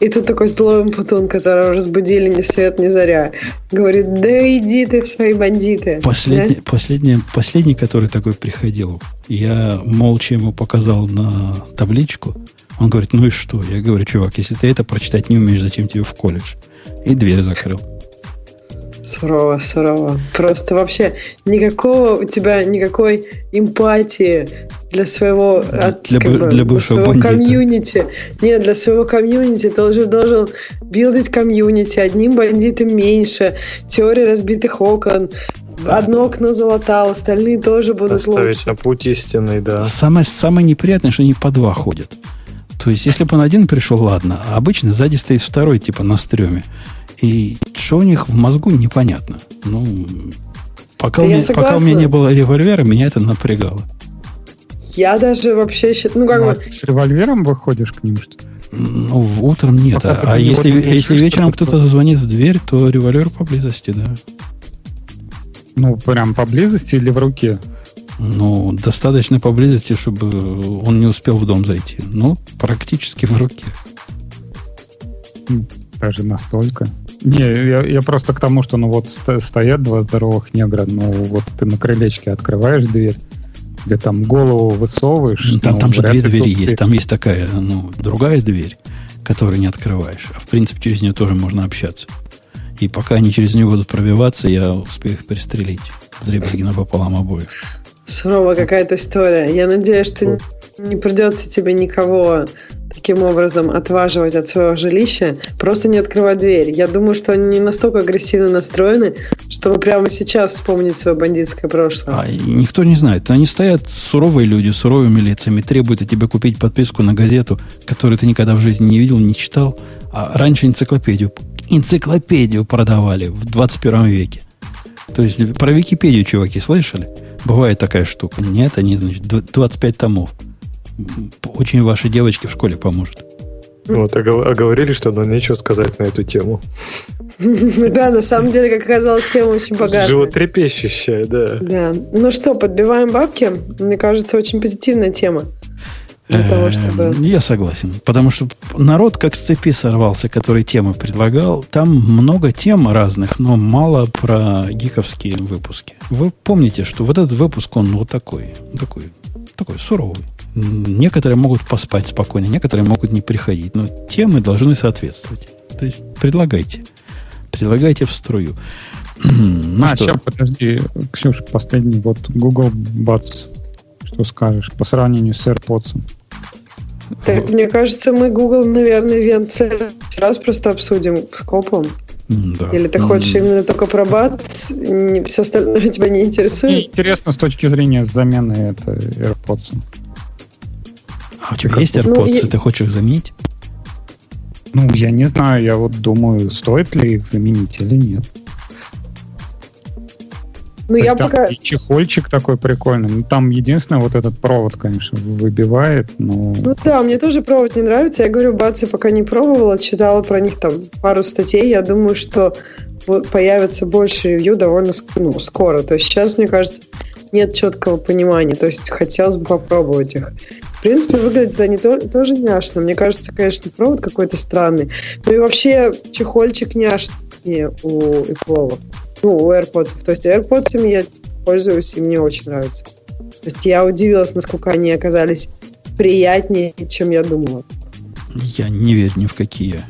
И тут такой злой путун, которого разбудили ни свет, ни заря. Говорит, да иди ты в свои бандиты. Последний, Да? последний, последний, который такой приходил, я молча ему показал на табличку. Он говорит, ну и что? Я говорю, чувак, если ты это прочитать не умеешь, зачем тебе в колледж? И дверь закрыл. Сурово, сурово. Просто вообще никакого у тебя никакой эмпатии для своего, от- Для бы- бы, для бывшего своего бандита. комьюнити. Нет, для своего комьюнити ты уже должен билдить комьюнити. Одним бандитом меньше. Теория разбитых окон. Одно окно залатал, остальные тоже будут Оставить лучше. на путь истинный, да. Самое, самое неприятное, что они по два ходят. То есть, если бы он один пришел, ладно. А обычно сзади стоит второй, типа на стреме. И что у них в мозгу, непонятно. Ну, пока, у меня, пока у меня не было револьвера, меня это напрягало. Я даже вообще считаю, ну как Ну, а бы, с револьвером выходишь к ним, что ли? Ну, утром нет. Пока А, а если, не если вечером кто-то зазвонит в дверь, то револьвер поблизости, да. Ну, прям поблизости или в руке? Ну, достаточно поблизости, чтобы он не успел в дом зайти. Ну, практически в руке. Даже настолько. Не, я, я просто к тому, что ну вот стоят два здоровых негра, ну вот ты на крылечке открываешь дверь, где там голову высовываешь. Ну, там, ну, там же две двери есть. Там есть такая, ну, другая дверь, которую не открываешь. А в принципе, через нее тоже можно общаться. И пока они через нее будут пробиваться, я успею их пристрелить. Дребезги напополам обоих. Сурова какая-то история. Я надеюсь, что не придется тебе никого таким образом отваживать от своего жилища, просто не открывать дверь. Я думаю, что они не настолько агрессивно настроены, чтобы прямо сейчас вспомнить свое бандитское прошлое. А никто не знает. Они стоят суровые люди, суровыми лицами, требуют от тебя купить подписку на газету, которую ты никогда в жизни не видел, не читал. А раньше энциклопедию, энциклопедию продавали в 21 веке. То есть про Википедию, чуваки, слышали? Бывает такая штука. Нет, они, значит, 25 томов очень вашей девочке в школе поможет. Вот, а, а говорили, что нам нечего сказать на эту тему. Да, на самом деле, как оказалось, тема очень богатая. Животрепещущая, да. Да. Ну что, подбиваем бабки? Мне кажется, очень позитивная тема. Для того, чтобы... Я согласен. Потому что народ как с цепи сорвался, который темы предлагал. Там много тем разных, но мало про гиковские выпуски. Вы помните, что вот этот выпуск, он вот такой, такой, такой суровый. Некоторые могут поспать спокойно, некоторые могут не приходить, но темы должны соответствовать. То есть предлагайте. Предлагайте в струю. ну, а, что? сейчас, подожди, Ксюша, последний. Вот Google Buds. Что скажешь по сравнению с AirPods? Так, мне кажется, мы Google, наверное, вент раз просто обсудим скопом. Да. Или ты хочешь mm. именно только про бат, все остальное тебя не интересует? Мне интересно с точки зрения замены это AirPods. А у тебя есть AirPods, ну, и... ты хочешь их заменить? Ну, я не знаю, я вот думаю, стоит ли их заменить или нет. Ну, я пока... И чехольчик такой прикольный. Ну, там единственное, вот этот провод, конечно, выбивает, но... Ну да, мне тоже провод не нравится. Я говорю, бацы пока не пробовала, читала про них там пару статей. Я думаю, что появится больше ревью довольно ну, скоро. То есть сейчас, мне кажется, нет четкого понимания. То есть хотелось бы попробовать их принципе, выглядят они то, тоже няшно. Мне кажется, конечно, провод какой-то странный. Ну и вообще чехольчик няшный у Apple. Ну, у AirPods. То есть AirPods я пользуюсь, и мне очень нравится. То есть я удивилась, насколько они оказались приятнее, чем я думала. Я не верю ни в какие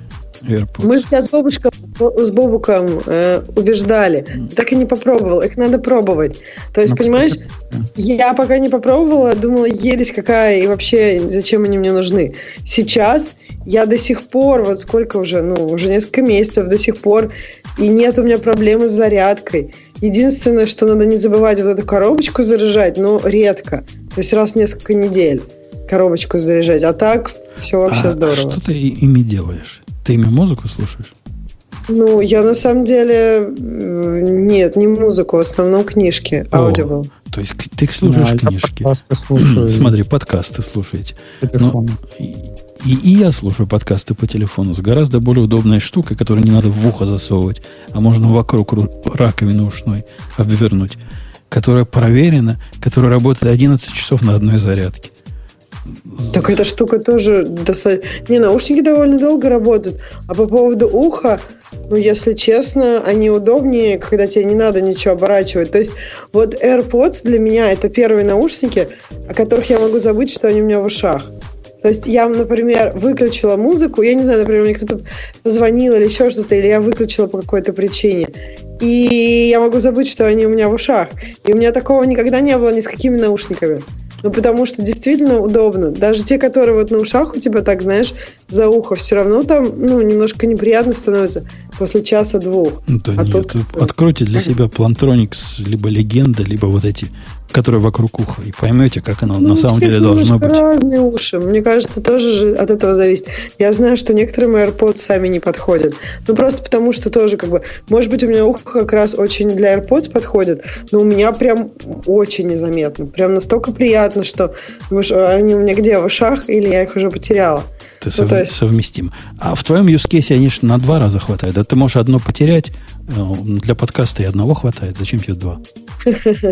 AirPods. Мы тебя с, бабушком, с Бобуком э, убеждали. Так и не попробовал. Их надо пробовать. То есть, ну, понимаешь, я пока не попробовала, думала, ересь какая, и вообще зачем они мне нужны. Сейчас я до сих пор, вот сколько уже, ну, уже несколько месяцев до сих пор, и нет у меня проблемы с зарядкой. Единственное, что надо не забывать вот эту коробочку заряжать, но редко. То есть раз в несколько недель коробочку заряжать. А так все вообще а здорово. Что ты ими делаешь? Ты ими музыку слушаешь? Ну, я на самом деле... Нет, не музыку, в основном книжки, аудио. То есть ты слушаешь да, книжки? Подкасты слушаю. Смотри, подкасты слушаете. Но, и, и я слушаю подкасты по телефону с гораздо более удобной штукой, которую не надо в ухо засовывать, а можно вокруг раковины ушной обвернуть, которая проверена, которая работает 11 часов на одной зарядке. Так эта штука тоже достаточно... Не, наушники довольно долго работают. А по поводу уха, ну, если честно, они удобнее, когда тебе не надо ничего оборачивать. То есть вот AirPods для меня это первые наушники, о которых я могу забыть, что они у меня в ушах. То есть я, например, выключила музыку, я не знаю, например, мне кто-то позвонил или еще что-то, или я выключила по какой-то причине. И я могу забыть, что они у меня в ушах. И у меня такого никогда не было ни с какими наушниками. Ну, потому что действительно удобно. Даже те, которые вот на ушах у тебя, так, знаешь, за ухо, все равно там, ну, немножко неприятно становится после часа-двух. Да а нет, тут... откройте для себя Plantronics, либо Легенда, либо вот эти которое вокруг уха, и поймете, как оно ну, на самом деле должно быть. разные уши. Мне кажется, тоже же от этого зависит. Я знаю, что некоторым AirPods сами не подходят. Ну, просто потому, что тоже как бы... Может быть, у меня ухо как раз очень для AirPods подходит, но у меня прям очень незаметно. Прям настолько приятно, что они у меня где, в ушах, или я их уже потеряла. Ты ну, сов... есть... совместим. А в твоем use case они же на два раза хватает. Да ты можешь одно потерять, э, для подкаста и одного хватает. Зачем тебе два?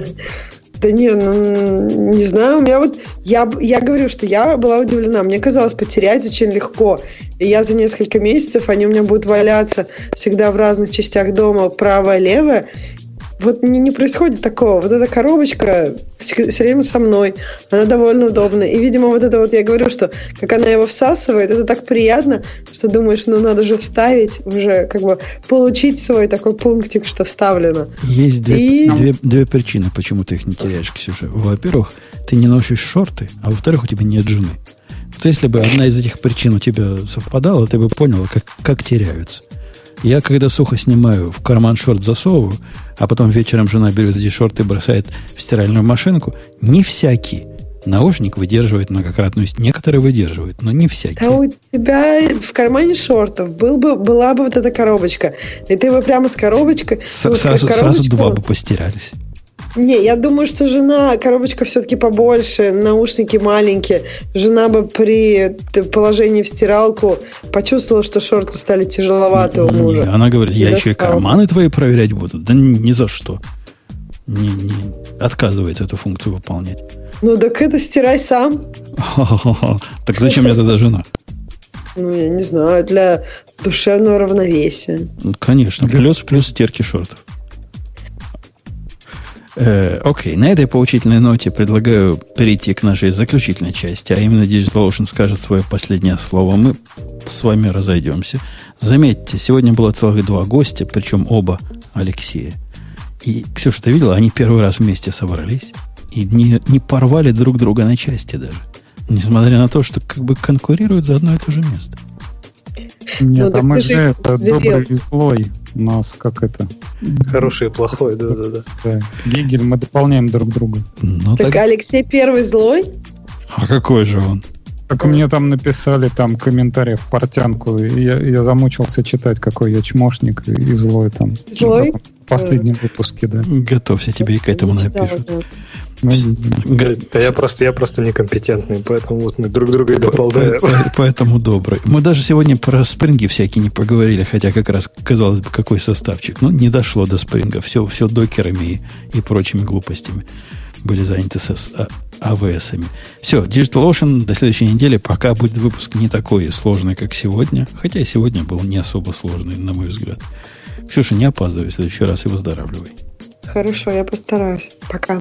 Да не, ну, не знаю, у меня вот, я, я говорю, что я была удивлена, мне казалось, потерять очень легко, и я за несколько месяцев, они у меня будут валяться всегда в разных частях дома, правая, левая, вот не, не происходит такого. Вот эта коробочка все, все время со мной. Она довольно удобная. И, видимо, вот это вот я говорю, что как она его всасывает, это так приятно, что думаешь, ну надо же вставить, уже как бы получить свой такой пунктик, что вставлено. Есть две, И... две, две причины, почему ты их не теряешь, Ксюша. Во-первых, ты не носишь шорты, а во-вторых, у тебя нет жены. Вот если бы одна из этих причин у тебя совпадала, ты бы понял, как, как теряются. Я, когда сухо снимаю, в карман шорт засовываю, а потом вечером жена берет эти шорты и бросает в стиральную машинку, не всякий наушник выдерживает многократную... Некоторые выдерживают, но не всякие. Да у тебя в кармане шортов был бы, была бы вот эта коробочка. И ты бы прямо с коробочкой... С, вот сразу, сразу два бы постирались. Не, я думаю, что жена, коробочка все-таки побольше, наушники маленькие. Жена бы при положении в стиралку почувствовала, что шорты стали тяжеловаты у мужа. Не, она говорит, я еще и карманы твои проверять буду. Да ни за что. Не, не отказывается эту функцию выполнять. Ну так это стирай сам. Так зачем мне тогда жена? Ну, я не знаю, для душевного равновесия. Конечно, плюс, плюс стирки шортов. Э, окей, на этой поучительной ноте предлагаю перейти к нашей заключительной части, а именно DigitalOcean скажет свое последнее слово. Мы с вами разойдемся. Заметьте, сегодня было целых два гостя, причем оба Алексея. И, Ксюша, ты видела, они первый раз вместе собрались и не, не порвали друг друга на части даже. Несмотря на то, что как бы конкурируют за одно и то же место. Нет, ну, а мы же это добрый и злой. У нас как это? Хороший и плохой, да, да, да. Гегель, мы дополняем друг друга. Ну, так, так Алексей первый злой? А какой же он? Как мне там написали там комментариев в портянку, и я, я замучился читать, какой я чмошник и, и злой там. Злой? В последнем выпуске, да. Готовься, тебе и к этому напишут. Да я просто, я просто некомпетентный, поэтому вот мы друг друга и дополняем. Поэтому добрый. Мы даже сегодня про спринги всякие не поговорили, хотя как раз, казалось бы, какой составчик. Но не дошло до спринга. Все, все докерами и, и прочими глупостями были заняты с а, АВСами. Все, DigitalOcean до следующей недели. Пока будет выпуск не такой сложный, как сегодня. Хотя и сегодня был не особо сложный, на мой взгляд. Ксюша, не опаздывай в следующий раз и выздоравливай. Хорошо, я постараюсь. Пока.